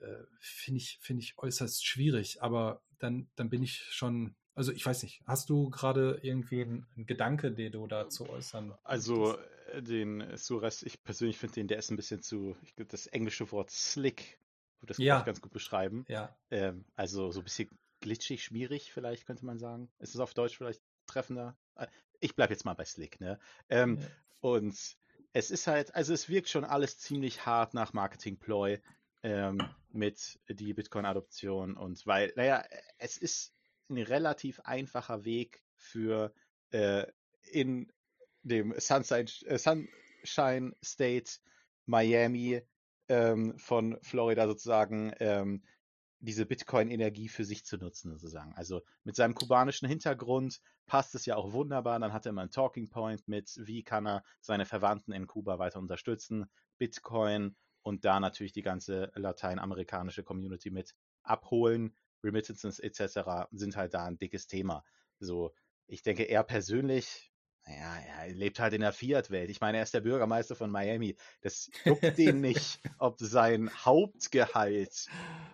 äh, finde ich, finde ich äußerst schwierig. Aber dann, dann bin ich schon also ich weiß nicht, hast du gerade irgendwie einen, Gedanke, den du dazu äußern Also den Suras, ich persönlich finde den, der ist ein bisschen zu, ich glaube, das englische Wort slick, würde das ja. ganz gut beschreiben. Ja. Ähm, also so ein bisschen glitschig, schmierig vielleicht, könnte man sagen. Ist es auf Deutsch vielleicht treffender? Äh, ich bleibe jetzt mal bei slick, ne? Ähm, ja. Und es ist halt, also es wirkt schon alles ziemlich hart nach Marketing-Ploy ähm, mit die Bitcoin-Adoption und weil, naja, es ist ein relativ einfacher Weg für äh, in dem Sunshine, äh, Sunshine State Miami ähm, von Florida sozusagen ähm, diese Bitcoin-Energie für sich zu nutzen, sozusagen. Also mit seinem kubanischen Hintergrund passt es ja auch wunderbar. Dann hat er immer einen Talking Point mit, wie kann er seine Verwandten in Kuba weiter unterstützen, Bitcoin und da natürlich die ganze lateinamerikanische Community mit abholen. Remittances etc. sind halt da ein dickes Thema. So, ich denke, er persönlich, naja, er lebt halt in der Fiat-Welt. Ich meine, er ist der Bürgermeister von Miami. Das juckt den nicht, ob sein Hauptgehalt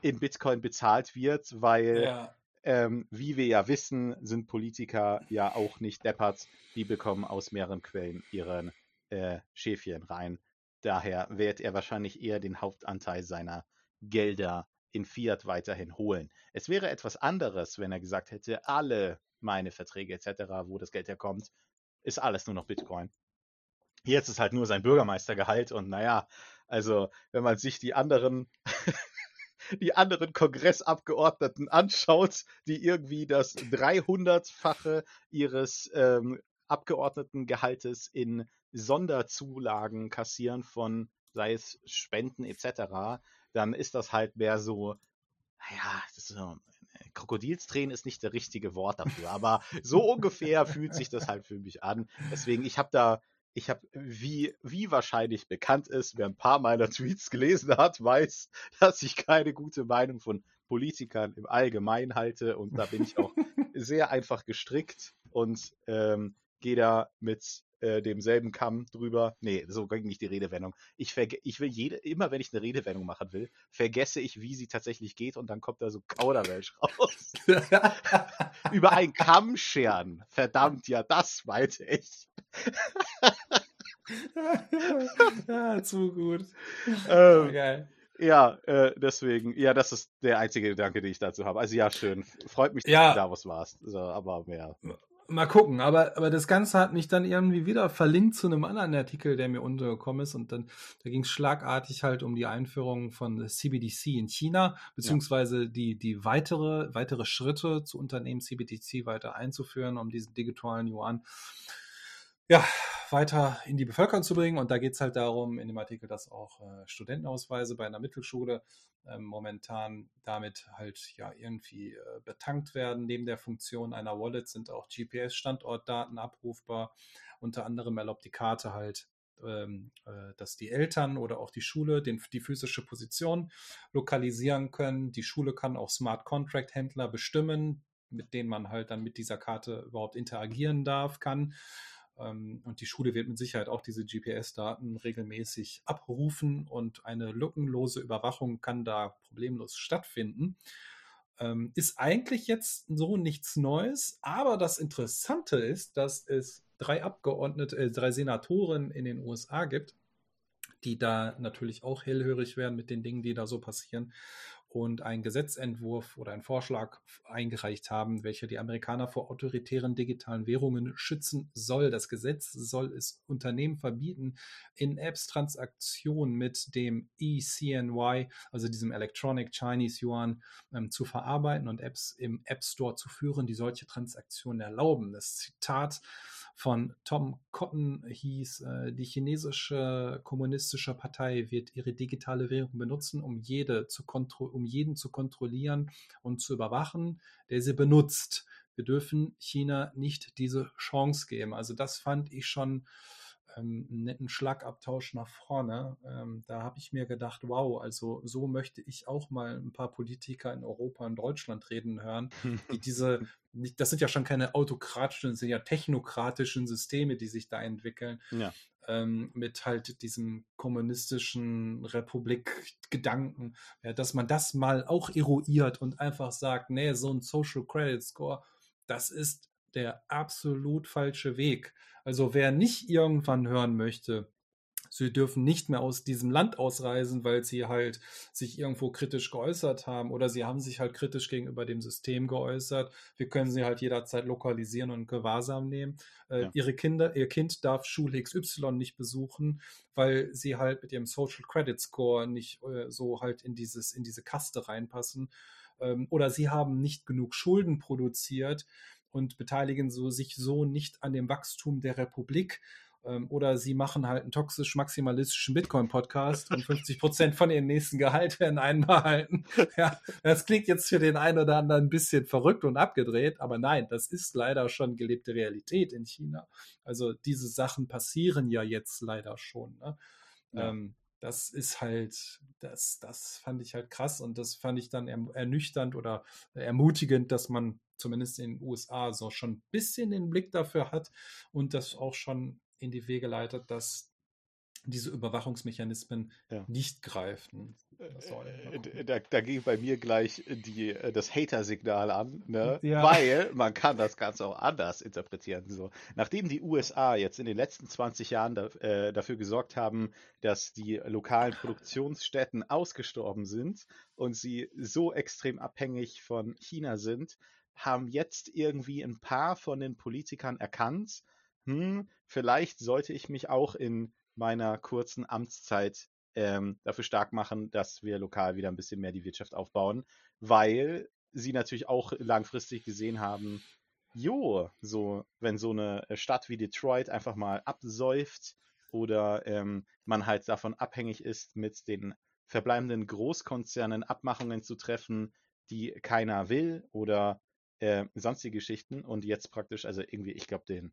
in Bitcoin bezahlt wird, weil, ja. ähm, wie wir ja wissen, sind Politiker ja auch nicht deppert. Die bekommen aus mehreren Quellen ihren äh, Schäfchen rein. Daher wird er wahrscheinlich eher den Hauptanteil seiner Gelder in Fiat weiterhin holen. Es wäre etwas anderes, wenn er gesagt hätte, alle meine Verträge etc., wo das Geld herkommt, ist alles nur noch Bitcoin. Jetzt ist halt nur sein Bürgermeistergehalt und naja, also wenn man sich die anderen die anderen Kongressabgeordneten anschaut, die irgendwie das 300-fache ihres ähm, Abgeordnetengehaltes in Sonderzulagen kassieren von, sei es Spenden etc., dann ist das halt mehr so, naja, das ist so, Krokodilstränen ist nicht das richtige Wort dafür, aber so ungefähr fühlt sich das halt für mich an. Deswegen, ich habe da, ich habe, wie, wie wahrscheinlich bekannt ist, wer ein paar meiner Tweets gelesen hat, weiß, dass ich keine gute Meinung von Politikern im Allgemeinen halte und da bin ich auch sehr einfach gestrickt und ähm, gehe da mit äh, demselben Kamm drüber. Nee, so ging nicht die Redewendung. Ich, ich will jede, immer wenn ich eine Redewendung machen will, vergesse ich, wie sie tatsächlich geht und dann kommt da so Kauderwelsch raus. Über einen Kamm scheren. Verdammt, ja, das meinte ich. ja, zu gut. Ähm, Geil. Ja, äh, deswegen, ja, das ist der einzige Gedanke, den ich dazu habe. Also ja, schön. Freut mich, dass ja. du da was warst. So, aber mehr. Mal gucken, aber, aber das Ganze hat mich dann irgendwie wieder verlinkt zu einem anderen Artikel, der mir untergekommen ist. Und dann da ging es schlagartig halt um die Einführung von CBDC in China, beziehungsweise ja. die, die weitere, weitere Schritte zu Unternehmen CBDC weiter einzuführen, um diesen digitalen Yuan ja, weiter in die Bevölkerung zu bringen. Und da geht es halt darum, in dem Artikel, dass auch äh, Studentenausweise bei einer Mittelschule ähm, momentan damit halt ja irgendwie äh, betankt werden. Neben der Funktion einer Wallet sind auch GPS-Standortdaten abrufbar. Unter anderem erlaubt die Karte halt ähm, äh, dass die Eltern oder auch die Schule den, die physische Position lokalisieren können. Die Schule kann auch Smart Contract Händler bestimmen, mit denen man halt dann mit dieser Karte überhaupt interagieren darf, kann. Ähm, und die Schule wird mit Sicherheit auch diese GPS-Daten regelmäßig abrufen und eine lückenlose Überwachung kann da problemlos stattfinden. Ähm, ist eigentlich jetzt so nichts Neues, aber das Interessante ist, dass es drei Abgeordnete, äh, drei Senatoren in den USA gibt, die da natürlich auch hellhörig werden mit den Dingen, die da so passieren und einen Gesetzentwurf oder einen Vorschlag eingereicht haben, welcher die Amerikaner vor autoritären digitalen Währungen schützen soll. Das Gesetz soll es Unternehmen verbieten, in Apps Transaktionen mit dem ECNY, also diesem Electronic Chinese Yuan, ähm, zu verarbeiten und Apps im App Store zu führen, die solche Transaktionen erlauben. Das Zitat von Tom Cotton hieß, äh, die chinesische kommunistische Partei wird ihre digitale Währung benutzen, um, jede zu um jeden zu kontrollieren und zu überwachen, der sie benutzt. Wir dürfen China nicht diese Chance geben. Also das fand ich schon ähm, einen netten Schlagabtausch nach vorne. Ähm, da habe ich mir gedacht, wow, also so möchte ich auch mal ein paar Politiker in Europa und Deutschland reden hören, die diese, das sind ja schon keine autokratischen, das sind ja technokratischen Systeme, die sich da entwickeln. Ja. Ähm, mit halt diesem kommunistischen Republik-Gedanken, ja, dass man das mal auch eruiert und einfach sagt, nee, so ein Social Credit Score, das ist der absolut falsche Weg. Also wer nicht irgendwann hören möchte, sie dürfen nicht mehr aus diesem Land ausreisen, weil sie halt sich irgendwo kritisch geäußert haben oder sie haben sich halt kritisch gegenüber dem System geäußert. Wir können sie halt jederzeit lokalisieren und Gewahrsam nehmen. Äh, Ja. Ihre Kinder, ihr Kind darf Schule XY nicht besuchen, weil sie halt mit ihrem Social Credit Score nicht äh, so halt in dieses in diese Kaste reinpassen. Ähm, oder sie haben nicht genug Schulden produziert und beteiligen so, sich so nicht an dem Wachstum der Republik. Ähm, oder sie machen halt einen toxisch-maximalistischen Bitcoin-Podcast und 50 Prozent von ihrem nächsten Gehalt werden einbehalten. Ja, das klingt jetzt für den einen oder anderen ein bisschen verrückt und abgedreht, aber nein, das ist leider schon gelebte Realität in China. Also diese Sachen passieren ja jetzt leider schon. Ne? Ja. Ähm, das ist halt, das, das fand ich halt krass und das fand ich dann erm- ernüchternd oder ermutigend, dass man zumindest in den USA so schon ein bisschen den Blick dafür hat und das auch schon in die Wege leitet, dass diese Überwachungsmechanismen Ja. nicht greifen gucken. Da, da ging bei mir gleich die, äh, das Hater-Signal an, ne? Ja. weil man kann das Ganze auch anders interpretieren. So. Nachdem die USA jetzt in den letzten 20 Jahren da, äh, dafür gesorgt haben, dass die lokalen Produktionsstätten ausgestorben sind und sie so extrem abhängig von China sind, haben jetzt irgendwie ein paar von den Politikern erkannt, hm, vielleicht sollte ich mich auch in meiner kurzen Amtszeit ähm, dafür stark machen, dass wir lokal wieder ein bisschen mehr die Wirtschaft aufbauen, weil sie natürlich auch langfristig gesehen haben, jo, so, wenn so eine Stadt wie Detroit einfach mal absäuft oder ähm, man halt davon abhängig ist, mit den verbleibenden Großkonzernen Abmachungen zu treffen, die keiner will oder äh, sonstige Geschichten und jetzt praktisch, also irgendwie, ich glaube, den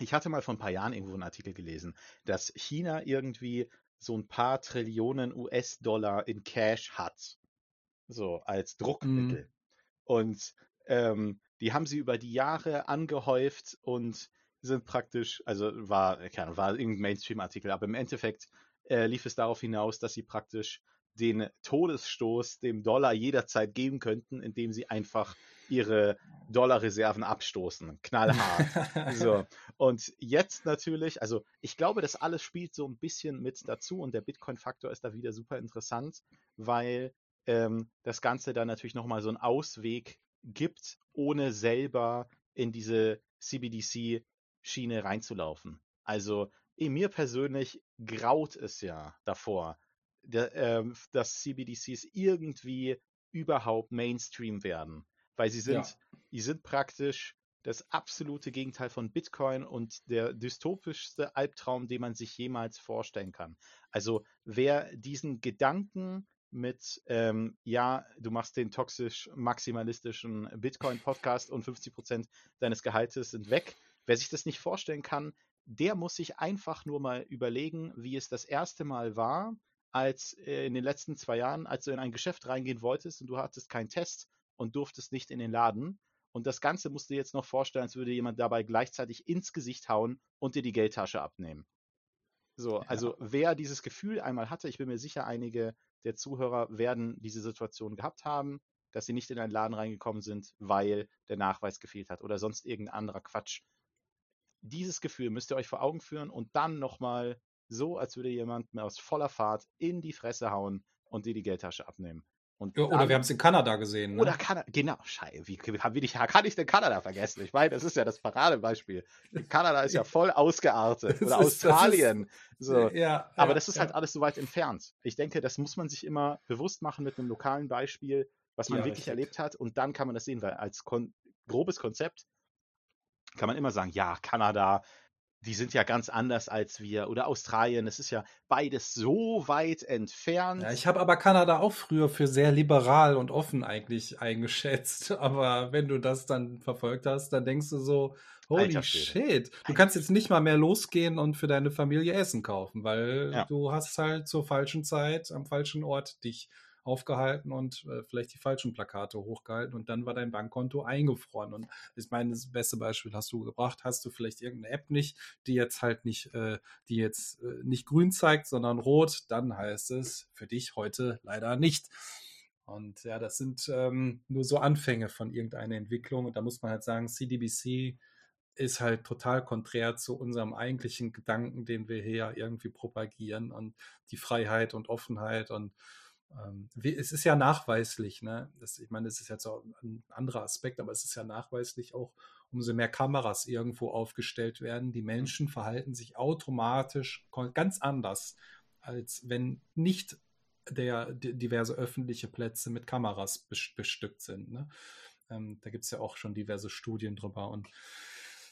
ich hatte mal vor ein paar Jahren irgendwo einen Artikel gelesen, dass China irgendwie so ein paar Trillionen US-Dollar in Cash hat. So als Druckmittel. Und ähm, die haben sie über die Jahre angehäuft und sind praktisch, also war, keine Ahnung, war irgendein Mainstream-Artikel, aber im Endeffekt äh, lief es darauf hinaus, dass sie praktisch den Todesstoß dem Dollar jederzeit geben könnten, indem sie einfach ihre Dollarreserven abstoßen. Knallhart. So. Und jetzt natürlich, also ich glaube, das alles spielt so ein bisschen mit dazu und der Bitcoin-Faktor ist da wieder super interessant, weil ähm, das Ganze dann natürlich nochmal so einen Ausweg gibt, ohne selber in diese CBDC-Schiene reinzulaufen. Also eh, mir persönlich graut es ja davor, der, ähm, dass CBDCs irgendwie überhaupt Mainstream werden. Weil sie sind, Ja. die sind praktisch das absolute Gegenteil von Bitcoin und der dystopischste Albtraum, den man sich jemals vorstellen kann. Also wer diesen Gedanken mit, ähm, ja, du machst den toxisch maximalistischen Bitcoin-Podcast und 50% deines Gehaltes sind weg, wer sich das nicht vorstellen kann, der muss sich einfach nur mal überlegen, wie es das erste Mal war, als äh, in den letzten zwei Jahren, als du in ein Geschäft reingehen wolltest und du hattest keinen Test und durftest nicht in den Laden. Und das Ganze musst du dir jetzt noch vorstellen, als würde jemand dabei gleichzeitig ins Gesicht hauen und dir die Geldtasche abnehmen. So, Ja. also wer dieses Gefühl einmal hatte, ich bin mir sicher, einige der Zuhörer werden diese Situation gehabt haben, dass sie nicht in einen Laden reingekommen sind, weil der Nachweis gefehlt hat oder sonst irgendein anderer Quatsch. Dieses Gefühl müsst ihr euch vor Augen führen und dann nochmal so, als würde jemand mir aus voller Fahrt in die Fresse hauen und dir die Geldtasche abnehmen. Und Ja, oder dann- wir haben es in Kanada gesehen. Ne? oder Kanada, genau, Scheiße, wie, wie, wie, kann ich denn Kanada vergessen? Ich meine, das ist ja das Paradebeispiel. Kanada ist ja voll ausgeartet. Oder ist- das ist- Australien. so. ja, Aber ja, das ist halt alles so weit entfernt. Ich denke, das muss man sich immer bewusst machen mit einem lokalen Beispiel, was man wirklich erlebt hat. Und dann kann man das sehen, weil als kon grobes Konzept kann man immer sagen, ja, Kanada, die sind ja ganz anders als wir. Oder Australien, es ist ja beides so weit entfernt. Ja, ich habe aber Kanada auch früher für sehr liberal und offen eigentlich eingeschätzt. Aber wenn du das dann verfolgt hast, dann denkst du so, Holy Alter shit. Du kannst jetzt nicht mal mehr losgehen und für deine Familie Essen kaufen, weil Ja. du hast halt zur falschen Zeit am falschen Ort dich aufgehalten und äh, vielleicht die falschen Plakate hochgehalten und dann war dein Bankkonto eingefroren. Und ich meine, das beste Beispiel hast du gebracht, hast du vielleicht irgendeine App nicht, die jetzt halt nicht, äh, die jetzt äh, nicht grün zeigt, sondern rot, dann heißt es für dich heute leider nicht. Und ja, das sind ähm, nur so Anfänge von irgendeiner Entwicklung. Und da muss man halt sagen, CDBC ist halt total konträr zu unserem eigentlichen Gedanken, den wir hier irgendwie propagieren und die Freiheit und Offenheit und es ist ja nachweislich, ne? Das, ich meine, das ist jetzt auch ein anderer Aspekt, aber es ist ja nachweislich auch, umso mehr Kameras irgendwo aufgestellt werden, die Menschen verhalten sich automatisch ganz anders, als wenn nicht der di- diverse öffentliche Plätze mit Kameras bes- bestückt sind. Ne? Ähm, da gibt es ja auch schon diverse Studien drüber. Und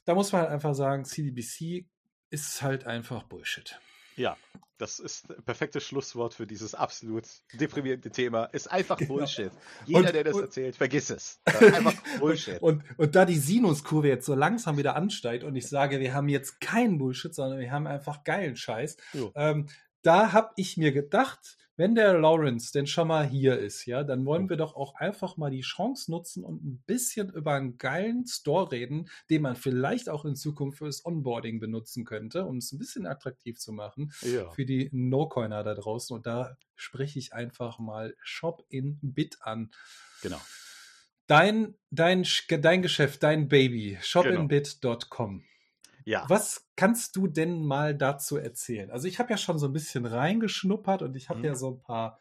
da muss man halt einfach sagen, CDBC ist halt einfach Bullshit. Ja, das ist ein perfektes Schlusswort für dieses absolut deprimierende Thema. Ist einfach Genau. Bullshit. Jeder, Und- der das und- erzählt, vergiss es. Einfach Bullshit. Und, und da die Sinuskurve jetzt so langsam wieder ansteigt und ich sage, wir haben jetzt keinen Bullshit, sondern wir haben einfach geilen Scheiß, ähm, da habe ich mir gedacht, wenn der Lawrence denn schon mal hier ist, ja, dann wollen wir doch auch einfach mal die Chance nutzen und ein bisschen über einen geilen Store reden, den man vielleicht auch in Zukunft fürs Onboarding benutzen könnte, um es ein bisschen attraktiv zu machen Ja. für die No-Coiner da draußen. Und da spreche ich einfach mal Shop in Bit an. Genau. Dein, dein, dein Geschäft, dein Baby, Genau. Ja. Was kannst du denn mal dazu erzählen? Also ich habe ja schon so ein bisschen reingeschnuppert und ich habe Mhm. ja so ein paar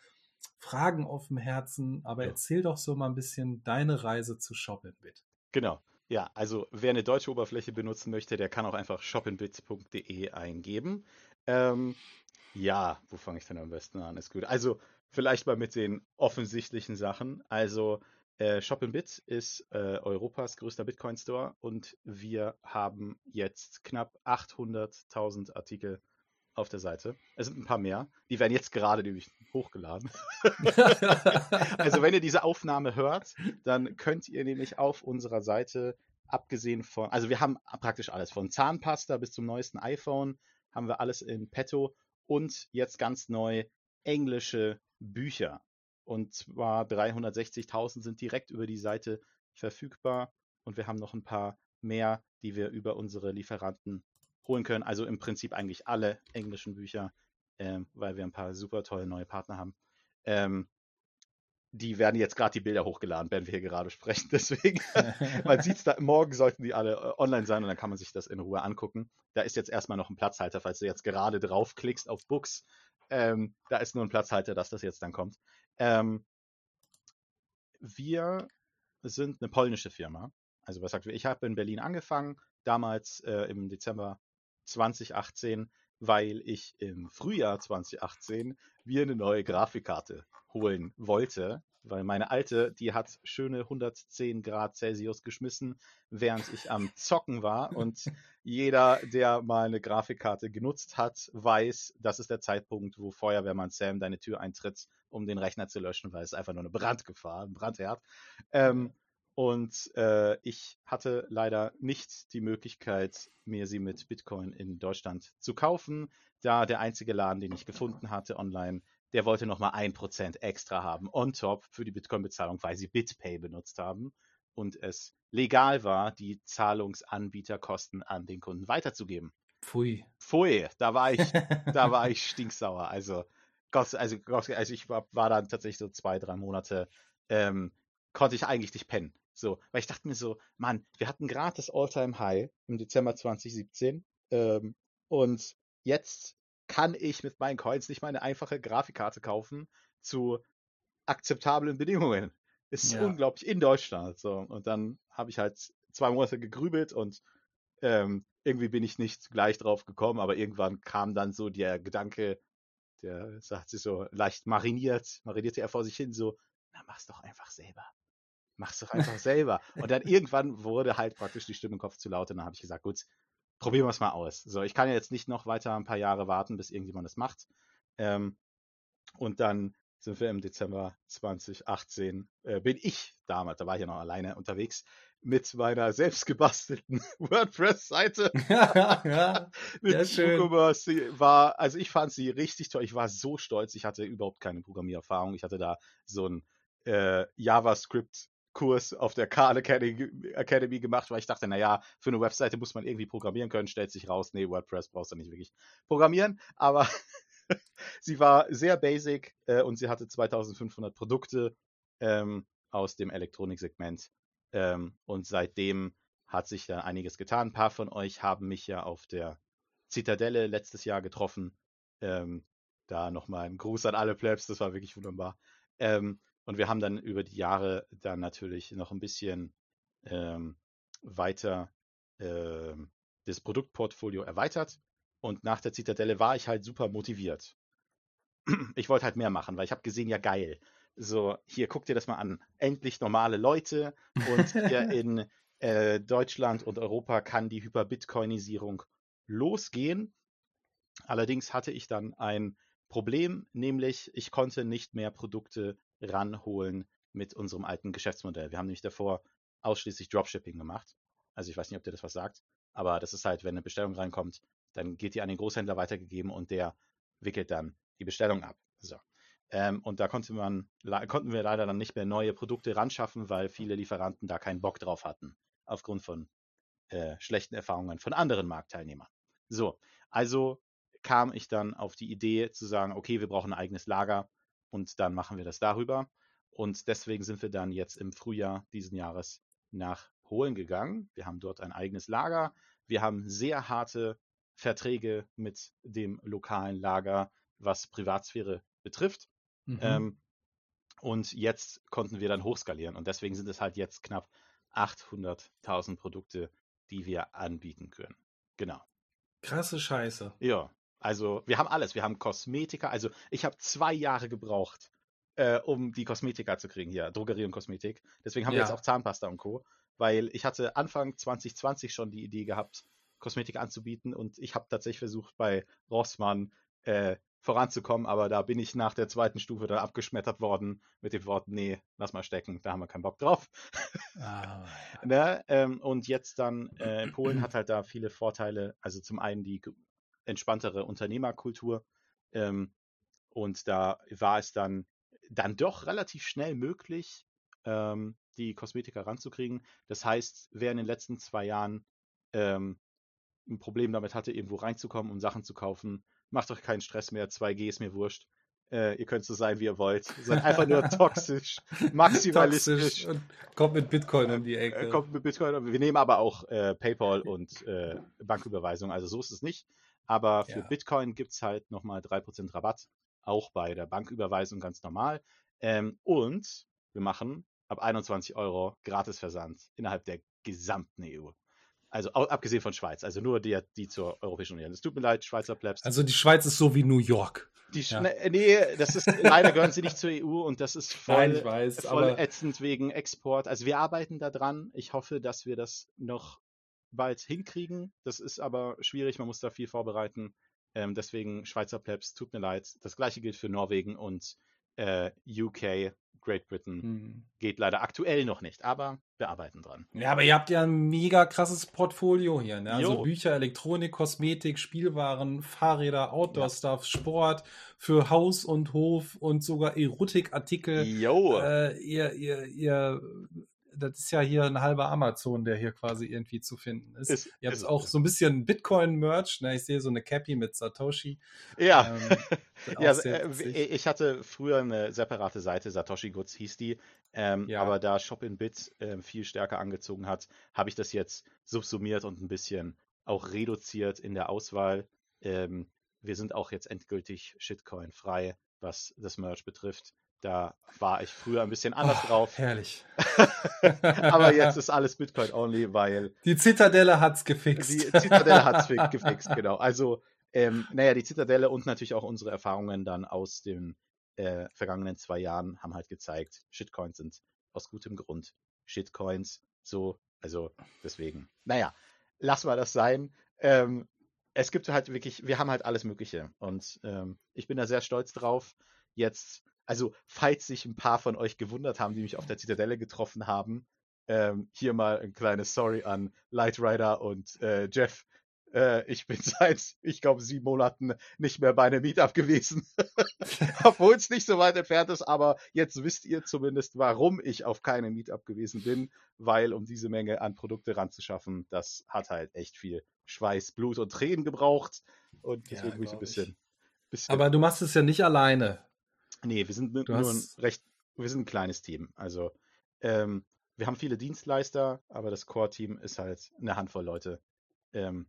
Fragen auf dem Herzen, aber Ja. erzähl doch so mal ein bisschen deine Reise zu Shopinbit. Genau. Ja, also wer eine deutsche Oberfläche benutzen möchte, der kann auch einfach shopinbit.de eingeben. Ähm, ja, wo fange ich denn am besten an? Ist gut. Also vielleicht mal mit den offensichtlichen Sachen. Also äh, Shopinbit ist äh, Europas größter Bitcoin-Store und wir haben jetzt knapp 800.000 Artikel auf der Seite. Es sind ein paar mehr. Die werden jetzt gerade nämlich hochgeladen. Also wenn ihr diese Aufnahme hört, dann könnt ihr nämlich auf unserer Seite, abgesehen von, also wir haben praktisch alles, von Zahnpasta bis zum neuesten iPhone, haben wir alles in petto und jetzt ganz neu englische Bücher. Und zwar 360.000 sind direkt über die Seite verfügbar und wir haben noch ein paar mehr, die wir über unsere Lieferanten holen können. Also im Prinzip eigentlich alle englischen Bücher, ähm, weil wir ein paar super tolle neue Partner haben. Ähm, die werden jetzt gerade die Bilder hochgeladen, während wir hier gerade sprechen. Deswegen, man sieht es da, morgen sollten die alle äh, online sein und dann kann man sich das in Ruhe angucken. Da ist jetzt erstmal noch ein Platzhalter, falls du jetzt gerade draufklickst auf Books. Ähm, da ist nur ein Platzhalter, dass das jetzt dann kommt. Ähm, wir sind eine polnische Firma. Also was sagt wir? Ich habe in Berlin angefangen, damals äh, im Dezember 2018, weil ich im Frühjahr 2018 mir eine neue Grafikkarte holen wollte, weil meine alte, die hat schöne 110 Grad Celsius geschmissen, während ich am Zocken war und jeder, der mal eine Grafikkarte genutzt hat, weiß, das ist der Zeitpunkt, wo Feuerwehrmann Sam deine Tür eintritt, um den Rechner zu löschen, weil es einfach nur eine Brandgefahr, ein Brandherd. Ähm, und äh, ich hatte leider nicht die Möglichkeit, mir sie mit Bitcoin in Deutschland zu kaufen, da der einzige Laden, den ich gefunden hatte online, der wollte nochmal ein Prozent extra haben on top für die Bitcoin-Bezahlung, weil sie BitPay benutzt haben und es legal war, die Zahlungsanbieterkosten an den Kunden weiterzugeben. Pfui. Pfui, da war ich, da war ich stinksauer. Also, Gott, also, also ich war, war dann tatsächlich so zwei, drei Monate, ähm, konnte ich eigentlich nicht pennen. So, weil ich dachte mir so, Mann, wir hatten gerade das All-Time-High im Dezember 2017 ähm, und jetzt kann ich mit meinen Coins nicht mal eine einfache Grafikkarte kaufen zu akzeptablen Bedingungen. Ist Ja. unglaublich in Deutschland. So. Und dann habe ich halt zwei Monate gegrübelt und ähm, irgendwie bin ich nicht gleich drauf gekommen, aber irgendwann kam dann so der Gedanke, der sagt sich so leicht mariniert, marinierte er vor sich hin, so, na mach's doch einfach selber. Mach's doch einfach selber. Und dann irgendwann wurde halt praktisch die Stimme im Kopf zu laut und dann habe ich gesagt, gut, probieren wir es mal aus. So, ich kann ja jetzt nicht noch weiter ein paar Jahre warten, bis irgendjemand das macht. Ähm, und dann sind wir im Dezember 2018, äh, bin ich damals, da war ich ja noch alleine unterwegs, mit meiner selbstgebastelten WordPress-Seite. ja, ja, mit Ja, schön. WooCommerce. War, also ich fand sie richtig toll. Ich war so stolz. Ich hatte überhaupt keine Programmiererfahrung. Ich hatte da so einen äh, JavaScript-Kurs auf der Khan Academy, Academy gemacht, weil ich dachte, naja, für eine Webseite muss man irgendwie programmieren können. Stellt sich raus, nee, WordPress brauchst du nicht wirklich programmieren. Aber sie war sehr basic äh, und sie hatte 2500 Produkte ähm, aus dem Elektroniksegment. Ähm, und seitdem hat sich da einiges getan. Ein paar von euch haben mich ja auf der Zitadelle letztes Jahr getroffen. Ähm, da nochmal ein Gruß an alle Plebs, das war wirklich wunderbar. Ähm, und wir haben dann über die Jahre dann natürlich noch ein bisschen ähm, weiter ähm, das Produktportfolio erweitert. Und nach der Zitadelle war ich halt super motiviert. Ich wollte halt mehr machen, weil ich habe gesehen, ja geil. So, hier, guck dir das mal an. Endlich normale Leute und hier in äh, Deutschland und Europa kann die Hyperbitcoinisierung losgehen. Allerdings hatte ich dann ein Problem, nämlich ich konnte nicht mehr Produkte ranholen mit unserem alten Geschäftsmodell. Wir haben nämlich davor ausschließlich Dropshipping gemacht. Also ich weiß nicht, ob dir das was sagt, aber das ist halt, wenn eine Bestellung reinkommt, dann geht die an den Großhändler weitergegeben und der wickelt dann die Bestellung ab. So. Ähm, und da konnte man, konnten wir leider dann nicht mehr neue Produkte ranschaffen, weil viele Lieferanten da keinen Bock drauf hatten, aufgrund von äh, schlechten Erfahrungen von anderen Marktteilnehmern. So, also kam ich dann auf die Idee zu sagen, okay, wir brauchen ein eigenes Lager und dann machen wir das darüber. Und deswegen sind wir dann jetzt im Frühjahr diesen Jahres nach Polen gegangen. Wir haben dort ein eigenes Lager. Wir haben sehr harte Verträge mit dem lokalen Lager, was Privatsphäre betrifft. Mhm. Ähm, und jetzt konnten wir dann hochskalieren. Und deswegen sind es halt jetzt knapp 800.000 Produkte, die wir anbieten können. Genau. Krasse Scheiße. Ja, also wir haben alles. Wir haben Kosmetika. Also ich habe zwei Jahre gebraucht, äh, um die Kosmetika zu kriegen hier, Drogerie und Kosmetik. Deswegen haben wir Ja. jetzt auch Zahnpasta und Co. Weil ich hatte Anfang 2020 schon die Idee gehabt, Kosmetik anzubieten und ich habe tatsächlich versucht, bei Rossmann äh, voranzukommen, aber da bin ich nach der zweiten Stufe dann abgeschmettert worden mit dem Wort, nee, lass mal stecken, da haben wir keinen Bock drauf. Ah, Ne? Ähm, und jetzt dann, äh, Polen hat halt da viele Vorteile. Also zum einen die entspanntere Unternehmerkultur. Ähm, und da war es dann, dann doch relativ schnell möglich, ähm, die Kosmetika ranzukriegen. Das heißt, wer in den letzten zwei Jahren ähm, ein Problem damit hatte, irgendwo reinzukommen und Sachen zu kaufen, macht euch keinen Stress mehr. 2G ist mir wurscht. Äh, ihr könnt so sein, wie ihr wollt. Seid einfach nur toxisch, maximalistisch. Toxisch und kommt mit Bitcoin um die Äh, Ecke. kommt mit Bitcoin. Wir nehmen aber auch äh, PayPal und äh, Banküberweisung, also so ist es nicht. Aber für Ja. Bitcoin gibt es halt nochmal 3% Rabatt, auch bei der Banküberweisung ganz normal. Ähm, und wir machen ab 21 Euro Gratisversand innerhalb der gesamten EU. Also abgesehen von Schweiz, also nur die, die zur Europäischen Union. Es tut mir leid, Schweizer Plebs. Also die Schweiz ist so wie New York. Die Ja. Schne Nee, das ist leider gehören sie nicht zur EU und das ist voll, Nein, ich weiß, voll ätzend wegen Export. Also wir arbeiten da dran. Ich hoffe, dass wir das noch bald hinkriegen. Das ist aber schwierig, man muss da viel vorbereiten. Ähm, deswegen Schweizer Plebs, tut mir leid. Das gleiche gilt für Norwegen und äh, UK, Great Britain. Hm. Geht leider aktuell noch nicht, aber wir arbeiten dran. Ja, aber ihr habt ja ein mega krasses Portfolio hier. Ne? Also Jo. Bücher, Elektronik, Kosmetik, Spielwaren, Fahrräder, Outdoor-Stuff, Sport für Haus und Hof und sogar Erotikartikel. Jo! Äh, ihr, ihr, ihr, das ist ja hier ein halber Amazon, der hier quasi irgendwie zu finden ist. Ist- ihr habt ist- auch so ein bisschen Bitcoin-Merch. Ne? Ich sehe so eine Cappy mit Satoshi. ja. Ähm, Ja, äh, ich hatte früher eine separate Seite, Satoshi Goods hieß die, ähm, Ja. aber da Shop in Bit ähm, viel stärker angezogen hat, habe ich das jetzt subsumiert und ein bisschen auch reduziert in der Auswahl. Ähm, wir sind auch jetzt endgültig Shitcoin frei, was das Merch betrifft. Da war ich früher ein bisschen anders Oh, drauf, Herrlich. aber jetzt ist alles Bitcoin only, weil Die Zitadelle hat's gefixt. die Zitadelle hat es gefixt, genau. Also, ähm, naja, die Zitadelle und natürlich auch unsere Erfahrungen dann aus den äh, vergangenen zwei Jahren haben halt gezeigt, Shitcoins sind aus gutem Grund Shitcoins. So, also deswegen. Naja, lass mal das sein. Ähm, es gibt halt wirklich, wir haben halt alles Mögliche und ähm, ich bin da sehr stolz drauf. Jetzt, also falls sich ein paar von euch gewundert haben, die mich auf der Zitadelle getroffen haben, ähm, hier mal ein kleines Sorry an Light Rider und äh, Jeff. Äh, ich bin seit, ich glaube, sieben Monaten nicht mehr bei einem Meetup gewesen. Obwohl es nicht so weit entfernt ist, aber jetzt wisst ihr zumindest, warum ich auf keinem Meetup gewesen bin, weil um diese Menge an Produkte ranzuschaffen, das hat halt echt viel Schweiß, Blut und Tränen gebraucht. Und Ja, deswegen bin ich ein bisschen, bisschen Aber du machst es ja nicht alleine. Nee, wir sind nur nur ein recht, wir sind ein kleines Team. Also ähm, wir haben viele Dienstleister, aber das Core-Team ist halt eine Handvoll Leute. Ähm,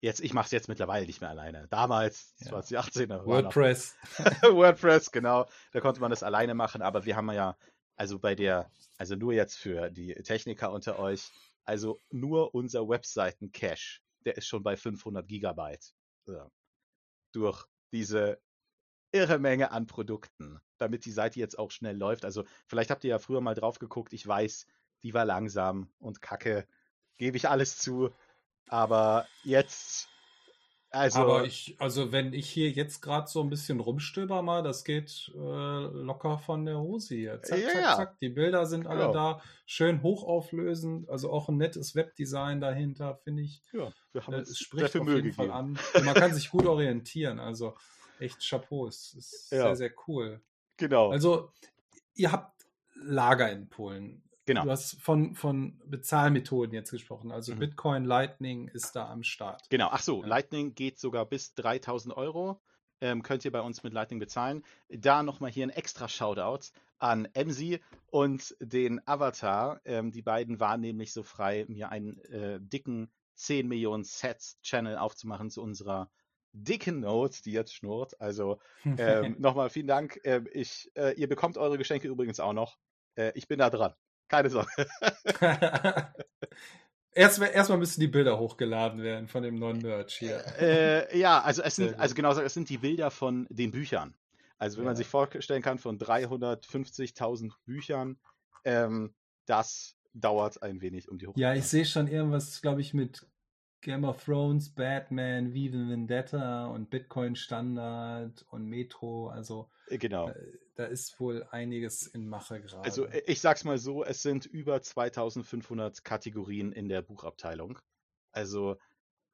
jetzt, ich mache es jetzt mittlerweile nicht mehr alleine. Damals, Ja. 2018, da war noch- WordPress. WordPress, genau. Da konnte man das alleine machen, aber wir haben ja, also bei der, also nur jetzt für die Techniker unter euch, also nur unser Webseiten-Cache, der ist schon bei 500 Gigabyte. Ja. Durch diese irre Menge an Produkten, damit die Seite jetzt auch schnell läuft. Also vielleicht habt ihr ja früher mal drauf geguckt, ich weiß, die war langsam und kacke, gebe ich alles zu, aber jetzt, also Aber ich, also wenn ich hier jetzt gerade so ein bisschen rumstöber mal, das geht äh, locker von der Hose hier. Zack, Ja, zack, ja. zack. Die Bilder sind alle Genau. da, schön hochauflösend, also auch ein nettes Webdesign dahinter, finde ich. ja, wir haben Äh, Es spricht auf jeden Fall gegeben. an. Und man kann sich gut orientieren. Also echt Chapeau. Es ist Ja. sehr, sehr cool. Genau, Also, ihr habt Lager in Polen. genau. Du hast von, von Bezahlmethoden jetzt gesprochen. Also Mhm. Bitcoin, Lightning ist da am Start. Genau, ach so, Ja. Lightning geht sogar bis 3000 Euro. Ähm, könnt ihr bei uns mit Lightning bezahlen. Da nochmal hier ein extra Shoutout an Emsi und den Avatar. Ähm, die beiden waren nämlich so frei, mir einen äh, dicken 10 Millionen Sets Channel aufzumachen zu unserer dicken Note, die jetzt schnurrt. Also ähm, nochmal vielen Dank. Ähm, ich, äh, ihr bekommt eure Geschenke übrigens auch noch. Äh, ich bin da dran. Keine Sorge. Erstmal erstmal müssen die Bilder hochgeladen werden von dem Non-Merch hier. Äh, ja, also es sind, also genau, es sind die Bilder von den Büchern. Also wenn man Ja. sich vorstellen kann, von 350.000 Büchern, ähm, das dauert ein wenig um die Ja, Hochladung. ich sehe schon irgendwas, glaube ich, mit Game of Thrones, Batman, V the Vendetta und Bitcoin Standard und Metro. Also Äh, Genau. äh, da ist wohl einiges in Mache gerade. Also äh, ich sag's mal so, es sind über 2500 Kategorien in der Buchabteilung. Also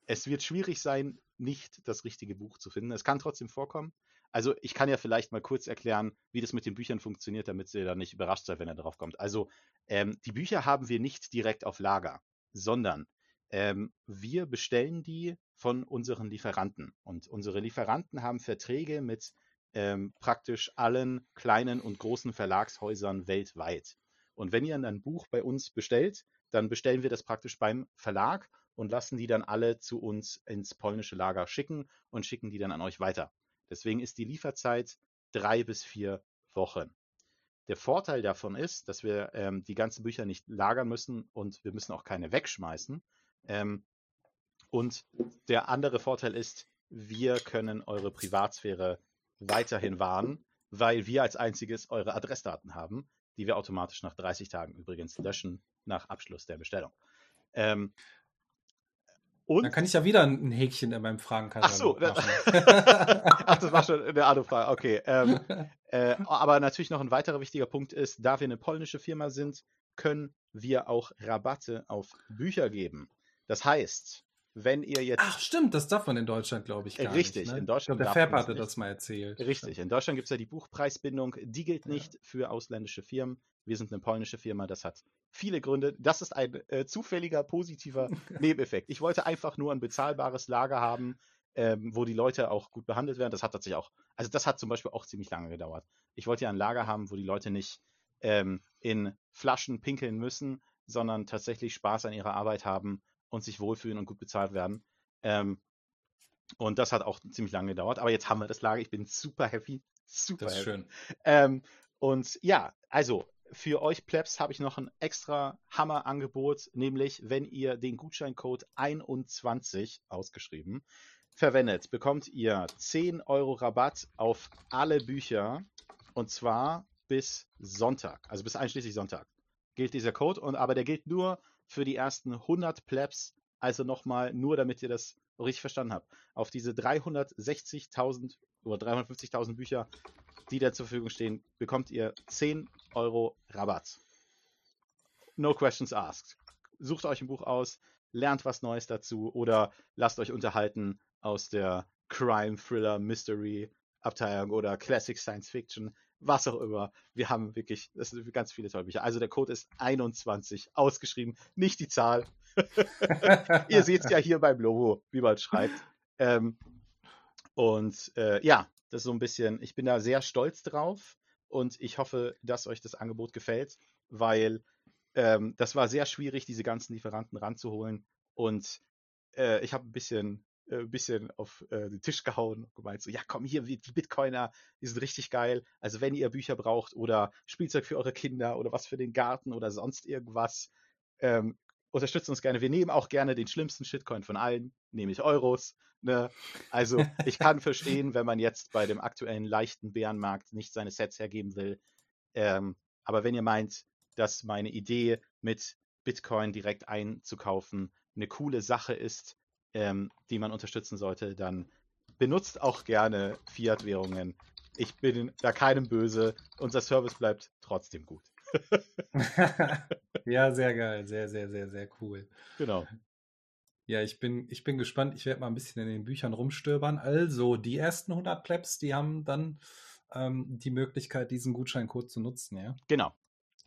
es wird schwierig sein, nicht das richtige Buch zu finden. Es kann trotzdem vorkommen. Also ich kann ja vielleicht mal kurz erklären, wie das mit den Büchern funktioniert, damit ihr da nicht überrascht seid, wenn er drauf kommt. Also ähm, die Bücher haben wir nicht direkt auf Lager, sondern ähm, wir bestellen die von unseren Lieferanten. Und unsere Lieferanten haben Verträge mit ähm, praktisch allen kleinen und großen Verlagshäusern weltweit. Und wenn ihr ein Buch bei uns bestellt, dann bestellen wir das praktisch beim Verlag und lassen die dann alle zu uns ins polnische Lager schicken und schicken die dann an euch weiter. Deswegen ist die Lieferzeit drei bis vier Wochen. Der Vorteil davon ist, dass wir ähm, die ganzen Bücher nicht lagern müssen und wir müssen auch keine wegschmeißen. Ähm, und der andere Vorteil ist, wir können eure Privatsphäre weiterhin wahren, weil wir als einziges eure Adressdaten haben, die wir automatisch nach 30 Tagen übrigens löschen, nach Abschluss der Bestellung. Ähm, und Dann kann ich ja wieder ein Häkchen in meinem Fragenkatalog Ach so. Ach, das war schon eine andere Frage. Okay. Ähm, äh, aber natürlich noch ein weiterer wichtiger Punkt ist, da wir eine polnische Firma sind, können wir auch Rabatte auf Bücher geben. Das heißt, wenn ihr jetzt Ach, stimmt, das darf man in Deutschland, glaube ich, gar Richtig, nicht. Ne? in Deutschland Ich darf glaube, der Fab hatte das mal erzählt. Richtig, in Deutschland gibt es ja die Buchpreisbindung, die gilt Ja. nicht für ausländische Firmen. Wir sind eine polnische Firma, das hat viele Gründe. Das ist ein äh, zufälliger positiver Nebeneffekt. Ich wollte einfach nur ein bezahlbares Lager haben, ähm, wo die Leute auch gut behandelt werden. Das hat tatsächlich auch, also das hat zum Beispiel auch ziemlich lange gedauert. Ich wollte ja ein Lager haben, wo die Leute nicht ähm, in Flaschen pinkeln müssen, sondern tatsächlich Spaß an ihrer Arbeit haben und sich wohlfühlen und gut bezahlt werden. Ähm, und das hat auch ziemlich lange gedauert. Aber jetzt haben wir das Lager. Ich bin super happy. Super Das ist happy. schön. Ähm, und ja, also für euch Plebs habe ich noch ein extra Hammer-Angebot, nämlich wenn ihr den Gutscheincode 21 ausgeschrieben verwendet, bekommt ihr 10 Euro Rabatt auf alle Bücher und zwar bis Sonntag, also bis einschließlich Sonntag gilt dieser Code und aber der gilt nur für die ersten 100 Plebs, also nochmal nur damit ihr das richtig verstanden habt. Auf diese 360.000 oder 350.000 Bücher die da zur Verfügung stehen, bekommt ihr 10 Euro Rabatt. No questions asked. Sucht euch ein Buch aus, lernt was Neues dazu oder lasst euch unterhalten aus der Crime, Thriller, Mystery Abteilung oder Classic Science Fiction, was auch immer. Wir haben wirklich, das sind ganz viele tolle Bücher. Also der Code ist 21 ausgeschrieben, nicht die Zahl. Ihr seht es ja hier beim Logo, wie man schreibt. Ähm, und äh, ja, das ist so ein bisschen, ich bin da sehr stolz drauf und ich hoffe, dass euch das Angebot gefällt, weil ähm, das war sehr schwierig, diese ganzen Lieferanten ranzuholen. Und äh, ich habe ein bisschen, äh, bisschen auf äh, den Tisch gehauen und gemeint, so, ja, komm hier, die Bitcoiner, die sind richtig geil. Also wenn ihr Bücher braucht oder Spielzeug für eure Kinder oder was für den Garten oder sonst irgendwas, ähm, unterstützt uns gerne. Wir nehmen auch gerne den schlimmsten Shitcoin von allen, nämlich Euros. Ne? Also ich kann verstehen, wenn man jetzt bei dem aktuellen leichten Bärenmarkt nicht seine Sets hergeben will. Ähm, aber wenn ihr meint, dass meine Idee mit Bitcoin direkt einzukaufen eine coole Sache ist, ähm, die man unterstützen sollte, dann benutzt auch gerne Fiat-Währungen. Ich bin da keinem böse. Unser Service bleibt trotzdem gut. ja, sehr geil. Sehr, sehr, sehr, sehr cool. Genau. Ja, ich bin, ich bin gespannt. Ich werde mal ein bisschen in den Büchern rumstöbern. Also, die ersten 100 Plebs, die haben dann ähm, die Möglichkeit, diesen Gutscheincode zu nutzen, ja? Genau.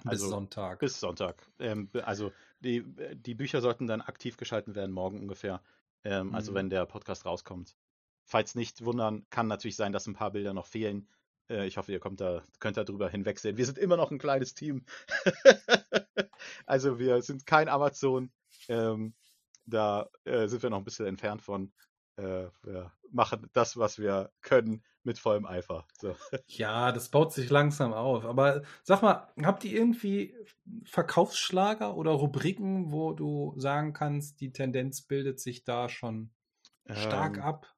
Bis also, Sonntag. Bis Sonntag. Ähm, also, die, die Bücher sollten dann aktiv geschalten werden, morgen ungefähr. Ähm, also mhm. Also, wenn der Podcast rauskommt. Falls nicht wundern, kann natürlich sein, dass ein paar Bilder noch fehlen. Äh, ich hoffe, ihr kommt da, könnt da drüber hinwegsehen. Wir sind immer noch ein kleines Team. also wir sind kein Amazon. Ähm, da äh, sind wir noch ein bisschen entfernt von. Äh, wir machen das, was wir können, mit vollem Eifer. So. Ja, das baut sich langsam auf. Aber sag mal, habt ihr irgendwie Verkaufsschlager oder Rubriken, wo du sagen kannst, die Tendenz bildet sich da schon stark ähm, ab?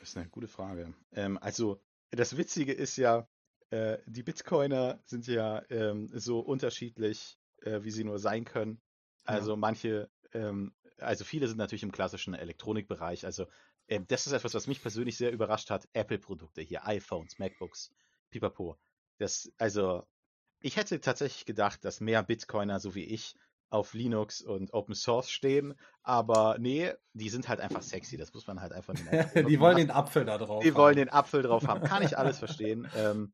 Das ist eine gute Frage. Ähm, also das Witzige ist ja, äh, die Bitcoiner sind ja ähm, so unterschiedlich, äh, wie sie nur sein können. Also ja. manche, ähm, also viele sind natürlich im klassischen Elektronikbereich. Also ähm, das ist etwas, was mich persönlich sehr überrascht hat. Apple-Produkte hier, iPhones, MacBooks, Pipapo. Das, also ich hätte tatsächlich gedacht, dass mehr Bitcoiner, so wie ich, auf Linux und Open Source stehen, aber nee, die sind halt einfach sexy, das muss man halt einfach nicht Die wollen den Apfel da drauf Die haben. wollen den Apfel drauf haben, kann ich alles verstehen. Ähm,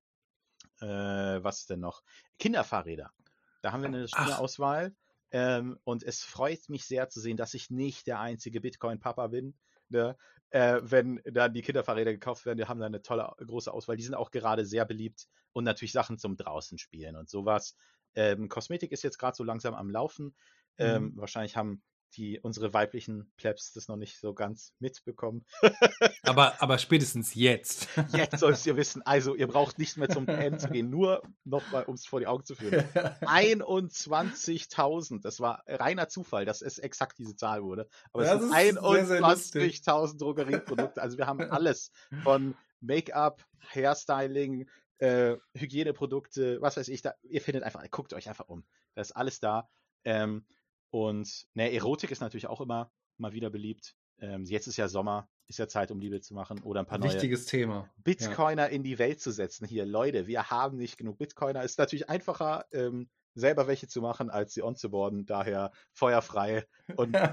äh, was ist denn noch? Kinderfahrräder. Da haben wir eine schöne Auswahl ähm, und es freut mich sehr zu sehen, dass ich nicht der einzige Bitcoin-Papa bin. Ne? Äh, wenn dann die Kinderfahrräder gekauft werden, die haben da eine tolle große Auswahl. Die sind auch gerade sehr beliebt und natürlich Sachen zum draußen spielen und sowas. Ähm, Kosmetik ist jetzt gerade so langsam am Laufen. Ähm, mhm. Wahrscheinlich haben die unsere weiblichen Plebs das noch nicht so ganz mitbekommen. aber, aber spätestens jetzt. jetzt sollst ihr wissen, also ihr braucht nicht mehr zum Pen zu gehen, nur nochmal, um es vor die Augen zu führen. 21.000, das war reiner Zufall, dass es exakt diese Zahl wurde. Aber das es sind 21.000 Drogerieprodukte. Also wir haben alles von Make-up, Hairstyling, äh, Hygieneprodukte, was weiß ich, da, ihr findet einfach, guckt euch einfach um. Da ist alles da. Ähm, und ne, Erotik ist natürlich auch immer mal wieder beliebt. Ähm, jetzt ist ja Sommer, ist ja Zeit, um Liebe zu machen oder ein paar Wichtiges neue Thema. Bitcoiner ja. in die Welt zu setzen. Hier, Leute, wir haben nicht genug Bitcoiner. Ist natürlich einfacher, ähm, selber welche zu machen, als sie onzuboarden. Daher feuerfrei und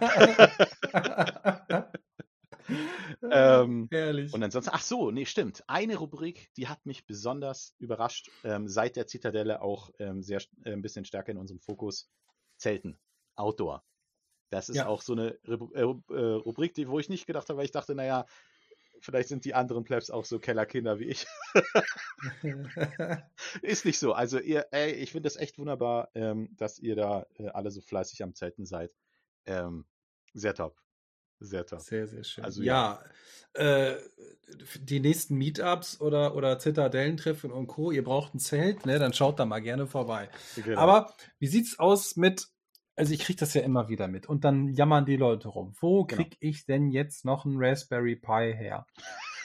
ähm, Herrlich. Und ansonsten, ach so, nee, stimmt. Eine Rubrik, die hat mich besonders überrascht, ähm, seit der Zitadelle auch ähm, sehr äh, ein bisschen stärker in unserem Fokus. Zelten, Outdoor. Das ist ja. auch so eine äh, äh, Rubrik, die, wo ich nicht gedacht habe, weil ich dachte, naja, vielleicht sind die anderen Plebs auch so Kellerkinder wie ich. ist nicht so. Also ihr, ey, ich finde das echt wunderbar, ähm, dass ihr da äh, alle so fleißig am Zelten seid. Ähm, sehr top. Sehr toll. Sehr, sehr schön. Also, ja, ja. Äh, die nächsten Meetups oder, oder Zitadellentreffen und Co., ihr braucht ein Zelt, ne? dann schaut da mal gerne vorbei. Genau. Aber wie sieht's aus mit, also ich kriege das ja immer wieder mit und dann jammern die Leute rum. Wo genau. kriege ich denn jetzt noch einen Raspberry Pi her?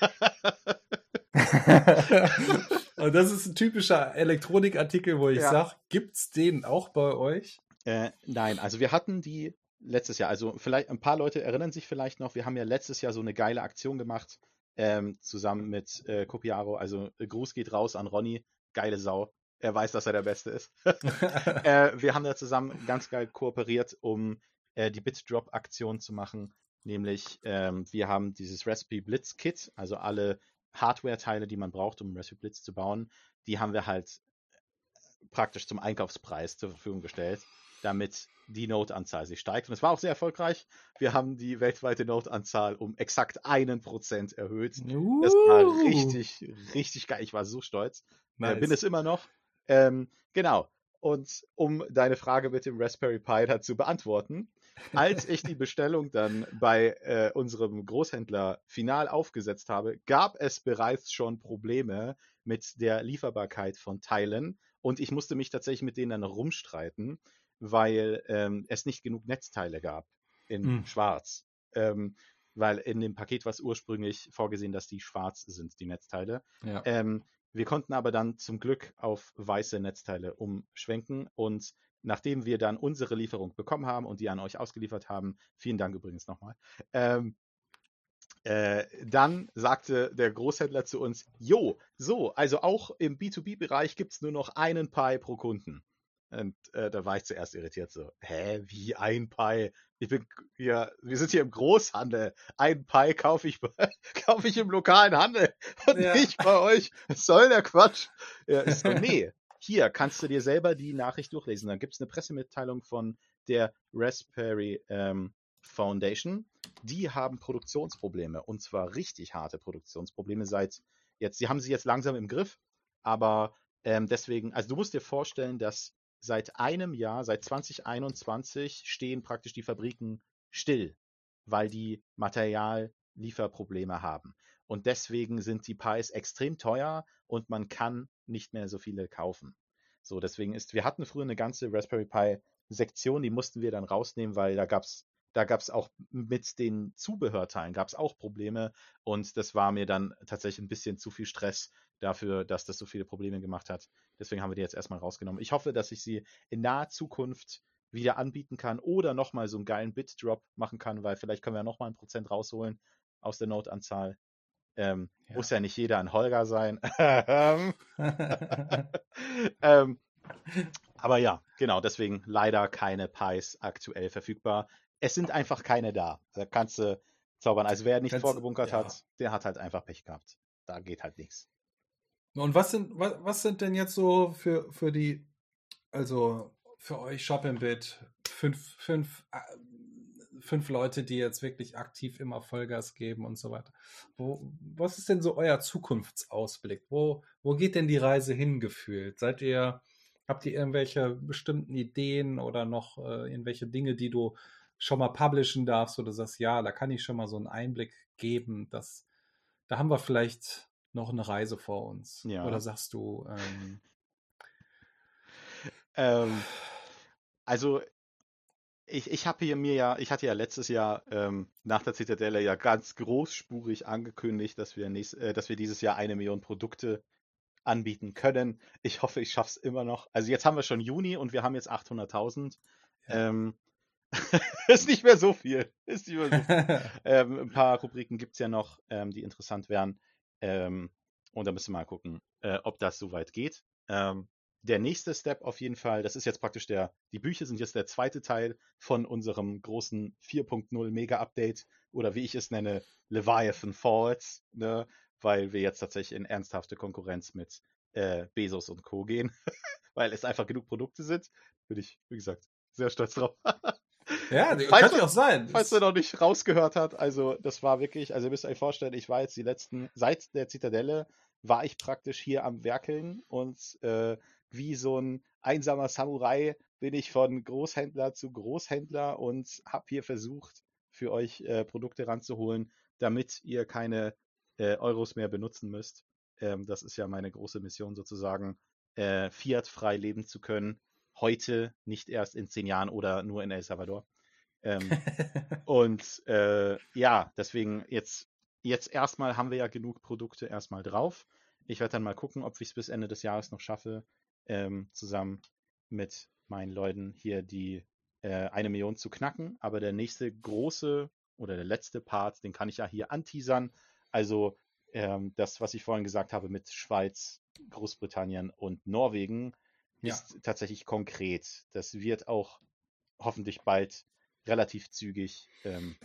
und das ist ein typischer Elektronikartikel, wo ich ja. sage, gibt's den auch bei euch? Äh, nein, also wir hatten die letztes Jahr. Also vielleicht ein paar Leute erinnern sich vielleicht noch, wir haben ja letztes Jahr so eine geile Aktion gemacht ähm, zusammen mit äh, Copiaro. Also äh, Gruß geht raus an Ronny, geile Sau. Er weiß, dass er der Beste ist. äh, wir haben da zusammen ganz geil kooperiert, um äh, die Bit-Drop-Aktion zu machen. Nämlich, ähm, wir haben dieses Recipe Blitz Kit, also alle Hardware-Teile, die man braucht, um Recipe Blitz zu bauen, die haben wir halt praktisch zum Einkaufspreis zur Verfügung gestellt, damit die Node-Anzahl sich steigt. Und es war auch sehr erfolgreich. Wir haben die weltweite Node-Anzahl um exakt einen Prozent erhöht. Uh. Das war richtig, richtig geil. Ich war so stolz. Nice. Äh, bin es immer noch. Ähm, genau. Und um deine Frage mit dem Raspberry Pi da zu beantworten, als ich die Bestellung dann bei äh, unserem Großhändler final aufgesetzt habe, gab es bereits schon Probleme mit der Lieferbarkeit von Teilen und ich musste mich tatsächlich mit denen dann rumstreiten, weil ähm, es nicht genug Netzteile gab in mhm. Schwarz. Ähm, weil in dem Paket war es ursprünglich vorgesehen, dass die schwarz sind, die Netzteile. Ja. Ähm, wir konnten aber dann zum Glück auf weiße Netzteile umschwenken und nachdem wir dann unsere Lieferung bekommen haben und die an euch ausgeliefert haben, vielen Dank übrigens nochmal, ähm, äh, dann sagte der Großhändler zu uns, jo, so, also auch im B2B-Bereich gibt es nur noch einen Pi pro Kunden. Und äh, da war ich zuerst irritiert, so, hä, wie ein Pi? Ich bin hier, wir sind hier im Großhandel. Ein Pi kaufe ich, kaufe ich im lokalen Handel und ja. nicht bei euch. Was soll der Quatsch? Ja, ist so, nee, hier kannst du dir selber die Nachricht durchlesen. Dann gibt es eine Pressemitteilung von der Raspberry ähm, Foundation. Die haben Produktionsprobleme und zwar richtig harte Produktionsprobleme seit jetzt. Sie haben sie jetzt langsam im Griff, aber ähm, deswegen, also du musst dir vorstellen, dass seit einem Jahr, seit 2021 stehen praktisch die Fabriken still, weil die Materiallieferprobleme haben. Und deswegen sind die Pies extrem teuer und man kann nicht mehr so viele kaufen. So, deswegen ist, wir hatten früher eine ganze Raspberry Pi Sektion, die mussten wir dann rausnehmen, weil da gab's da gab es auch mit den Zubehörteilen gab es auch Probleme und das war mir dann tatsächlich ein bisschen zu viel Stress dafür, dass das so viele Probleme gemacht hat. Deswegen haben wir die jetzt erstmal rausgenommen. Ich hoffe, dass ich sie in naher Zukunft wieder anbieten kann oder nochmal so einen geilen Bit-Drop machen kann, weil vielleicht können wir ja nochmal ein Prozent rausholen aus der Note-Anzahl. Ähm, ja. Muss ja nicht jeder ein Holger sein. ähm, aber ja, genau, deswegen leider keine Pies aktuell verfügbar es sind einfach keine da. Da kannst du zaubern. Also wer nicht kannst, vorgebunkert ja. hat, der hat halt einfach Pech gehabt. Da geht halt nichts. Und was sind, was, was sind denn jetzt so für, für die, also für euch Shop-in-Bit, fünf, fünf, äh, fünf Leute, die jetzt wirklich aktiv immer Vollgas geben und so weiter. Wo, was ist denn so euer Zukunftsausblick? Wo, wo geht denn die Reise hingefühlt? Seid ihr, habt ihr irgendwelche bestimmten Ideen oder noch äh, irgendwelche Dinge, die du schon mal publishen darfst oder sagst, ja, da kann ich schon mal so einen Einblick geben, dass da haben wir vielleicht noch eine Reise vor uns. Ja. Oder sagst du, ähm, ähm, also ich, ich habe hier mir ja, ich hatte ja letztes Jahr ähm, nach der Zitadelle ja ganz großspurig angekündigt, dass wir, nächst, äh, dass wir dieses Jahr eine Million Produkte anbieten können. Ich hoffe, ich schaffe es immer noch. Also jetzt haben wir schon Juni und wir haben jetzt 800.000. Ja. Ähm, ist nicht mehr so viel. Ist nicht mehr so viel. ähm, ein paar Rubriken gibt es ja noch, ähm, die interessant wären. Ähm, und da müssen wir mal gucken, äh, ob das soweit geht. Ähm, der nächste Step auf jeden Fall, das ist jetzt praktisch der, die Bücher sind jetzt der zweite Teil von unserem großen 4.0 Mega-Update oder wie ich es nenne, Leviathan Falls, ne? weil wir jetzt tatsächlich in ernsthafte Konkurrenz mit äh, Bezos und Co. gehen, weil es einfach genug Produkte sind. Bin ich, wie gesagt, sehr stolz drauf. Ja, falls kann ja auch sein. Falls er noch nicht rausgehört hat, also das war wirklich, also ihr müsst euch vorstellen, ich war jetzt die letzten, seit der Zitadelle war ich praktisch hier am Werkeln und äh, wie so ein einsamer Samurai bin ich von Großhändler zu Großhändler und habe hier versucht, für euch äh, Produkte ranzuholen, damit ihr keine äh, Euros mehr benutzen müsst. Ähm, das ist ja meine große Mission sozusagen, äh, Fiat frei leben zu können heute, nicht erst in zehn Jahren oder nur in El Salvador. Ähm, und äh, ja, deswegen jetzt, jetzt erstmal haben wir ja genug Produkte erstmal drauf. Ich werde dann mal gucken, ob ich es bis Ende des Jahres noch schaffe, ähm, zusammen mit meinen Leuten hier die äh, eine Million zu knacken. Aber der nächste große oder der letzte Part, den kann ich ja hier anteasern. Also ähm, das, was ich vorhin gesagt habe mit Schweiz, Großbritannien und Norwegen, Ja. ist tatsächlich konkret. Das wird auch hoffentlich bald relativ zügig ähm,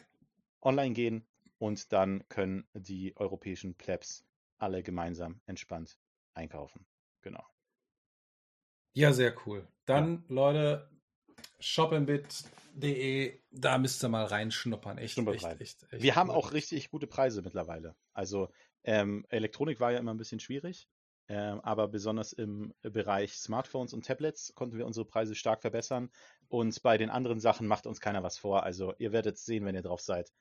online gehen und dann können die europäischen Plebs alle gemeinsam entspannt einkaufen. Genau. Ja, sehr cool. Dann, Leute, shopinbit.de, da müsst ihr mal reinschnuppern. Echt, echt, echt, echt Wir haben cool. auch richtig gute Preise mittlerweile. Also ähm, Elektronik war ja immer ein bisschen schwierig, ähm, aber besonders im Bereich Smartphones und Tablets konnten wir unsere Preise stark verbessern. Und bei den anderen Sachen macht uns keiner was vor. Also ihr werdet sehen, wenn ihr drauf seid.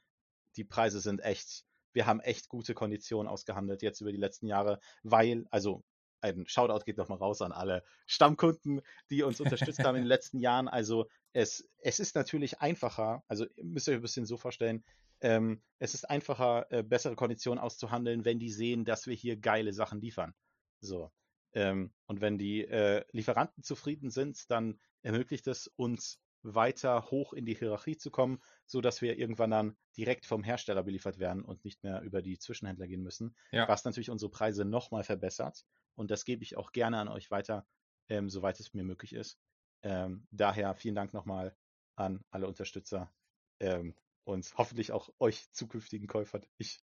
Die Preise sind echt, wir haben echt gute Konditionen ausgehandelt jetzt über die letzten Jahre, weil, also ein Shoutout geht nochmal raus an alle Stammkunden, die uns unterstützt haben in den letzten Jahren. Also es, es ist natürlich einfacher, also ihr müsst euch ein bisschen so vorstellen, ähm, es ist einfacher, äh, bessere Konditionen auszuhandeln, wenn die sehen, dass wir hier geile Sachen liefern. So. Ähm, und wenn die äh, Lieferanten zufrieden sind, dann ermöglicht es uns weiter hoch in die Hierarchie zu kommen, so dass wir irgendwann dann direkt vom Hersteller beliefert werden und nicht mehr über die Zwischenhändler gehen müssen, Ja. was natürlich unsere Preise nochmal verbessert. Und das gebe ich auch gerne an euch weiter, ähm, soweit es mir möglich ist. Ähm, daher vielen Dank nochmal an alle Unterstützer ähm, und hoffentlich auch euch zukünftigen Käufern. Ich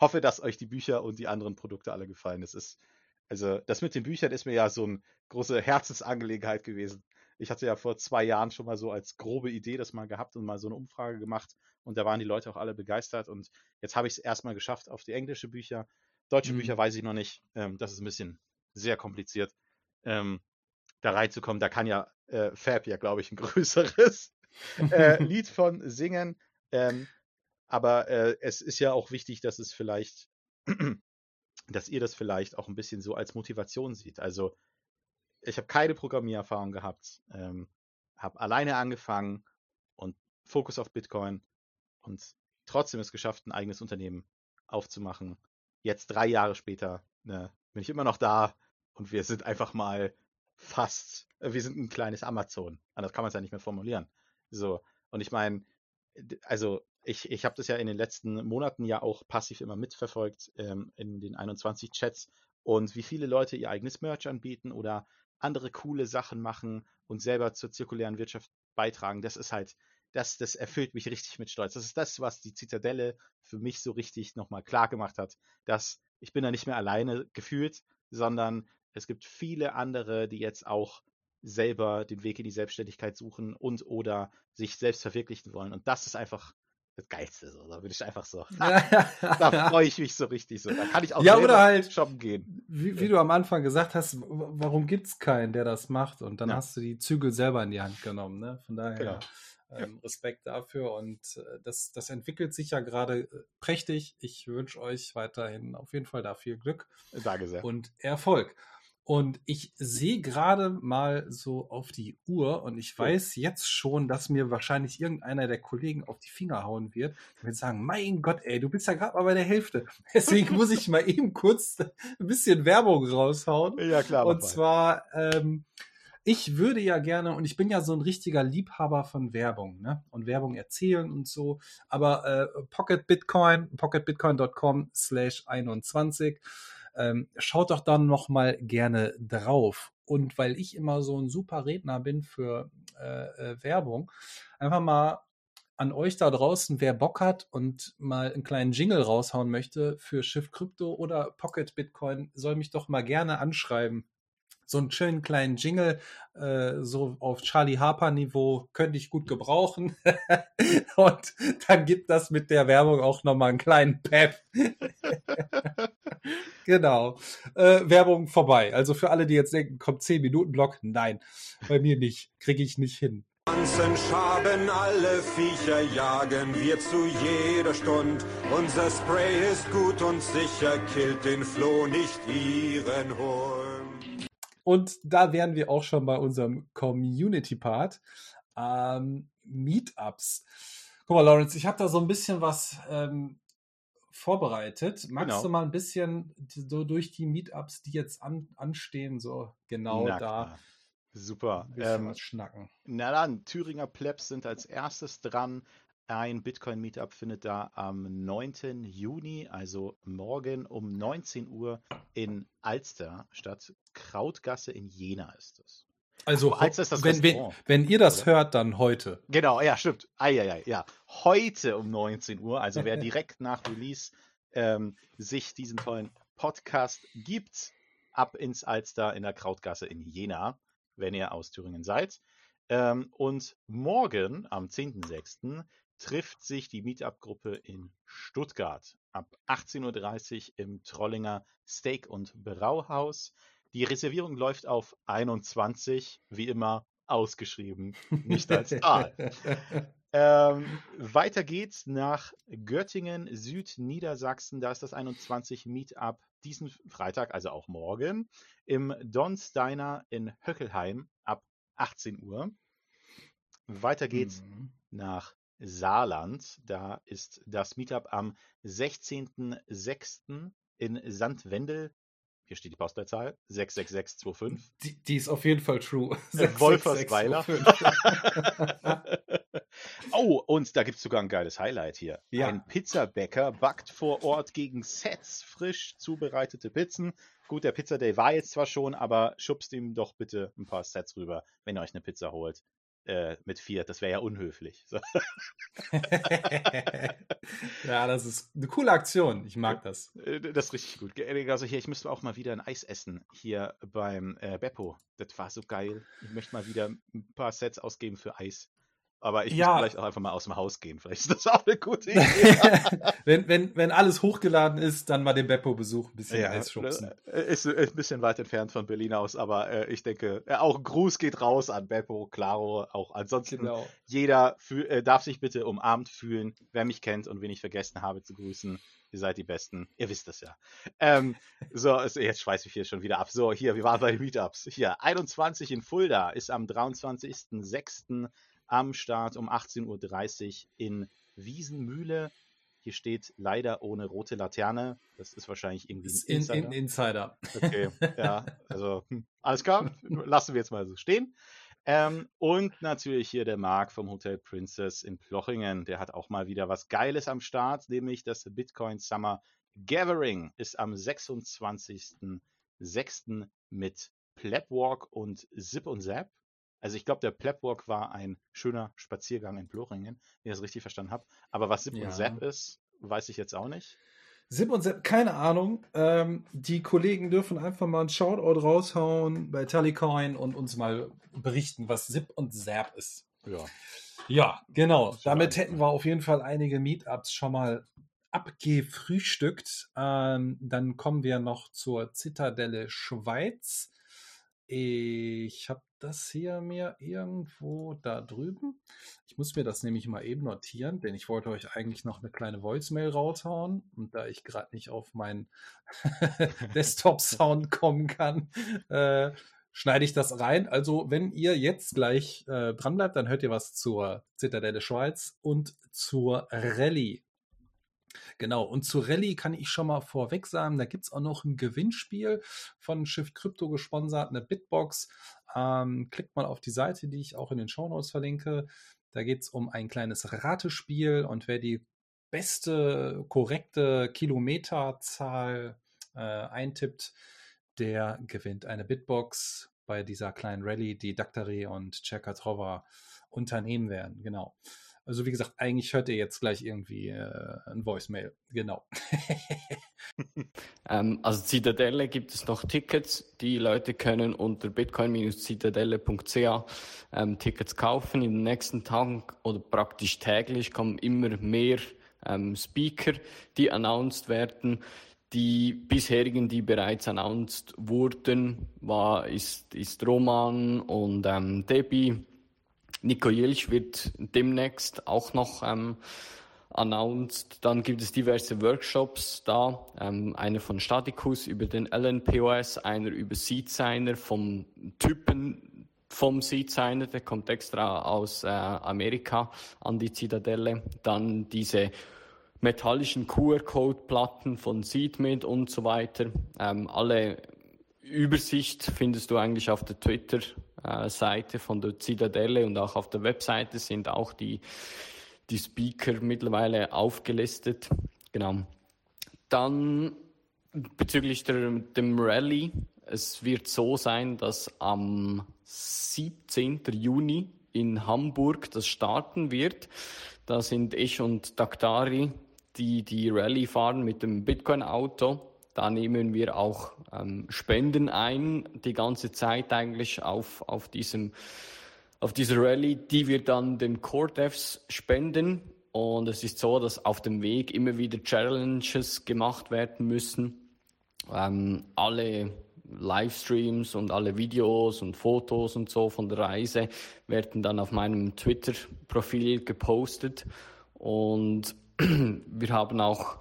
hoffe, dass euch die Bücher und die anderen Produkte alle gefallen. Es ist, also das mit den Büchern ist mir ja so eine große Herzensangelegenheit gewesen. Ich hatte ja vor zwei Jahren schon mal so als grobe Idee das mal gehabt und mal so eine Umfrage gemacht und da waren die Leute auch alle begeistert und jetzt habe ich es erstmal geschafft auf die englische Bücher. Deutsche Mhm. Bücher weiß ich noch nicht. Ähm, das ist ein bisschen sehr kompliziert, ähm, da reinzukommen. Da kann ja äh, Fab ja, glaube ich, ein größeres äh, Lied von singen. Ähm, aber äh, es ist ja auch wichtig, dass es vielleicht, dass ihr das vielleicht auch ein bisschen so als Motivation seht. Also ich habe keine Programmiererfahrung gehabt, ähm, habe alleine angefangen und Fokus auf Bitcoin und trotzdem es geschafft, ein eigenes Unternehmen aufzumachen. Jetzt drei Jahre später ne, bin ich immer noch da und wir sind einfach mal fast, äh, wir sind ein kleines Amazon. Anders kann man es ja nicht mehr formulieren. So, und ich meine, also ich, ich habe das ja in den letzten Monaten ja auch passiv immer mitverfolgt ähm, in den 21 Chats und wie viele Leute ihr eigenes Merch anbieten oder andere coole Sachen machen und selber zur zirkulären Wirtschaft beitragen. Das ist halt, das, das erfüllt mich richtig mit Stolz. Das ist das, was die Zitadelle für mich so richtig nochmal klar gemacht hat, dass ich bin da nicht mehr alleine gefühlt, sondern es gibt viele andere, die jetzt auch selber den Weg in die Selbstständigkeit suchen und oder sich selbst verwirklichen wollen. Und das ist einfach das Geilste. So. Da bin ich einfach so. da freue ich mich so richtig so. Da kann ich auch Ja, oder halt- shoppen gehen. Wie, wie du am Anfang gesagt hast, warum gibt es keinen, der das macht? Und dann Ja. hast du die Zügel selber in die Hand genommen. Ne? Von daher Genau. ähm, Respekt dafür. Und äh, das, das entwickelt sich ja gerade äh, prächtig. Ich wünsche euch weiterhin auf jeden Fall da viel Glück Danke sehr. und Erfolg. Und ich sehe gerade mal so auf die Uhr und ich Oh. weiß jetzt schon, dass mir wahrscheinlich irgendeiner der Kollegen auf die Finger hauen wird und wird sagen, mein Gott, ey, du bist ja gerade mal bei der Hälfte. Deswegen muss ich mal eben kurz ein bisschen Werbung raushauen. ja, klar. Und zwar, ähm, ich würde ja gerne, und ich bin ja so ein richtiger Liebhaber von Werbung, ne? Und Werbung erzählen und so. Aber äh, Pocket Bitcoin, pocketbitcoin.com slash 21, ähm, schaut doch dann noch mal gerne drauf. Und weil ich immer so ein super Redner bin für äh, äh, Werbung, einfach mal an euch da draußen, wer Bock hat und mal einen kleinen Jingle raushauen möchte für Schiff Krypto oder Pocket Bitcoin, soll mich doch mal gerne anschreiben. So einen schönen kleinen Jingle, äh, so auf Charlie Harper Niveau, könnte ich gut gebrauchen. und dann gibt das mit der Werbung auch nochmal einen kleinen Pep. genau. Äh, Werbung vorbei. Also für alle, die jetzt denken, kommt 10 Minuten Block, nein, bei mir nicht. Kriege ich nicht hin. Ganzen Schaben alle Viecher jagen wir zu jeder Stund. Unser Spray ist gut und sicher, killt den Floh nicht ihren Hund. Und da wären wir auch schon bei unserem Community-Part. Ähm, Meetups. Guck mal, Lawrence, ich habe da so ein bisschen was ähm, vorbereitet. Magst Genau. du mal ein bisschen so durch die Meetups, die jetzt an, anstehen, so genau Na da klar. Super. Ähm, schnacken? na dann, Thüringer Plebs sind als erstes dran ein Bitcoin-Meetup findet da am 9. Juni, also morgen um 19 Uhr in Alster statt. Krautgasse in Jena ist es. Also, Aber Alster ist das wenn, wenn, wenn ihr das oder? hört, dann heute. Genau, ja, stimmt. Eieiei, ja. Heute um 19 Uhr, also wer direkt nach Release ähm, sich diesen tollen Podcast gibt, ab ins Alster in der Krautgasse in Jena, wenn ihr aus Thüringen seid. Ähm, und morgen, am 10.06., trifft sich die Meetup-Gruppe in Stuttgart ab 18.30 Uhr im Trollinger Steak- und Brauhaus. Die Reservierung läuft auf 21, wie immer ausgeschrieben, nicht als Zahl. Ähm, weiter geht's nach Göttingen, Südniedersachsen. Da ist das 21 Meetup diesen Freitag, also auch morgen, im Don's Diner in Höckelheim ab 18 Uhr. Weiter geht's Mhm. nach Saarland. Da ist das Meetup am 16.06. in Sandwendel. Hier steht die Postleitzahl 66625. Die, die ist auf jeden Fall true. Äh, Wolfersweiler. 66625. Oh, und da gibt es sogar ein geiles Highlight hier. Ja. Ein Pizzabäcker backt vor Ort gegen Sets frisch zubereitete Pizzen. Gut, der Pizza Day war jetzt zwar schon, aber schubst ihm doch bitte ein paar Sets rüber, wenn ihr euch eine Pizza holt. Äh, mit vier, das wäre ja unhöflich. So. ja, das ist eine coole Aktion. Ich mag das. Äh, Das ist richtig gut. Ge- Also hier, ich müsste auch mal wieder ein Eis essen hier beim äh, Beppo. Das war so geil. Ich möchte mal wieder ein paar Sets ausgeben für Eis. Aber ich Ja. muss vielleicht auch einfach mal aus dem Haus gehen. Vielleicht ist das auch eine gute Idee. wenn, wenn, wenn alles hochgeladen ist, dann mal den Beppo besuchen, ein bisschen Eis schubsen. äh, Ist, ist ein bisschen weit entfernt von Berlin aus, aber äh, ich denke, äh, auch ein Gruß geht raus an Beppo, Claro, auch ansonsten. Genau. Jeder fühl, äh, darf sich bitte umarmt fühlen, wer mich kennt und wen ich vergessen habe zu grüßen. Ihr seid die Besten. Ihr wisst das ja. Ähm, so, also jetzt schweiß ich hier schon wieder ab. So, hier, wir waren bei den Meetups. Hier, 21 in Fulda ist am 23.06. am Start um 18.30 Uhr in Wiesenmühle. Hier steht leider ohne rote Laterne. Das ist wahrscheinlich irgendwie ein in, Insider. in, Insider. Okay, ja, also hm, alles klar, lassen wir jetzt mal so stehen. Ähm, und natürlich hier der Marc vom Hotel Princess in Plochingen, der hat auch mal wieder was Geiles am Start, nämlich das Bitcoin Summer Gathering ist am 26.06. mit Plebwalk und Zip und Zap. Also ich glaube, der Plebwalk war ein schöner Spaziergang in Plochingen, wenn ich das richtig verstanden habe. Aber was Zip Ja. und Zap ist, weiß ich jetzt auch nicht. Zip und Zap, keine Ahnung. Ähm, die Kollegen dürfen einfach mal einen Shoutout raushauen bei Tallycoin und uns mal berichten, was Zip und Zap ist. Ja. Ja, genau. Damit hätten wir auf jeden Fall einige Meetups schon mal abgefrühstückt. Ähm, dann kommen wir noch zur Zitadelle Schweiz. Ich habe das hier mir irgendwo da drüben. Ich muss mir das nämlich mal eben notieren, denn ich wollte euch eigentlich noch eine kleine Voicemail raushauen. Und da ich gerade nicht auf meinen Desktop-Sound kommen kann, äh, schneide ich das rein. Also, wenn ihr jetzt gleich äh, dran bleibt, dann hört ihr was zur Zitadelle Schweiz und zur Rallye. Genau, und zu Rallye kann ich schon mal vorweg sagen, da gibt es auch noch ein Gewinnspiel von Shift Crypto gesponsert, eine Bitbox. Ähm, klickt mal auf die Seite, die ich auch in den Shownotes verlinke. Da geht es um ein kleines Ratespiel und wer die beste, korrekte Kilometerzahl äh, eintippt, der gewinnt eine Bitbox bei dieser kleinen Rallye, die Daktari und Czerkatrova unternehmen werden. Genau. Also wie gesagt, eigentlich hört ihr jetzt gleich irgendwie äh, ein Voicemail. Genau. Ähm, also Zitadelle gibt es noch Tickets. Die Leute können unter bitcoin-zitadelle.ca ähm, Tickets kaufen. In den nächsten Tagen oder praktisch täglich kommen immer mehr ähm, Speaker, die announced werden. Die bisherigen, die bereits announced wurden, war, ist, ist Roman und ähm, Debbie. Nico Jilch wird demnächst auch noch ähm, announced. Dann gibt es diverse Workshops da. Ähm, einer von Staticus über den LNPOS, einer über Seedsigner vom Typen vom Seedsigner, der kommt extra aus äh, Amerika an die Zitadelle. Dann diese metallischen QR-Code-Platten von Seedmid und so weiter. Ähm, alle Übersicht findest du eigentlich auf der Twitter-Seite von der Zitadelle und auch auf der Webseite sind auch die die Speaker mittlerweile aufgelistet. Genau. Dann bezüglich der, dem Rallye. Es wird so sein, dass am 17. Juni in Hamburg das starten wird. Da sind ich und Daktari, die die Rallye fahren mit dem Bitcoin-Auto. Da nehmen wir auch ähm, Spenden ein, die ganze Zeit eigentlich auf, auf, diesem, auf dieser Rallye, die wir dann den Core Devs spenden. Und es ist so, dass auf dem Weg immer wieder Challenges gemacht werden müssen. Ähm, alle Livestreams und alle Videos und Fotos und so von der Reise werden dann auf meinem Twitter-Profil gepostet. Und wir haben auch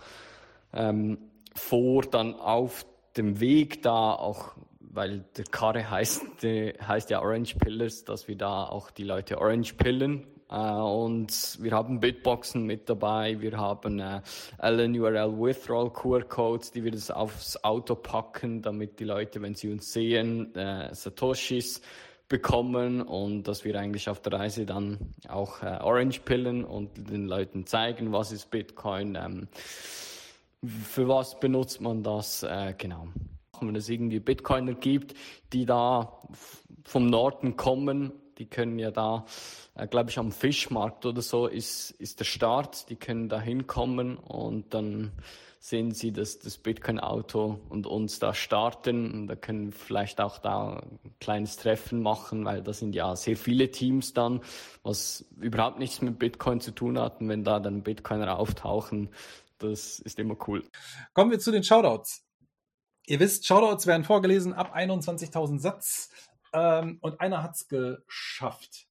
ähm, vor, dann auf dem Weg da auch, weil der Karre heißt, heißt ja Orange Pillars, dass wir da auch die Leute Orange pillen. Äh, und wir haben Bitboxen mit dabei, wir haben äh, LNURL Withdrawal QR-Codes, die wir das aufs Auto packen, damit die Leute, wenn sie uns sehen, äh, Satoshis bekommen und dass wir eigentlich auf der Reise dann auch äh, Orange pillen und den Leuten zeigen, was ist Bitcoin, ähm, für was benutzt man das, äh, genau. Wenn es irgendwie Bitcoiner gibt, die da vom Norden kommen, die können ja da äh, glaube ich, am Fischmarkt oder so ist, ist der Start. Die können da hinkommen und dann sehen sie das, das Bitcoin-Auto und uns da starten. Und da können wir vielleicht auch da ein kleines Treffen machen, weil da sind ja sehr viele Teams dann, was überhaupt nichts mit Bitcoin zu tun hatten. Wenn da dann Bitcoiner auftauchen, das ist immer cool. Kommen wir zu den Shoutouts. Ihr wisst, Shoutouts werden vorgelesen ab 21.000 Satz. Ähm, und einer hat es geschafft.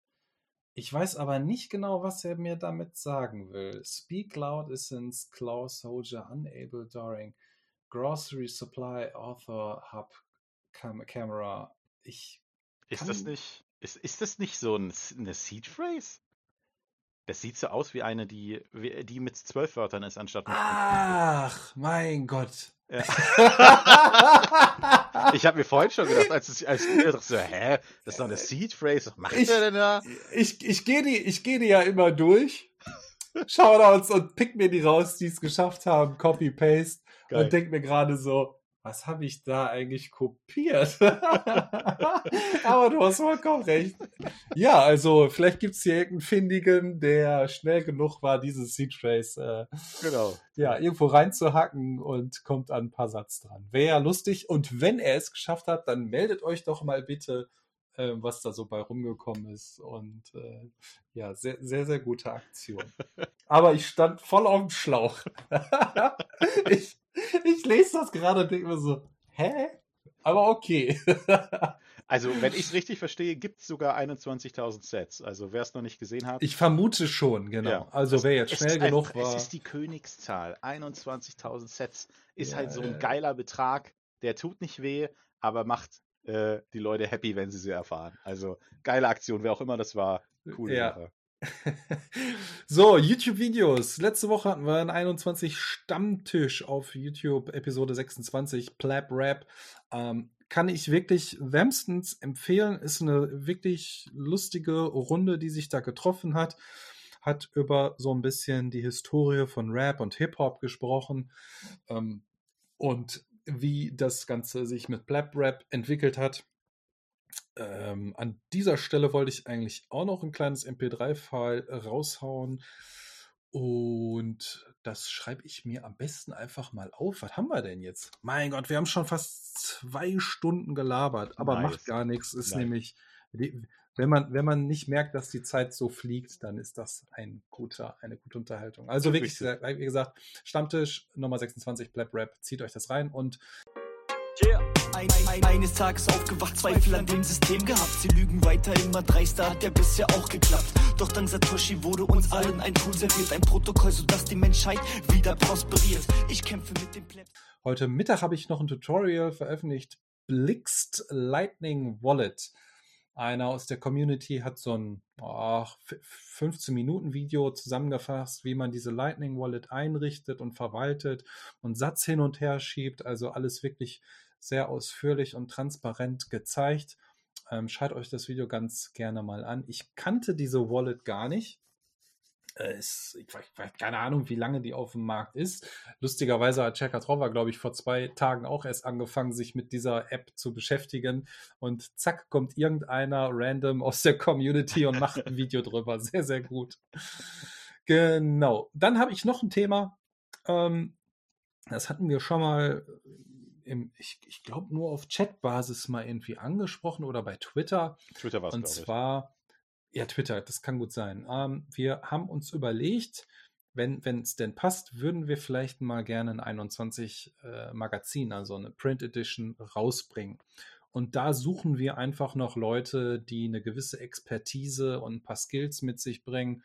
Ich weiß aber nicht genau, was er mir damit sagen will. Speak loud essence, claw soldier, unable during, grocery supply, author, hub, cam camera. Ich. Ist das nicht, ist, ist das nicht so ein, eine Seed Phrase? Das sieht so aus wie eine, die, die mit zwölf Wörtern ist, anstatt mit. Ach, mein Gott. Ja. ich habe mir vorhin schon gedacht, als, es, als ich dachte so, hä, das ist doch eine Seed Phrase, was macht ich, der denn da? Ich, ich gehe die, ich geh die ja immer durch, Shoutouts und pick mir die raus, die es geschafft haben, Copy, Paste und denk mir gerade so, was habe ich da eigentlich kopiert? Aber du hast vollkommen recht. Ja, also vielleicht gibt es hier irgendeinen Findigen, der schnell genug war, dieses Seed Trace äh, genau. ja, irgendwo reinzuhacken und kommt an ein paar Satz dran. Wäre ja lustig. Und wenn er es geschafft hat, dann meldet euch doch mal bitte, äh, was da so bei rumgekommen ist. Und äh, ja, sehr, sehr, sehr gute Aktion. Aber ich stand voll auf dem Schlauch. ich, ich lese das gerade und denke mir so, hä? Aber okay. also, wenn ich es richtig verstehe, gibt es sogar 21.000 Sets. Also, wer es noch nicht gesehen hat. Ich vermute schon, genau. Ja. Also, wer jetzt schnell genug war. Es ist die Königszahl. 21.000 Sets ist ja, halt so ein geiler Betrag. Der tut nicht weh, aber macht äh, die Leute happy, wenn sie sie erfahren. Also, geile Aktion, wer auch immer das war. Coole ja. Sache. so, YouTube-Videos. Letzte Woche hatten wir einen 21 Stammtisch auf YouTube, Episode 26, Plap Rap. Ähm, kann ich wirklich wärmstens empfehlen. Ist eine wirklich lustige Runde, die sich da getroffen hat. Hat über so ein bisschen die Historie von Rap und Hip-Hop gesprochen. Ähm, und wie das Ganze sich mit Plap Rap entwickelt hat. Ähm, an dieser Stelle wollte ich eigentlich auch noch ein kleines MP3-File raushauen. Und das schreibe ich mir am besten einfach mal auf. Was haben wir denn jetzt? Mein Gott, wir haben schon fast zwei Stunden gelabert, aber nice. macht gar nichts. Ist nice. nämlich, wenn man, wenn man nicht merkt, dass die Zeit so fliegt, dann ist das ein guter, eine gute Unterhaltung. Also wirklich, wie gesagt, Stammtisch Nummer 26, Blab Rap, zieht euch das rein und Yeah. Ein, ein, eines Tages aufgewacht, Zweifel an dem System gehabt. Sie lügen weiter, immer dreister, hat ja bisher auch geklappt. Doch dank Satoshi wurde uns allen ein Tool serviert, ein Protokoll, sodass die Menschheit wieder prosperiert. Ich kämpfe mit dem Plebs. Heute Mittag habe ich noch ein Tutorial veröffentlicht. Blixt Lightning Wallet. Einer aus der Community hat so ein oh, 15-Minuten-Video zusammengefasst, wie man diese Lightning Wallet einrichtet und verwaltet und Satz hin und her schiebt. Also alles wirklich sehr ausführlich und transparent gezeigt. Ähm, schaut euch das Video ganz gerne mal an. Ich kannte diese Wallet gar nicht. Äh, ist, ich weiß keine Ahnung, wie lange die auf dem Markt ist. Lustigerweise hat Checker Trova, glaube ich, vor zwei Tagen auch erst angefangen, sich mit dieser App zu beschäftigen. Und zack, kommt irgendeiner random aus der Community und macht ein Video drüber. Sehr, sehr gut. Genau. Dann habe ich noch ein Thema. Ähm, das hatten wir schon mal im, ich, ich glaube, nur auf Chatbasis mal irgendwie angesprochen oder bei Twitter. Twitter war es, Und zwar, ja, Twitter, das kann gut sein. Ähm, wir haben uns überlegt, wenn es denn passt, würden wir vielleicht mal gerne ein 21 äh, Magazin, also eine Print Edition, rausbringen. Und da suchen wir einfach noch Leute, die eine gewisse Expertise und ein paar Skills mit sich bringen,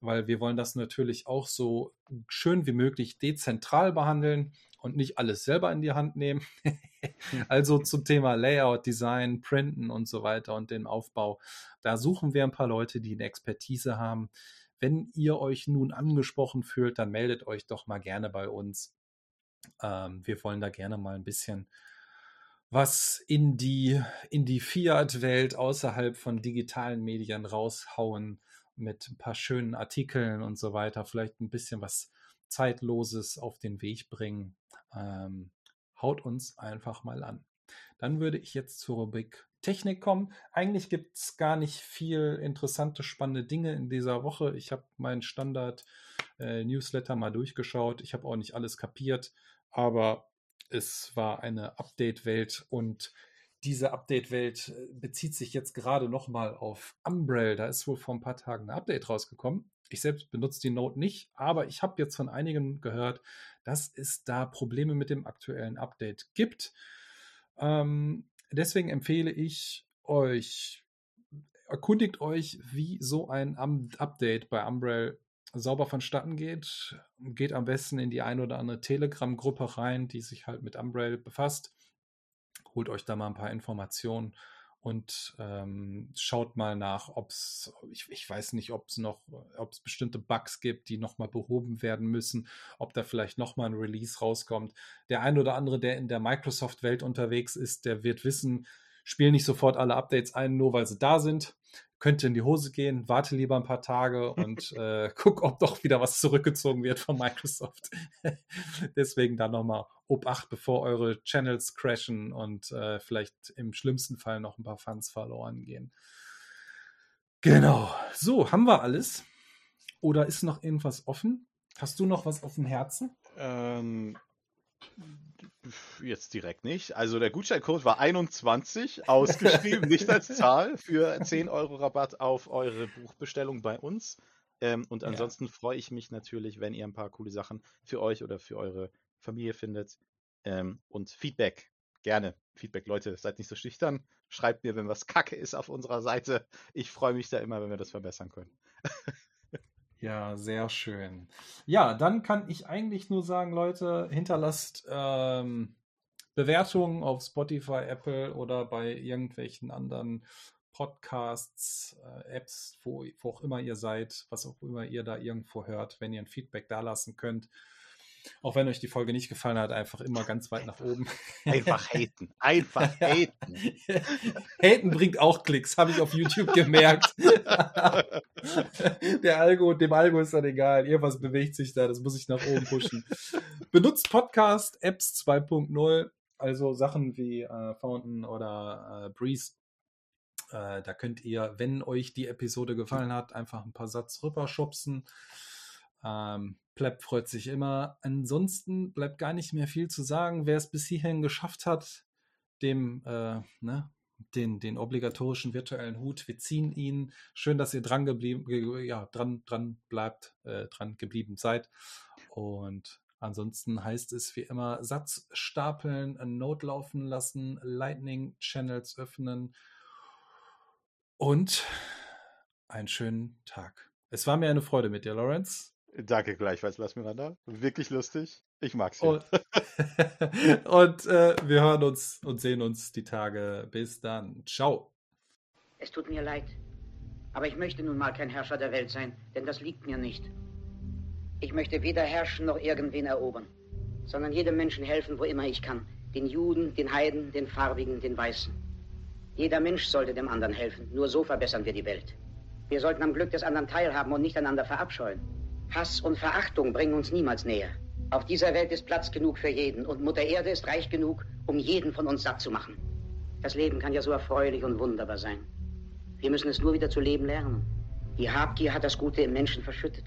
weil wir wollen das natürlich auch so schön wie möglich dezentral behandeln und nicht alles selber in die Hand nehmen. also zum Thema Layout, Design, Printen und so weiter und den Aufbau. Da suchen wir ein paar Leute, die eine Expertise haben. Wenn ihr euch nun angesprochen fühlt, dann meldet euch doch mal gerne bei uns. Ähm, wir wollen da gerne mal ein bisschen was in die, in die Fiat-Welt außerhalb von digitalen Medien raushauen mit ein paar schönen Artikeln und so weiter. Vielleicht ein bisschen was Zeitloses auf den Weg bringen. Ähm, haut uns einfach mal an. Dann würde ich jetzt zur Rubrik Technik kommen. Eigentlich gibt es gar nicht viel interessante, spannende Dinge in dieser Woche. Ich habe meinen Standard-Newsletter äh, mal durchgeschaut. Ich habe auch nicht alles kapiert, aber es war eine Update-Welt und diese Update-Welt äh, bezieht sich jetzt gerade nochmal auf Umbrell. Da ist wohl vor ein paar Tagen ein Update rausgekommen. Ich selbst benutze die Note nicht, aber ich habe jetzt von einigen gehört, dass es da Probleme mit dem aktuellen Update gibt. Ähm, deswegen empfehle ich euch, erkundigt euch, wie so ein Update bei Umbrell sauber vonstatten geht. Geht am besten in die ein oder andere Telegram-Gruppe rein, die sich halt mit Umbrell befasst. Holt euch da mal ein paar Informationen und ähm, schaut mal nach, ob es, ich, ich, weiß nicht, ob es noch, ob es bestimmte Bugs gibt, die nochmal behoben werden müssen, ob da vielleicht nochmal ein Release rauskommt. Der ein oder andere, der in der Microsoft-Welt unterwegs ist, der wird wissen, spiel nicht sofort alle Updates ein, nur weil sie da sind könnte in die Hose gehen, warte lieber ein paar Tage und äh, guck, ob doch wieder was zurückgezogen wird von Microsoft. Deswegen da nochmal Obacht, bevor eure Channels crashen und äh, vielleicht im schlimmsten Fall noch ein paar Fans verloren gehen. Genau. So, haben wir alles? Oder ist noch irgendwas offen? Hast du noch was auf dem Herzen? Ähm, Jetzt direkt nicht. Also der Gutscheincode war 21 ausgeschrieben, nicht als Zahl, für 10 Euro Rabatt auf eure Buchbestellung bei uns. Ähm, und ansonsten ja. freue ich mich natürlich, wenn ihr ein paar coole Sachen für euch oder für eure Familie findet. Ähm, und Feedback, gerne. Feedback, Leute, seid nicht so schüchtern. Schreibt mir, wenn was kacke ist auf unserer Seite. Ich freue mich da immer, wenn wir das verbessern können. Ja, sehr schön. Ja, dann kann ich eigentlich nur sagen, Leute, hinterlasst ähm, Bewertungen auf Spotify, Apple oder bei irgendwelchen anderen Podcasts, äh, Apps, wo, wo auch immer ihr seid, was auch immer ihr da irgendwo hört, wenn ihr ein Feedback da lassen könnt. Auch wenn euch die Folge nicht gefallen hat, einfach immer ganz weit nach oben. Einfach haten. Einfach haten. haten bringt auch Klicks, habe ich auf YouTube gemerkt. Der Algo, dem Algo ist dann egal. Irgendwas bewegt sich da, das muss ich nach oben pushen. Benutzt Podcast-Apps 2.0, also Sachen wie äh, Fountain oder äh, Breeze. Äh, da könnt ihr, wenn euch die Episode gefallen hat, einfach ein paar Satz rüberschubsen. Ähm, Pleb freut sich immer. Ansonsten bleibt gar nicht mehr viel zu sagen. Wer es bis hierhin geschafft hat, dem, äh, ne, den, den obligatorischen virtuellen Hut, wir ziehen ihn. Schön, dass ihr dran geblieben, ja, dran, dran bleibt, äh, dran geblieben seid. Und ansonsten heißt es wie immer Satz stapeln, Note laufen lassen, Lightning Channels öffnen und einen schönen Tag. Es war mir eine Freude mit dir, Lawrence. Danke gleichfalls, Las Miranda. Wirklich lustig. Ich mag's. Und, und äh, wir hören uns und sehen uns die Tage. Bis dann. Ciao. Es tut mir leid. Aber ich möchte nun mal kein Herrscher der Welt sein, denn das liegt mir nicht. Ich möchte weder herrschen noch irgendwen erobern, sondern jedem Menschen helfen, wo immer ich kann. Den Juden, den Heiden, den Farbigen, den Weißen. Jeder Mensch sollte dem anderen helfen. Nur so verbessern wir die Welt. Wir sollten am Glück des anderen teilhaben und nicht einander verabscheuen. Hass und Verachtung bringen uns niemals näher. Auf dieser Welt ist Platz genug für jeden und Mutter Erde ist reich genug, um jeden von uns satt zu machen. Das Leben kann ja so erfreulich und wunderbar sein. Wir müssen es nur wieder zu leben lernen. Die Habgier hat das Gute im Menschen verschüttet.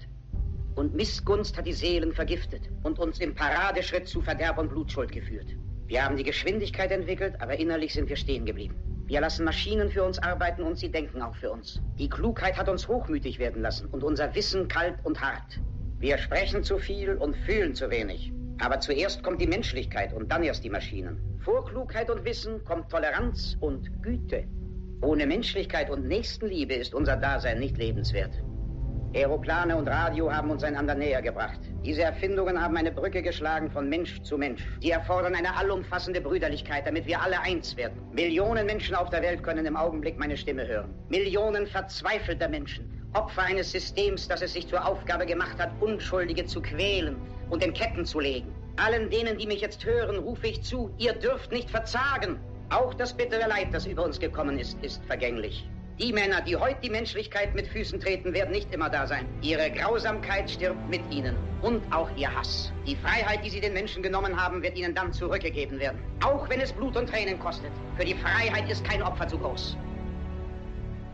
Und Missgunst hat die Seelen vergiftet und uns im Paradeschritt zu Verderb und Blutschuld geführt. Wir haben die Geschwindigkeit entwickelt, aber innerlich sind wir stehen geblieben. Wir lassen Maschinen für uns arbeiten und sie denken auch für uns. Die Klugheit hat uns hochmütig werden lassen und unser Wissen kalt und hart. Wir sprechen zu viel und fühlen zu wenig. Aber zuerst kommt die Menschlichkeit und dann erst die Maschinen. Vor Klugheit und Wissen kommt Toleranz und Güte. Ohne Menschlichkeit und Nächstenliebe ist unser Dasein nicht lebenswert. Aeroplane und Radio haben uns einander näher gebracht. Diese Erfindungen haben eine Brücke geschlagen von Mensch zu Mensch. Die erfordern eine allumfassende Brüderlichkeit, damit wir alle eins werden. Millionen Menschen auf der Welt können im Augenblick meine Stimme hören. Millionen verzweifelter Menschen. Opfer eines Systems, das es sich zur Aufgabe gemacht hat, Unschuldige zu quälen und in Ketten zu legen. Allen denen, die mich jetzt hören, rufe ich zu, ihr dürft nicht verzagen. Auch das bittere Leid, das über uns gekommen ist, ist vergänglich. Die Männer, die heute die Menschlichkeit mit Füßen treten, werden nicht immer da sein. Ihre Grausamkeit stirbt mit ihnen und auch ihr Hass. Die Freiheit, die sie den Menschen genommen haben, wird ihnen dann zurückgegeben werden. Auch wenn es Blut und Tränen kostet. Für die Freiheit ist kein Opfer zu groß.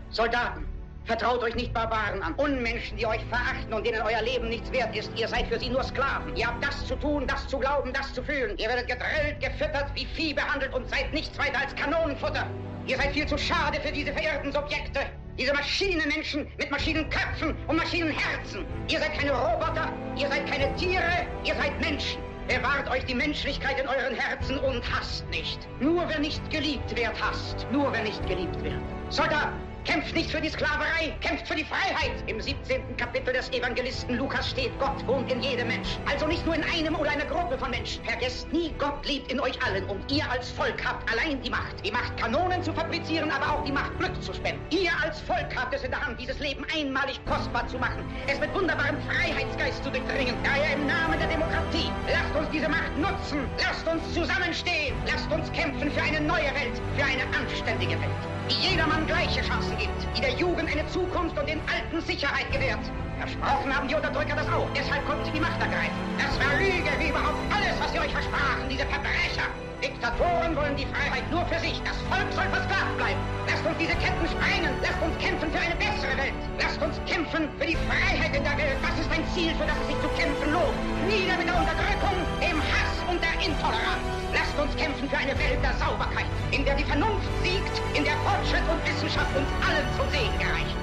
Soldaten, Vertraut euch nicht Barbaren an, Unmenschen, die euch verachten und denen euer Leben nichts wert ist. Ihr seid für sie nur Sklaven. Ihr habt das zu tun, das zu glauben, das zu fühlen. Ihr werdet gedrillt, gefüttert, wie Vieh behandelt und seid nichts weiter als Kanonenfutter. Ihr seid viel zu schade für diese verirrten Subjekte. Diese Maschinenmenschen mit Maschinenköpfen und Maschinenherzen. Ihr seid keine Roboter, ihr seid keine Tiere, ihr seid Menschen. Bewahrt euch die Menschlichkeit in euren Herzen und hasst nicht. Nur wer nicht geliebt wird, hasst. Nur wer nicht geliebt wird. Soldat, Kämpft nicht für die Sklaverei, kämpft für die Freiheit. Im 17. Kapitel des Evangelisten Lukas steht, Gott wohnt in jedem Mensch. Also nicht nur in einem oder einer Gruppe von Menschen. Vergesst nie, Gott lebt in euch allen und ihr als Volk habt allein die Macht. Die Macht, Kanonen zu fabrizieren, aber auch die Macht, Glück zu spenden. Ihr als Volk habt es in der Hand, dieses Leben einmalig kostbar zu machen. Es mit wunderbarem Freiheitsgeist zu durchdringen. Daher im Namen der Demokratie, lasst uns diese Macht nutzen. Lasst uns zusammenstehen. Lasst uns kämpfen für eine neue Welt, für eine anständige Welt die jedermann gleiche Chancen gibt, die der Jugend eine Zukunft und den Alten Sicherheit gewährt. Versprochen haben die Unterdrücker das auch, deshalb konnten sie die Macht ergreifen. Das war Lüge, wie überhaupt alles, was sie euch versprachen, diese Verbrecher. Diktatoren wollen die Freiheit nur für sich. Das Volk soll versklavt bleiben. Lasst uns diese Ketten sprengen. Lasst uns kämpfen für eine bessere Welt. Lasst uns kämpfen für die Freiheit in der Welt. Das ist ein Ziel, für das es sich zu kämpfen lohnt. Nieder mit der Unterdrückung, dem Hass und der Intoleranz. Lasst uns kämpfen für eine Welt der Sauberkeit, in der die Vernunft siegt, in der Fortschritt und Wissenschaft uns allen zum Segen gereichen.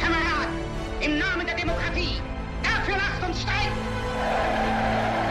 Kameraden, im Namen der Demokratie, dafür lasst uns streiten!